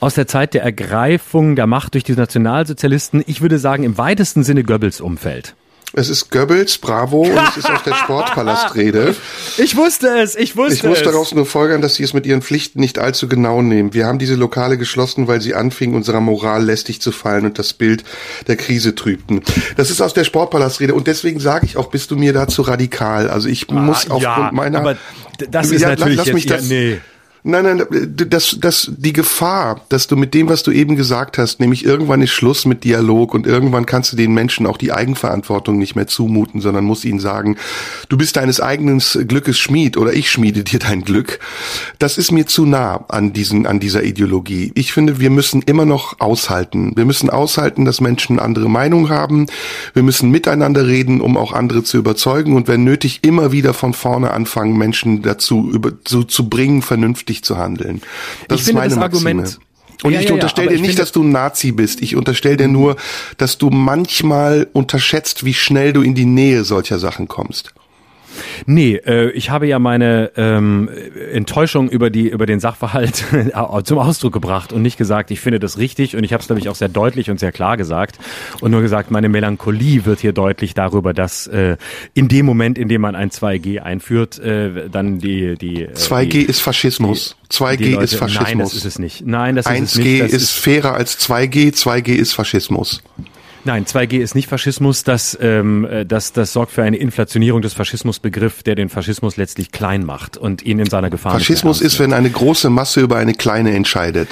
aus der Zeit der Ergreifung der Macht durch die Nationalsozialisten, ich würde sagen im weitesten Sinne Goebbels Umfeld. Es ist Goebbels, bravo, und es ist aus der Sportpalastrede. Ich wusste es, ich wusste es. Ich muss daraus nur folgern, dass Sie es mit Ihren Pflichten nicht allzu genau nehmen. Wir haben diese Lokale geschlossen, weil sie anfingen, unserer Moral lästig zu fallen und das Bild der Krise trübten. Das ist aus der Sportpalastrede und deswegen sage ich auch, bist du mir dazu radikal. Also ich ah, muss aufgrund ja, meiner... Aber das ist ja, natürlich lass, lass mich das, nee. Nein, nein, das, das, die Gefahr, dass du mit dem, was du eben gesagt hast, nämlich irgendwann ist Schluss mit Dialog und irgendwann kannst du den Menschen auch die Eigenverantwortung nicht mehr zumuten, sondern musst ihnen sagen, du bist deines eigenen Glückes Schmied oder ich schmiede dir dein Glück. Das ist mir zu nah an diesen, an dieser Ideologie. Ich finde, wir müssen immer noch aushalten. Wir müssen aushalten, dass Menschen andere Meinung haben. Wir müssen miteinander reden, um auch andere zu überzeugen und wenn nötig immer wieder von vorne anfangen, Menschen dazu über, zu, zu bringen, vernünftig vernünftig zu handeln. Das ich ist meine das Maxime. Argument und ja, ich ja, unterstelle ja, dir nicht, dass du ein Nazi bist. Ich unterstelle dir nur, dass du manchmal unterschätzt, wie schnell du in die Nähe solcher Sachen kommst. Nee, äh, ich habe ja meine ähm, Enttäuschung über die über den Sachverhalt zum Ausdruck gebracht und nicht gesagt, ich finde das richtig und ich habe es glaube ich auch sehr deutlich und sehr klar gesagt und nur gesagt, meine Melancholie wird hier deutlich darüber, dass äh, in dem Moment, in dem man ein 2G einführt, äh, dann die die äh, 2G die, ist Faschismus. Die, 2G Leute, ist Faschismus. Nein, das ist es nicht. Nein, das ist 1G es nicht. 1G ist, ist fairer als 2G, 2G ist Faschismus. Nein, 2G ist nicht Faschismus. Das, ähm, äh, das, das sorgt für eine Inflationierung des Faschismusbegriffs, der den Faschismus letztlich klein macht und ihn in seiner Gefahr. Faschismus ist, wenn eine große Masse über eine kleine entscheidet.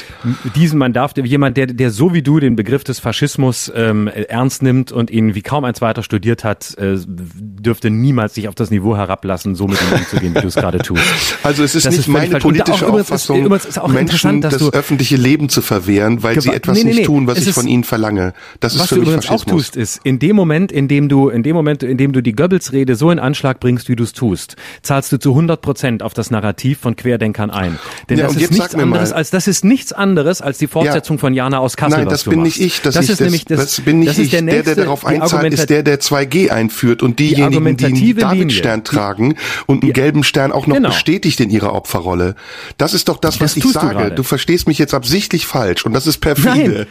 Diesen man darf, jemand, der, der so wie du den Begriff des Faschismus ähm, ernst nimmt und ihn wie kaum ein zweiter studiert hat, äh, dürfte niemals sich auf das Niveau herablassen, so mit ihm umzugehen, wie du es gerade tust. Also es ist das nicht ist meine politische Auffassung, ist, ist Menschen das öffentliche Leben zu verwehren, weil sie etwas nee, nee, nicht tun, was ich von ihnen verlange. Das ist für mich übrigens auch tust, ist, in dem Moment, in dem du, in dem Moment, in dem du die Goebbels-Rede so in Anschlag bringst, wie du es tust, zahlst du zu 100 Prozent auf das Narrativ von Querdenkern ein. Denn ja, das ist nichts anderes als, das ist nichts anderes als die Fortsetzung ja. von Jana aus Kassel. Nein, das bin nicht ich, das, das ist, das, nämlich das, das bin nicht das ich. Der, nächste, der, der darauf einzahlt, ist der, der 2G einführt und diejenigen, die, einen Davidstern tragen und einen gelben Stern auch noch genau. bestätigt in ihrer Opferrolle. Das ist doch das, was ich sage. Du, verstehst mich jetzt absichtlich falsch und das ist perfide.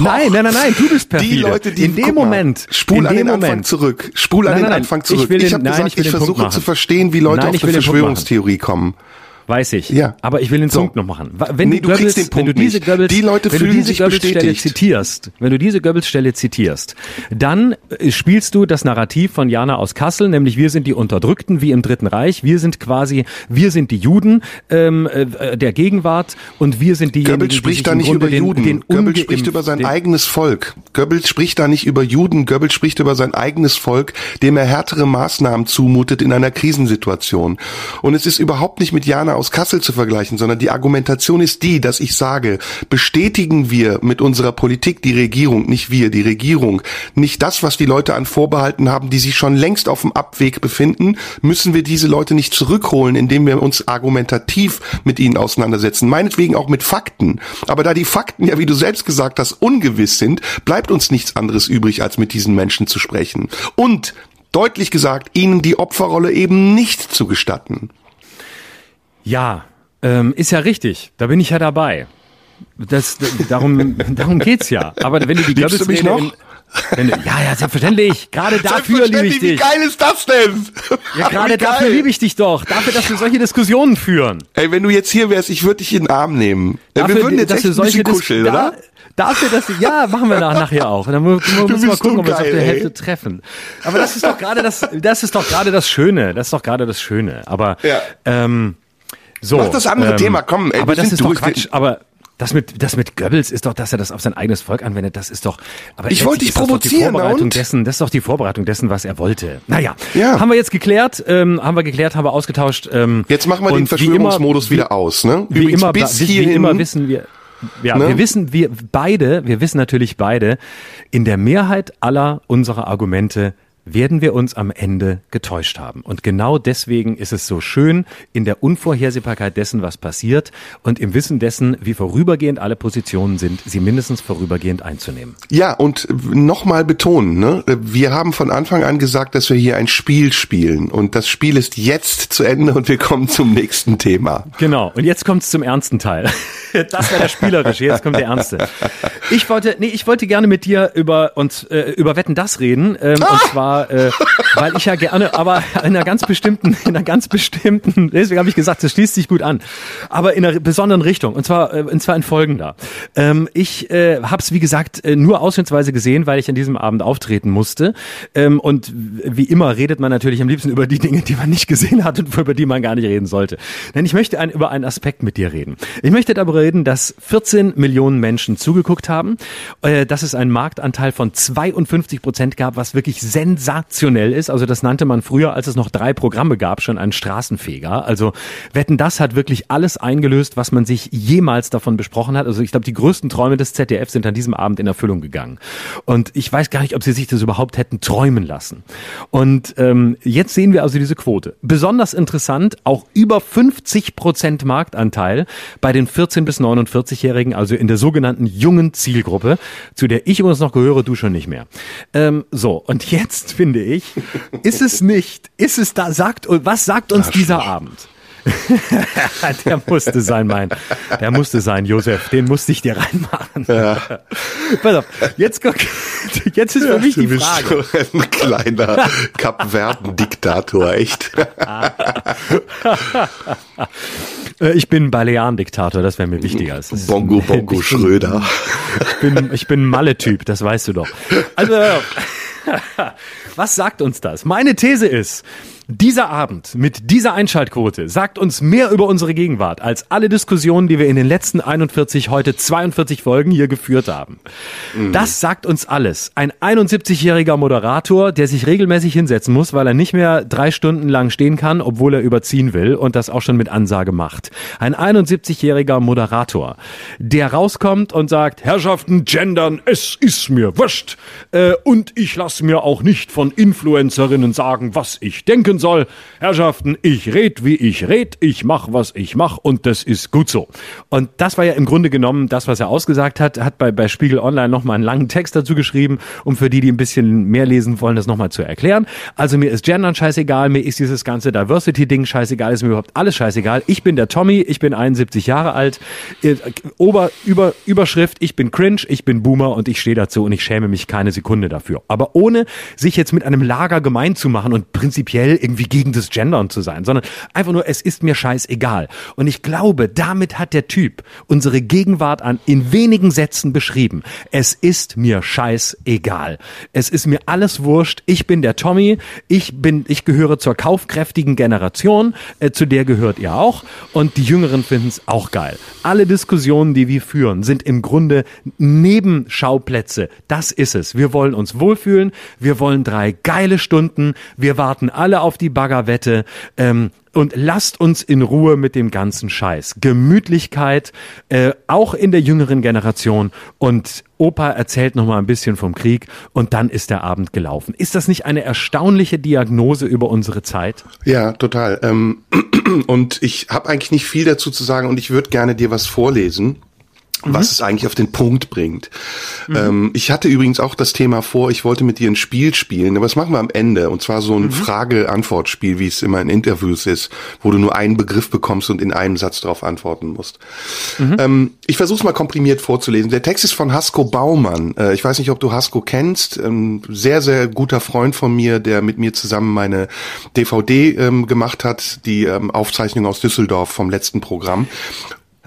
Nein, nein, nein, nein, du bist perfide. Die Leute, die in dem Moment, spul an den Moment. Anfang zurück, spul an nein, den nein, Anfang zurück. Ich, ich habe gesagt, ich, ich versuche zu verstehen, wie Leute nein, auf eine Verschwörungstheorie kommen. Weiß ich. Ja. Aber ich will den so. Punkt noch machen. Wenn nee, du, Goebbels, Punkt wenn du diese Goebbels, die Leute wenn du diese Goebbels-Stelle zitierst, wenn du diese Goebbels-Stelle zitierst, dann äh, spielst du das Narrativ von Jana aus Kassel, nämlich wir sind die Unterdrückten wie im Dritten Reich, wir sind quasi, wir sind die Juden ähm, äh, der Gegenwart und wir sind diejenigen, Goebbels spricht da nicht über den, Juden. Den Goebbels spricht über sein eigenes Volk. Goebbels spricht da nicht über Juden. Goebbels spricht über sein eigenes Volk, dem er härtere Maßnahmen zumutet in einer Krisensituation. Und es ist überhaupt nicht mit Jana aus Kassel zu vergleichen, sondern die Argumentation ist die, dass ich sage, bestätigen wir mit unserer Politik die Regierung, nicht wir, die Regierung, nicht das, was die Leute an Vorbehalten haben, die sich schon längst auf dem Abweg befinden, müssen wir diese Leute nicht zurückholen, indem wir uns argumentativ mit ihnen auseinandersetzen, meinetwegen auch mit Fakten. Aber da die Fakten ja, wie du selbst gesagt hast, ungewiss sind, bleibt uns nichts anderes übrig, als mit diesen Menschen zu sprechen. Und deutlich gesagt, ihnen die Opferrolle eben nicht zu gestatten. Ja, ähm, ist ja richtig. Da bin ich ja dabei. Das, darum, darum geht's ja. Aber wenn du die Liebst du mich noch? Wenn du, ja, ja, selbstverständlich. Gerade dafür liebe ich dich. Wie geil ist das denn? Ja, gerade dafür liebe ich dich doch. Dafür, dass wir solche Diskussionen führen. Ey, wenn du jetzt hier wärst, ich würde dich in den Arm nehmen. Dafür, wir würden jetzt echt ein bisschen kuscheln, Dis oder? dafür, dass du, ja, machen wir nach, nachher auch. Dann müssen wir mal gucken, ob wir uns auf der Hälfte treffen. Aber das ist doch gerade das, das ist doch gerade das Schöne. Das ist doch gerade das Schöne. Aber, ja. ähm, so, Mach das andere ähm, Thema, komm. Ey, aber das ist doch Quatsch. Aber das mit, das mit Goebbels ist doch, dass er das auf sein eigenes Volk anwendet. Das ist doch. Aber ich wollte dich provozieren. Das, Vorbereitung dessen, das ist doch die Vorbereitung dessen, was er wollte. Naja, ja. haben wir jetzt geklärt, ähm, haben wir geklärt, haben wir ausgetauscht. Ähm, jetzt machen wir den Verschwörungsmodus immer, wieder aus. Ne? Übrigens, wie immer, bis, hierhin, wie immer wissen wir. Ja, ne? wir wissen, wir beide, wir wissen natürlich beide, in der Mehrheit aller unserer Argumente werden wir uns am Ende getäuscht haben. Und genau deswegen ist es so schön, in der Unvorhersehbarkeit dessen, was passiert und im Wissen dessen, wie vorübergehend alle Positionen sind, sie mindestens vorübergehend einzunehmen. Ja, und nochmal betonen, ne? wir haben von Anfang an gesagt, dass wir hier ein Spiel spielen. Und das Spiel ist jetzt zu Ende und wir kommen zum nächsten Thema. Genau, und jetzt kommt es zum ernsten Teil. Das war der spielerische, jetzt kommt der ernste. Ich wollte, nee, ich wollte gerne mit dir über uns, äh, über Wetten das reden. Ähm, ah! Und zwar äh, weil ich ja gerne, aber in einer ganz bestimmten, in einer ganz bestimmten, deswegen habe ich gesagt, das schließt sich gut an, aber in einer besonderen Richtung und zwar, äh, und zwar in folgender. Ähm, ich äh, habe es wie gesagt äh, nur ausschnittsweise gesehen, weil ich an diesem Abend auftreten musste ähm, und wie immer redet man natürlich am liebsten über die Dinge, die man nicht gesehen hat und über die man gar nicht reden sollte. Denn ich möchte ein, über einen Aspekt mit dir reden. Ich möchte darüber reden, dass 14 Millionen Menschen zugeguckt haben, äh, dass es einen Marktanteil von 52 Prozent gab, was wirklich sensationell sensationell ist. Also das nannte man früher, als es noch drei Programme gab, schon einen Straßenfeger. Also Wetten, das hat wirklich alles eingelöst, was man sich jemals davon besprochen hat. Also ich glaube, die größten Träume des ZDF sind an diesem Abend in Erfüllung gegangen. Und ich weiß gar nicht, ob sie sich das überhaupt hätten träumen lassen. Und ähm, jetzt sehen wir also diese Quote. Besonders interessant, auch über 50 Prozent Marktanteil bei den 14 bis 49-Jährigen, also in der sogenannten jungen Zielgruppe, zu der ich übrigens noch gehöre, du schon nicht mehr. Ähm, so, und jetzt finde ich. Ist es nicht? Ist es da? Sagt, was sagt uns dieser Abend? der musste sein, mein. Der musste sein, Josef. Den musste ich dir reinmachen. Ja. Pass auf, jetzt, jetzt ist für mich die Frage. ein kleiner Kapverden-Diktator, echt. Äh, ich bin Balearen-Diktator, das wäre mir wichtiger. Bongo Bongo Schröder. Ich bin, ich bin Malle-Typ, das weißt du doch. Also, was sagt uns das? Meine These ist, dieser Abend mit dieser Einschaltquote sagt uns mehr über unsere Gegenwart als alle Diskussionen, die wir in den letzten 41, heute 42 Folgen hier geführt haben. Mhm. Das sagt uns alles. Ein 71-jähriger Moderator, der sich regelmäßig hinsetzen muss, weil er nicht mehr drei Stunden lang stehen kann, obwohl er überziehen will und das auch schon mit Ansage macht. Ein 71-jähriger Moderator, der rauskommt und sagt, Herrschaften, gendern, es ist mir wurscht. Äh, und ich lasse mir auch nicht von Influencerinnen sagen, was ich denken soll. Herrschaften, ich red, wie ich red, ich mach, was ich mach und das ist gut so. Und das war ja im Grunde genommen das, was er ausgesagt hat, hat bei, bei Spiegel Online nochmal einen langen Text dazu geschrieben, um für die, die ein bisschen mehr lesen wollen, das nochmal zu erklären. Also mir ist Gendern scheißegal, mir ist dieses ganze Diversity-Ding scheißegal, ist mir überhaupt alles scheißegal. Ich bin der Tommy, ich bin 71 Jahre alt, Ober, über, Überschrift, ich bin cringe, ich bin Boomer und ich stehe dazu und ich schäme mich keine Sekunde dafür. Aber ohne sich jetzt mit einem Lager gemein zu machen und prinzipiell irgendwie gegen das Gendern zu sein, sondern einfach nur, es ist mir scheißegal. Und ich glaube, damit hat der Typ unsere Gegenwart an in wenigen Sätzen beschrieben. Es ist mir scheißegal. Es ist mir alles wurscht. Ich bin der Tommy. Ich bin, ich gehöre zur kaufkräftigen Generation. Äh, zu der gehört ihr auch. Und die Jüngeren finden es auch geil. Alle Diskussionen, die wir führen, sind im Grunde Nebenschauplätze. Das ist es. Wir wollen uns wohlfühlen. Wir wollen drei geile Stunden. Wir warten alle auf die Baggerwette. Ähm, und lasst uns in Ruhe mit dem ganzen Scheiß. Gemütlichkeit, äh, auch in der jüngeren Generation. Und Opa erzählt noch mal ein bisschen vom Krieg und dann ist der Abend gelaufen. Ist das nicht eine erstaunliche Diagnose über unsere Zeit? Ja, total. Ähm, und ich habe eigentlich nicht viel dazu zu sagen und ich würde gerne dir was vorlesen mhm. was es eigentlich auf den Punkt bringt. Mhm. Ähm, ich hatte übrigens auch das Thema vor, ich wollte mit dir ein Spiel spielen, aber das machen wir am Ende. Und zwar so ein mhm. Frage-Antwort-Spiel, wie es immer in Interviews ist, wo du nur einen Begriff bekommst und in einem Satz darauf antworten musst. Mhm. Ähm, ich versuche es mal komprimiert vorzulesen. Der Text ist von Hasko Baumann. Äh, ich weiß nicht, ob du Hasko kennst. Ähm, sehr, sehr guter Freund von mir, der mit mir zusammen meine DVD ähm, gemacht hat, die ähm, Aufzeichnung aus Düsseldorf vom letzten Programm.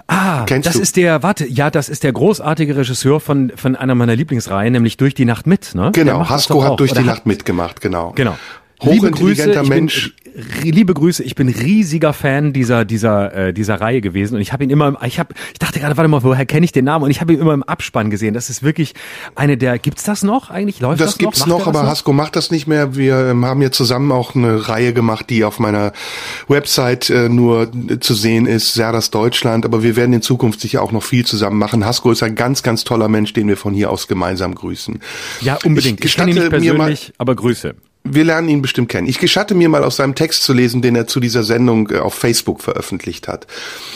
Ah, Kennst das du? ist der, warte, ja, das ist der großartige Regisseur von, von einer meiner Lieblingsreihen, nämlich Durch die Nacht mit, ne? Genau, Hasko hat Durch die Nacht mitgemacht, genau. Genau. Liebe Grüße, Mensch. Bin, liebe Grüße, ich bin riesiger Fan dieser dieser äh, dieser Reihe gewesen und ich habe ihn immer ich habe ich dachte gerade warte mal, woher kenne ich den Namen und ich habe ihn immer im Abspann gesehen. Das ist wirklich eine der gibt's das noch eigentlich? Läuft das, das gibt's noch, noch aber noch? Hasko macht das nicht mehr. Wir ähm, haben ja zusammen auch eine Reihe gemacht, die auf meiner Website äh, nur zu sehen ist, Serdas Deutschland, aber wir werden in Zukunft sicher auch noch viel zusammen machen. Hasko ist ein ganz ganz toller Mensch, den wir von hier aus gemeinsam grüßen. Ja, unbedingt. Ich, ich kenne ihn nicht persönlich, aber Grüße wir lernen ihn bestimmt kennen. Ich gestatte mir mal aus seinem Text zu lesen, den er zu dieser Sendung äh, auf Facebook veröffentlicht hat.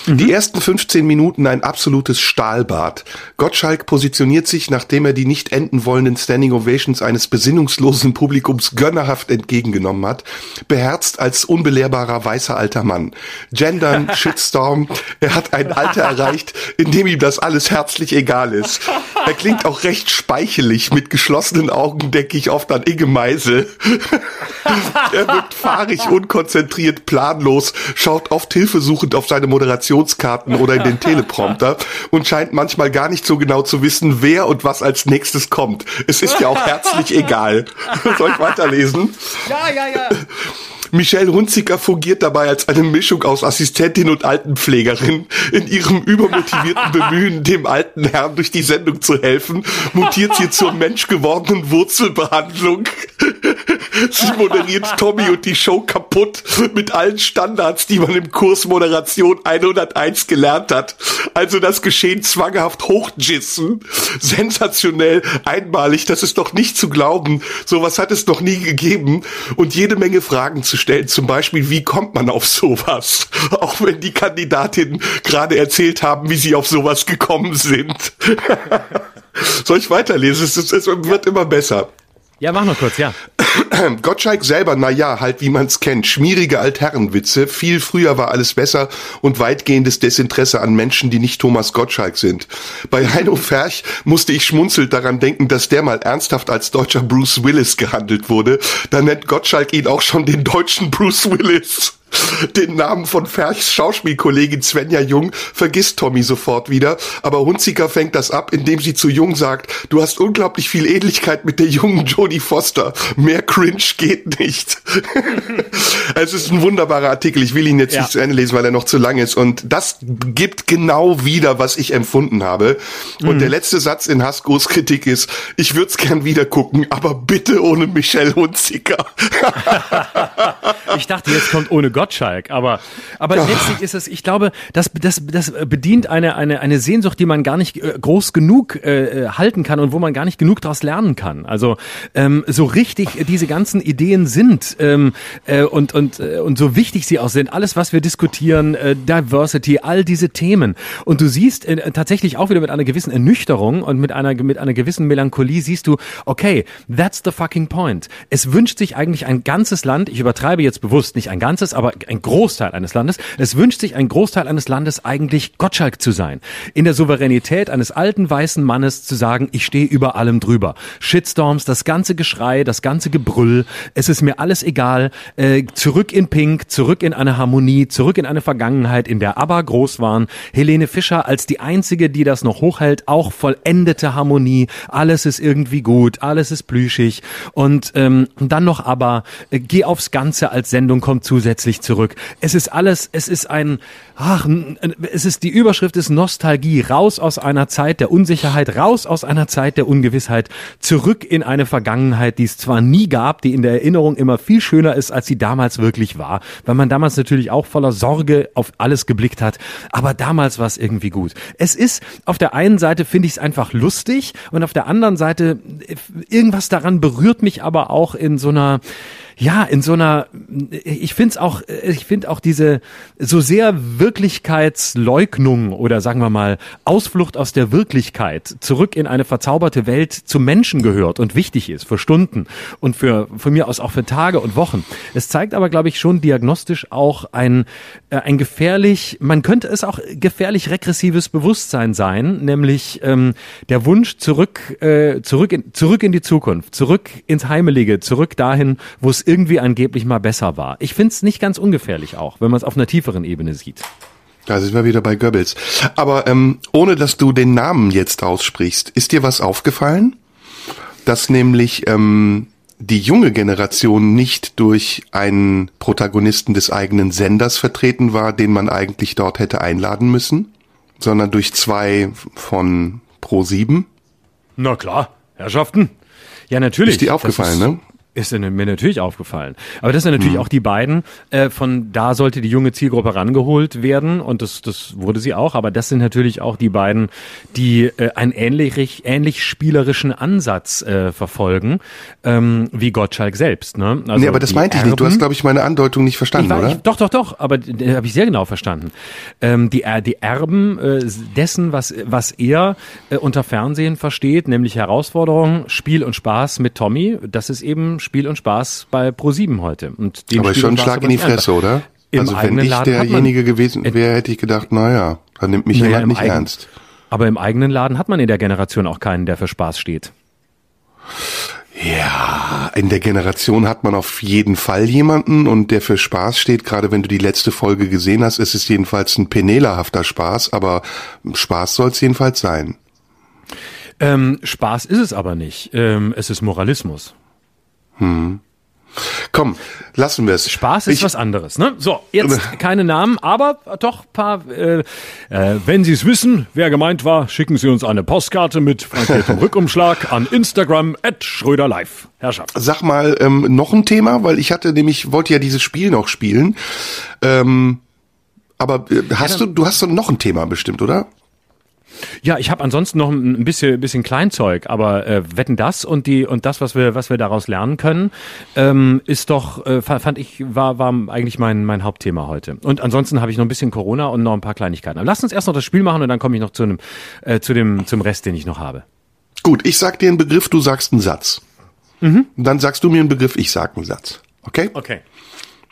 Mhm. Die ersten 15 Minuten ein absolutes Stahlbad. Gottschalk positioniert sich, nachdem er die nicht enden wollenden Standing Ovations eines besinnungslosen Publikums gönnerhaft entgegengenommen hat, beherzt als unbelehrbarer weißer alter Mann. Gendern, Shitstorm, er hat ein Alter erreicht, in dem ihm das alles herzlich egal ist. Er klingt auch recht speichelig, mit geschlossenen Augen denke ich oft an Inge Meisel. er wirkt fahrig, unkonzentriert, planlos, schaut oft hilfesuchend auf seine Moderationskarten oder in den Teleprompter und scheint manchmal gar nicht so genau zu wissen, wer und was als nächstes kommt. Es ist ja auch herzlich egal. Soll ich weiterlesen? Ja, ja, ja. Michelle Hunziker fungiert dabei als eine Mischung aus Assistentin und Altenpflegerin. In ihrem übermotivierten Bemühen, dem alten Herrn durch die Sendung zu helfen, mutiert sie zur menschgewordenen Wurzelbehandlung. Sie moderiert Tommy und die Show kaputt mit allen Standards, die man im Kurs Moderation 101 gelernt hat. Also das Geschehen zwanghaft hochjissen. Sensationell, einmalig, das ist doch nicht zu glauben. Sowas hat es noch nie gegeben. Und jede Menge Fragen zu stellen. Zum Beispiel, wie kommt man auf sowas? Auch wenn die Kandidatinnen gerade erzählt haben, wie sie auf sowas gekommen sind. Soll ich weiterlesen? Es, es, es wird immer besser. Ja, mach noch kurz, ja. Gottschalk selber, na ja, halt wie man's kennt, schmierige Altherrenwitze, viel früher war alles besser und weitgehendes Desinteresse an Menschen, die nicht Thomas Gottschalk sind. Bei Heino Ferch musste ich schmunzelt daran denken, dass der mal ernsthaft als deutscher Bruce Willis gehandelt wurde. Da nennt Gottschalk ihn auch schon den deutschen Bruce Willis. Den Namen von Ferchs Schauspielkollegin Svenja Jung vergisst Tommy sofort wieder, aber Hunziker fängt das ab, indem sie zu Jung sagt, du hast unglaublich viel Ähnlichkeit mit der jungen Jodie Foster. Mehr Cringe geht nicht. es ist ein wunderbarer Artikel, ich will ihn jetzt ja. nicht zu Ende lesen, weil er noch zu lang ist und das gibt genau wieder, was ich empfunden habe. Und mhm. der letzte Satz in Haskos Kritik ist, ich würde es gern wieder gucken, aber bitte ohne Michelle Hunziker. ich dachte, jetzt kommt ohne Gottschalk, aber, aber letztlich ist es, ich glaube, das, das, das bedient eine, eine, eine Sehnsucht, die man gar nicht äh, groß genug äh, äh, halten kann und wo man gar nicht genug daraus lernen kann. Also ähm, so richtig diese ganzen Ideen sind ähm, äh, und, und, äh, und so wichtig sie auch sind, alles, was wir diskutieren, äh, Diversity, all diese Themen. Und du siehst äh, tatsächlich auch wieder mit einer gewissen Ernüchterung und mit einer, mit einer gewissen Melancholie siehst du, okay, that's the fucking point. Es wünscht sich eigentlich ein ganzes Land, ich übertreibe jetzt bewusst nicht ein ganzes, aber aber ein Großteil eines Landes, es wünscht sich ein Großteil eines Landes eigentlich Gottschalk zu sein. In der Souveränität eines alten weißen Mannes zu sagen, ich stehe über allem drüber. Shitstorms, das ganze Geschrei, das ganze Gebrüll, es ist mir alles egal. Äh, zurück in Pink, zurück in eine Harmonie, zurück in eine Vergangenheit, in der aber groß waren. Helene Fischer als die einzige, die das noch hochhält, auch vollendete Harmonie. Alles ist irgendwie gut, alles ist plüschig. Und ähm, dann noch aber, äh, geh aufs Ganze als Sendung kommt zusätzlich nicht zurück. Es ist alles, es ist ein, ach, es ist die Überschrift ist Nostalgie, raus aus einer Zeit der Unsicherheit, raus aus einer Zeit der Ungewissheit, zurück in eine Vergangenheit, die es zwar nie gab, die in der Erinnerung immer viel schöner ist, als sie damals wirklich war, weil man damals natürlich auch voller Sorge auf alles geblickt hat, aber damals war es irgendwie gut. Es ist auf der einen Seite finde ich es einfach lustig und auf der anderen Seite irgendwas daran berührt mich aber auch in so einer ja, in so einer, ich finde es auch, ich finde auch diese so sehr Wirklichkeitsleugnung oder sagen wir mal Ausflucht aus der Wirklichkeit zurück in eine verzauberte Welt zum Menschen gehört und wichtig ist für Stunden und für von mir aus auch für Tage und Wochen. Es zeigt aber, glaube ich, schon diagnostisch auch ein, äh, ein gefährlich, man könnte es auch gefährlich regressives Bewusstsein sein, nämlich ähm, der Wunsch zurück, äh, zurück, in, zurück in die Zukunft, zurück ins Heimelige, zurück dahin, wo es irgendwie angeblich mal besser war. Ich finde es nicht ganz ungefährlich auch, wenn man es auf einer tieferen Ebene sieht. Da sind wir wieder bei Goebbels. Aber ähm, ohne dass du den Namen jetzt aussprichst, ist dir was aufgefallen? Dass nämlich ähm, die junge Generation nicht durch einen Protagonisten des eigenen Senders vertreten war, den man eigentlich dort hätte einladen müssen, sondern durch zwei von Pro 7? Na klar, Herrschaften. Ja, natürlich. Ist dir aufgefallen, ne? Ist mir natürlich aufgefallen. Aber das sind natürlich mhm. auch die beiden, äh, von da sollte die junge Zielgruppe rangeholt werden und das, das wurde sie auch, aber das sind natürlich auch die beiden, die äh, einen ähnlich, ähnlich spielerischen Ansatz äh, verfolgen, ähm, wie Gottschalk selbst. Ne? Also nee, aber das meinte ich nicht. Du hast, glaube ich, meine Andeutung nicht verstanden, war, oder? Ich, doch, doch, doch, aber äh, habe ich sehr genau verstanden. Ähm, die, die Erben äh, dessen, was, was er äh, unter Fernsehen versteht, nämlich Herausforderungen, Spiel und Spaß mit Tommy, das ist eben Spiel und Spaß bei Pro7 heute. Und den aber Spiel schon ein Schlag in die Fresse, oder? Im also wenn ich Laden derjenige gewesen wäre, hätte ich gedacht, naja, dann nimmt mich naja, jemand nicht ernst. Aber im eigenen Laden hat man in der Generation auch keinen, der für Spaß steht. Ja, in der Generation hat man auf jeden Fall jemanden und der für Spaß steht. Gerade wenn du die letzte Folge gesehen hast, ist es jedenfalls ein penelahafter Spaß, aber Spaß soll es jedenfalls sein. Ähm, Spaß ist es aber nicht. Ähm, es ist Moralismus. Hm. Komm, lassen wir es. Spaß ist ich, was anderes, ne? So, jetzt keine Namen, aber doch paar. Äh, äh, wenn Sie es wissen, wer gemeint war, schicken Sie uns eine Postkarte mit frankiertem Rückumschlag an Instagram at Schröder Live. Herrschaft. Sag mal ähm, noch ein Thema, weil ich hatte nämlich wollte ja dieses Spiel noch spielen. Ähm, aber äh, hast ja, du du hast noch ein Thema bestimmt, oder? Ja, ich habe ansonsten noch ein bisschen, bisschen Kleinzeug, aber äh, wetten das und die und das, was wir, was wir daraus lernen können, ähm, ist doch, äh, fand ich, war, war eigentlich mein, mein Hauptthema heute. Und ansonsten habe ich noch ein bisschen Corona und noch ein paar Kleinigkeiten. Aber lass uns erst noch das Spiel machen und dann komme ich noch zu einem, äh, zu dem, zum Rest, den ich noch habe. Gut, ich sag dir einen Begriff, du sagst einen Satz. Mhm. Dann sagst du mir einen Begriff, ich sag einen Satz. Okay? Okay.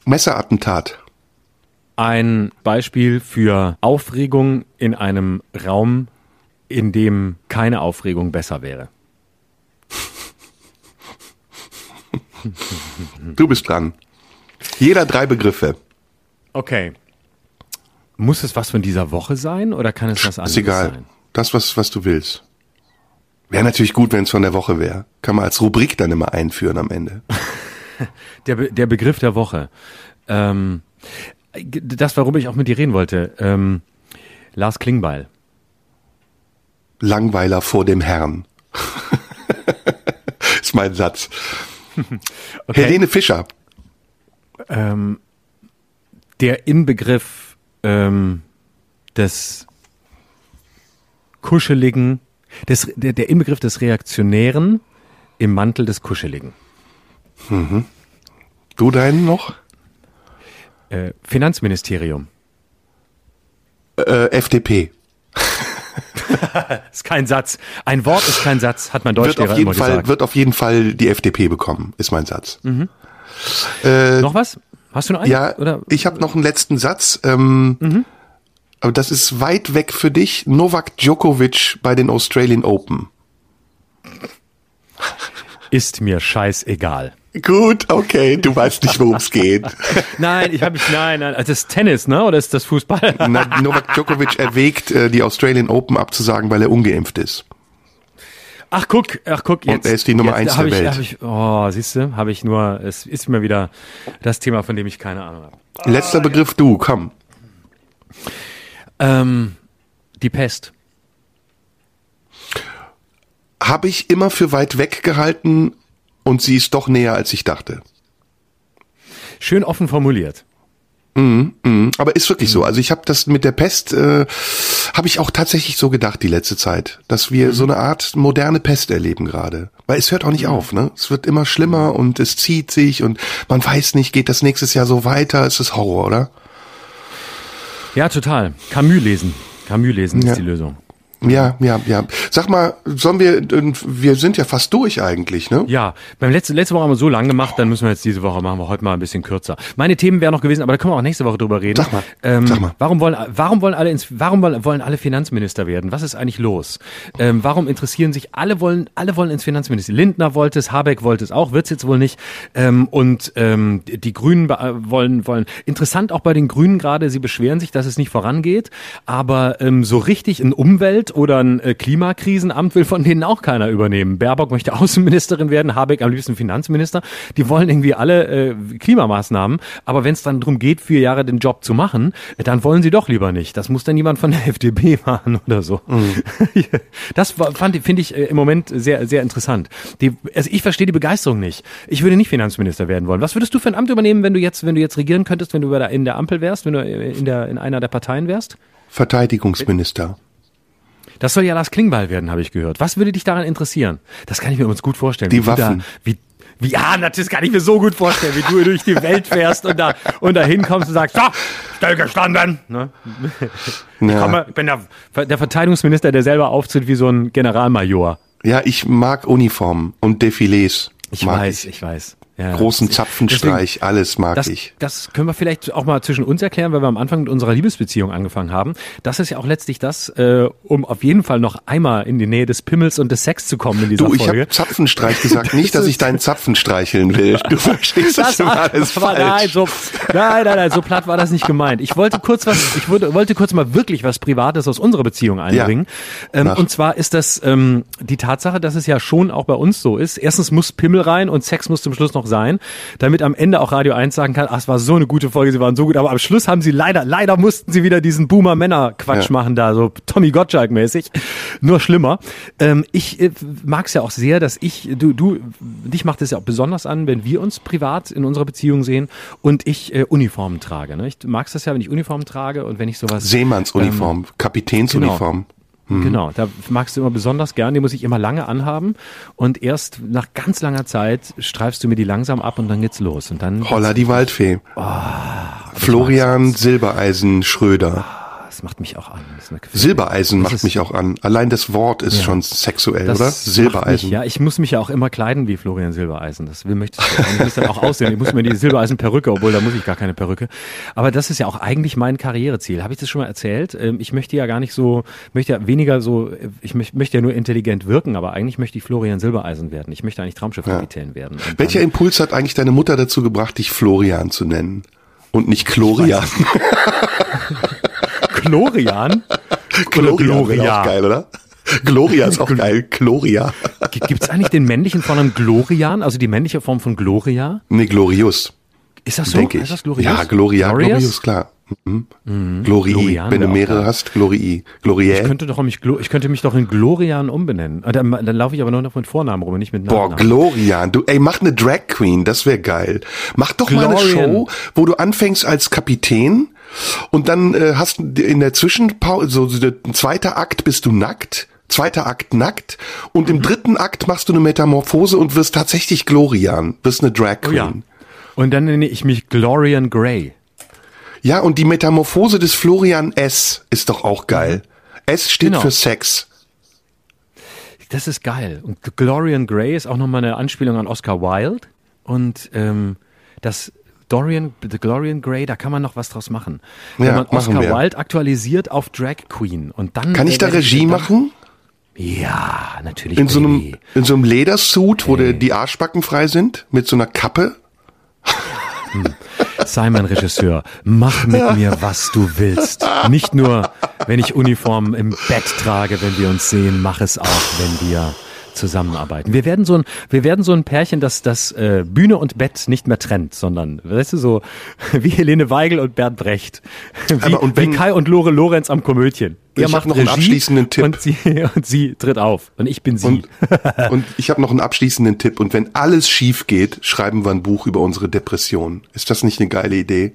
Messerattentat. Ein Beispiel für Aufregung in einem Raum, in dem keine Aufregung besser wäre. Du bist dran. Jeder drei Begriffe. Okay. Muss es was von dieser Woche sein oder kann es was anderes sein? Ist egal. Sein? Das, was, was du willst. Wäre natürlich gut, wenn es von der Woche wäre. Kann man als Rubrik dann immer einführen am Ende. der, Be der Begriff der Woche. Ähm, das, warum ich auch mit dir reden wollte. Ähm, Lars Klingbeil. Langweiler vor dem Herrn. ist mein Satz. Okay. Helene Fischer. Ähm, der Inbegriff ähm, des Kuscheligen, des, der, der Inbegriff des Reaktionären im Mantel des Kuscheligen. Mhm. Du deinen noch? Äh, Finanzministerium. Äh, FDP. ist kein Satz. Ein Wort ist kein Satz, hat mein Deutschlehrer wird auf jeden immer Fall, gesagt. Wird auf jeden Fall die FDP bekommen, ist mein Satz. Mhm. Äh, noch was? Hast du noch einen? Ja, Oder? ich habe noch einen letzten Satz. Ähm, mhm. Aber das ist weit weg für dich. Novak Djokovic bei den Australian Open. Ist mir scheißegal. Gut, okay, du weißt nicht, worum es geht. nein, ich habe mich, nein, nein, also das ist Tennis, ne? Oder ist das Fußball? Na, Novak Djokovic erwägt, äh, die Australian Open abzusagen, weil er ungeimpft ist. Ach guck, ach guck jetzt. Und er ist die Nummer jetzt, eins der ich, Welt. Ich, oh, siehst du, habe ich nur, es ist mir wieder das Thema, von dem ich keine Ahnung habe. Letzter oh, Begriff, ja. du, komm. Ähm, die Pest. Habe ich immer für weit weg gehalten, und sie ist doch näher, als ich dachte. Schön offen formuliert. Mm, mm, aber ist wirklich mm. so. Also ich habe das mit der Pest, äh, habe ich auch tatsächlich so gedacht die letzte Zeit, dass wir so eine Art moderne Pest erleben gerade. Weil es hört auch nicht auf, ne? Es wird immer schlimmer und es zieht sich und man weiß nicht, geht das nächstes Jahr so weiter? Es ist Horror, oder? Ja, total. Camus lesen. Camus lesen ja. ist die Lösung. Ja, ja, ja. Sag mal, sollen wir, wir sind ja fast durch eigentlich, ne? Ja, beim letzten, letzte Woche haben wir so lang gemacht, dann müssen wir jetzt diese Woche machen wir heute mal ein bisschen kürzer. Meine Themen wären noch gewesen, aber da können wir auch nächste Woche drüber reden. Sag mal, ähm, sag mal. Warum wollen, warum wollen alle ins, warum wollen alle Finanzminister werden? Was ist eigentlich los? Ähm, warum interessieren sich alle wollen, alle wollen ins Finanzministerium? Lindner wollte es, Habeck wollte es auch, wird's jetzt wohl nicht. Ähm, und ähm, die Grünen wollen, wollen. Interessant auch bei den Grünen gerade, sie beschweren sich, dass es nicht vorangeht, aber ähm, so richtig in Umwelt oder ein äh, Klimakrisenamt will von denen auch keiner übernehmen. Baerbock möchte Außenministerin werden, Habeck am liebsten Finanzminister. Die wollen irgendwie alle äh, Klimamaßnahmen, aber wenn es dann darum geht, vier Jahre den Job zu machen, dann wollen sie doch lieber nicht. Das muss dann jemand von der FDP machen oder so. Mhm. Das fand finde ich äh, im Moment sehr sehr interessant. Die, also ich verstehe die Begeisterung nicht. Ich würde nicht Finanzminister werden wollen. Was würdest du für ein Amt übernehmen, wenn du jetzt wenn du jetzt regieren könntest, wenn du in der Ampel wärst, wenn du in der in einer der Parteien wärst? Verteidigungsminister. Das soll ja Lars Klingbeil werden, habe ich gehört. Was würde dich daran interessieren? Das kann ich mir uns gut vorstellen. Die Waffen. Da, wie, wie, ja, das kann ich mir so gut vorstellen, wie du durch die Welt fährst und da, und da hinkommst und sagst, so, stillgestanden. Ne? Ja. Ich, komme, ich bin der, der Verteidigungsminister, der selber auftritt wie so ein Generalmajor. Ja, ich mag Uniformen und Defilés. Ich weiß, ich. ich weiß. Ja, großen Zapfenstreich, deswegen, alles mag das, ich. Das können wir vielleicht auch mal zwischen uns erklären, weil wir am Anfang mit unserer Liebesbeziehung angefangen haben. Das ist ja auch letztlich das, äh, um auf jeden Fall noch einmal in die Nähe des Pimmels und des Sex zu kommen in dieser du, Folge. Du, ich habe Zapfenstreich gesagt, nicht, dass ich deinen Zapfen streicheln will. Du verstehst das, das alles falsch. Nein, so, nein, nein, nein, so platt war das nicht gemeint. Ich wollte kurz was, ich wollte, wollte kurz mal wirklich was Privates aus unserer Beziehung einbringen. Ja, ähm, und zwar ist das ähm, die Tatsache, dass es ja schon auch bei uns so ist. Erstens muss Pimmel rein und Sex muss zum Schluss noch sein. Da damit am Ende auch Radio 1 sagen kann, ach, es war so eine gute Folge, sie waren so gut, aber am Schluss haben sie leider, leider mussten sie wieder diesen Boomer-Männer-Quatsch ja. machen da, so Tommy Gottschalk-mäßig. Nur schlimmer. Ähm, ich äh, mag es ja auch sehr, dass ich, du, du, dich macht es ja auch besonders an, wenn wir uns privat in unserer Beziehung sehen und ich äh, Uniformen trage. Ne? Ich mag es ja, wenn ich Uniformen trage und wenn ich sowas. Seemannsuniform, ähm, Kapitänsuniform. Genau. Mhm. Genau, da magst du immer besonders gern, die muss ich immer lange anhaben und erst nach ganz langer Zeit streifst du mir die langsam ab und dann geht's los und dann Holla die Waldfee. Oh, Florian Silbereisen Schröder. Das macht mich auch an. Silbereisen macht mich auch an. Allein das Wort ist ja. schon sexuell, oder? Silbereisen. Mich, ja, ich muss mich ja auch immer kleiden wie Florian Silbereisen. Das will möchtest du. Ich muss dann auch aussehen. Ich muss mir die Silbereisen-Perücke, obwohl da muss ich gar keine Perücke. Aber das ist ja auch eigentlich mein Karriereziel. Habe ich das schon mal erzählt? Ähm, ich möchte ja gar nicht so, möchte ja weniger so, ich möchte ja nur intelligent wirken, aber eigentlich möchte ich Florian Silbereisen werden. Ich möchte eigentlich Traumschiffkapitän ja. werden. Und Welcher Impuls hat eigentlich deine Mutter dazu gebracht, dich Florian zu nennen? Und nicht Chlorian. Glorian? Gloria Gloria. auch geil, oder? Gloria ist auch geil. Gloria. Gibt es eigentlich den männlichen Form Glorian, also die männliche Form von Gloria? Nee, Glorius. Ist das so? Denke ich. Das Glorius? Ja, Gloria, Glorious, Glorius klar. Mhm. Mhm. Glorii, Glorian wenn du mehrere hast, Glorii. Glorie. Ich könnte doch mich, ich könnte mich doch in Glorian umbenennen. Ah, dann, dann laufe ich aber nur noch mit Vornamen rum, nicht mit Namen. Boah, Glorian. Du, ey, mach eine Drag Queen, das wäre geil. Mach doch Glorian. mal eine Show, wo du anfängst als Kapitän und dann äh, hast in der Zwischenpause, so, so ein zweiter Akt bist du nackt. Zweiter Akt nackt und im mhm. dritten Akt machst du eine Metamorphose und wirst tatsächlich Glorian, wirst eine Drag Queen. Oh ja. Und dann nenne ich mich Glorian Grey. Ja, und die Metamorphose des Florian S ist doch auch geil. S steht genau. für Sex. Das ist geil. Und Glorian Grey ist auch nochmal eine Anspielung an Oscar Wilde. Und ähm, das Dorian, The Glorian Grey, da kann man noch was draus machen. Wenn ja, man Oscar Wilde aktualisiert auf Drag Queen und dann. Kann ich da Regie machen? Ja, natürlich. In so einem, in so einem Ledersuit, wo hey. die Arschbacken frei sind, mit so einer Kappe. Hm. Sei mein Regisseur, mach mit mir, was du willst. Nicht nur, wenn ich Uniform im Bett trage, wenn wir uns sehen, mach es auch, wenn wir zusammenarbeiten. Wir werden so ein, wir werden so ein Pärchen, das das äh, Bühne und Bett nicht mehr trennt, sondern, weißt du, so wie Helene Weigel und Bernd Brecht, wie, Aber und wenn, wie Kai und Lore Lorenz am Komödien. Er macht noch Regie einen abschließenden Tipp. Und sie, und sie tritt auf. Und ich bin sie. Und, und ich habe noch einen abschließenden Tipp. Und wenn alles schief geht, schreiben wir ein Buch über unsere Depression. Ist das nicht eine geile Idee?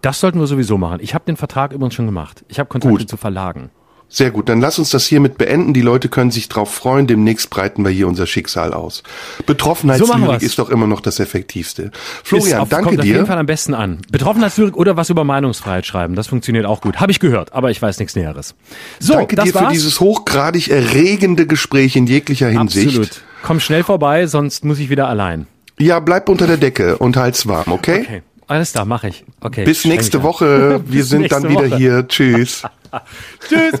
Das sollten wir sowieso machen. Ich habe den Vertrag übrigens schon gemacht. Ich habe Kontakte Gut. zu Verlagen. Sehr gut, dann lass uns das hiermit beenden. Die Leute können sich drauf freuen. Demnächst breiten wir hier unser Schicksal aus. Betroffenheitslyrik so ist doch immer noch das Effektivste. Florian, auf, danke kommt dir. auf jeden Fall am besten an. Betroffenheitslyrik oder was über Meinungsfreiheit schreiben, das funktioniert auch gut. Habe ich gehört, aber ich weiß nichts Näheres. So, danke dir war's. für dieses hochgradig erregende Gespräch in jeglicher Hinsicht. Absolut. Komm schnell vorbei, sonst muss ich wieder allein. Ja, bleib unter der Decke und halt's warm, okay? Okay. Alles da, mache ich. Okay. Bis nächste Woche. Wir sind dann wieder Woche. hier. Tschüss. Tschüss.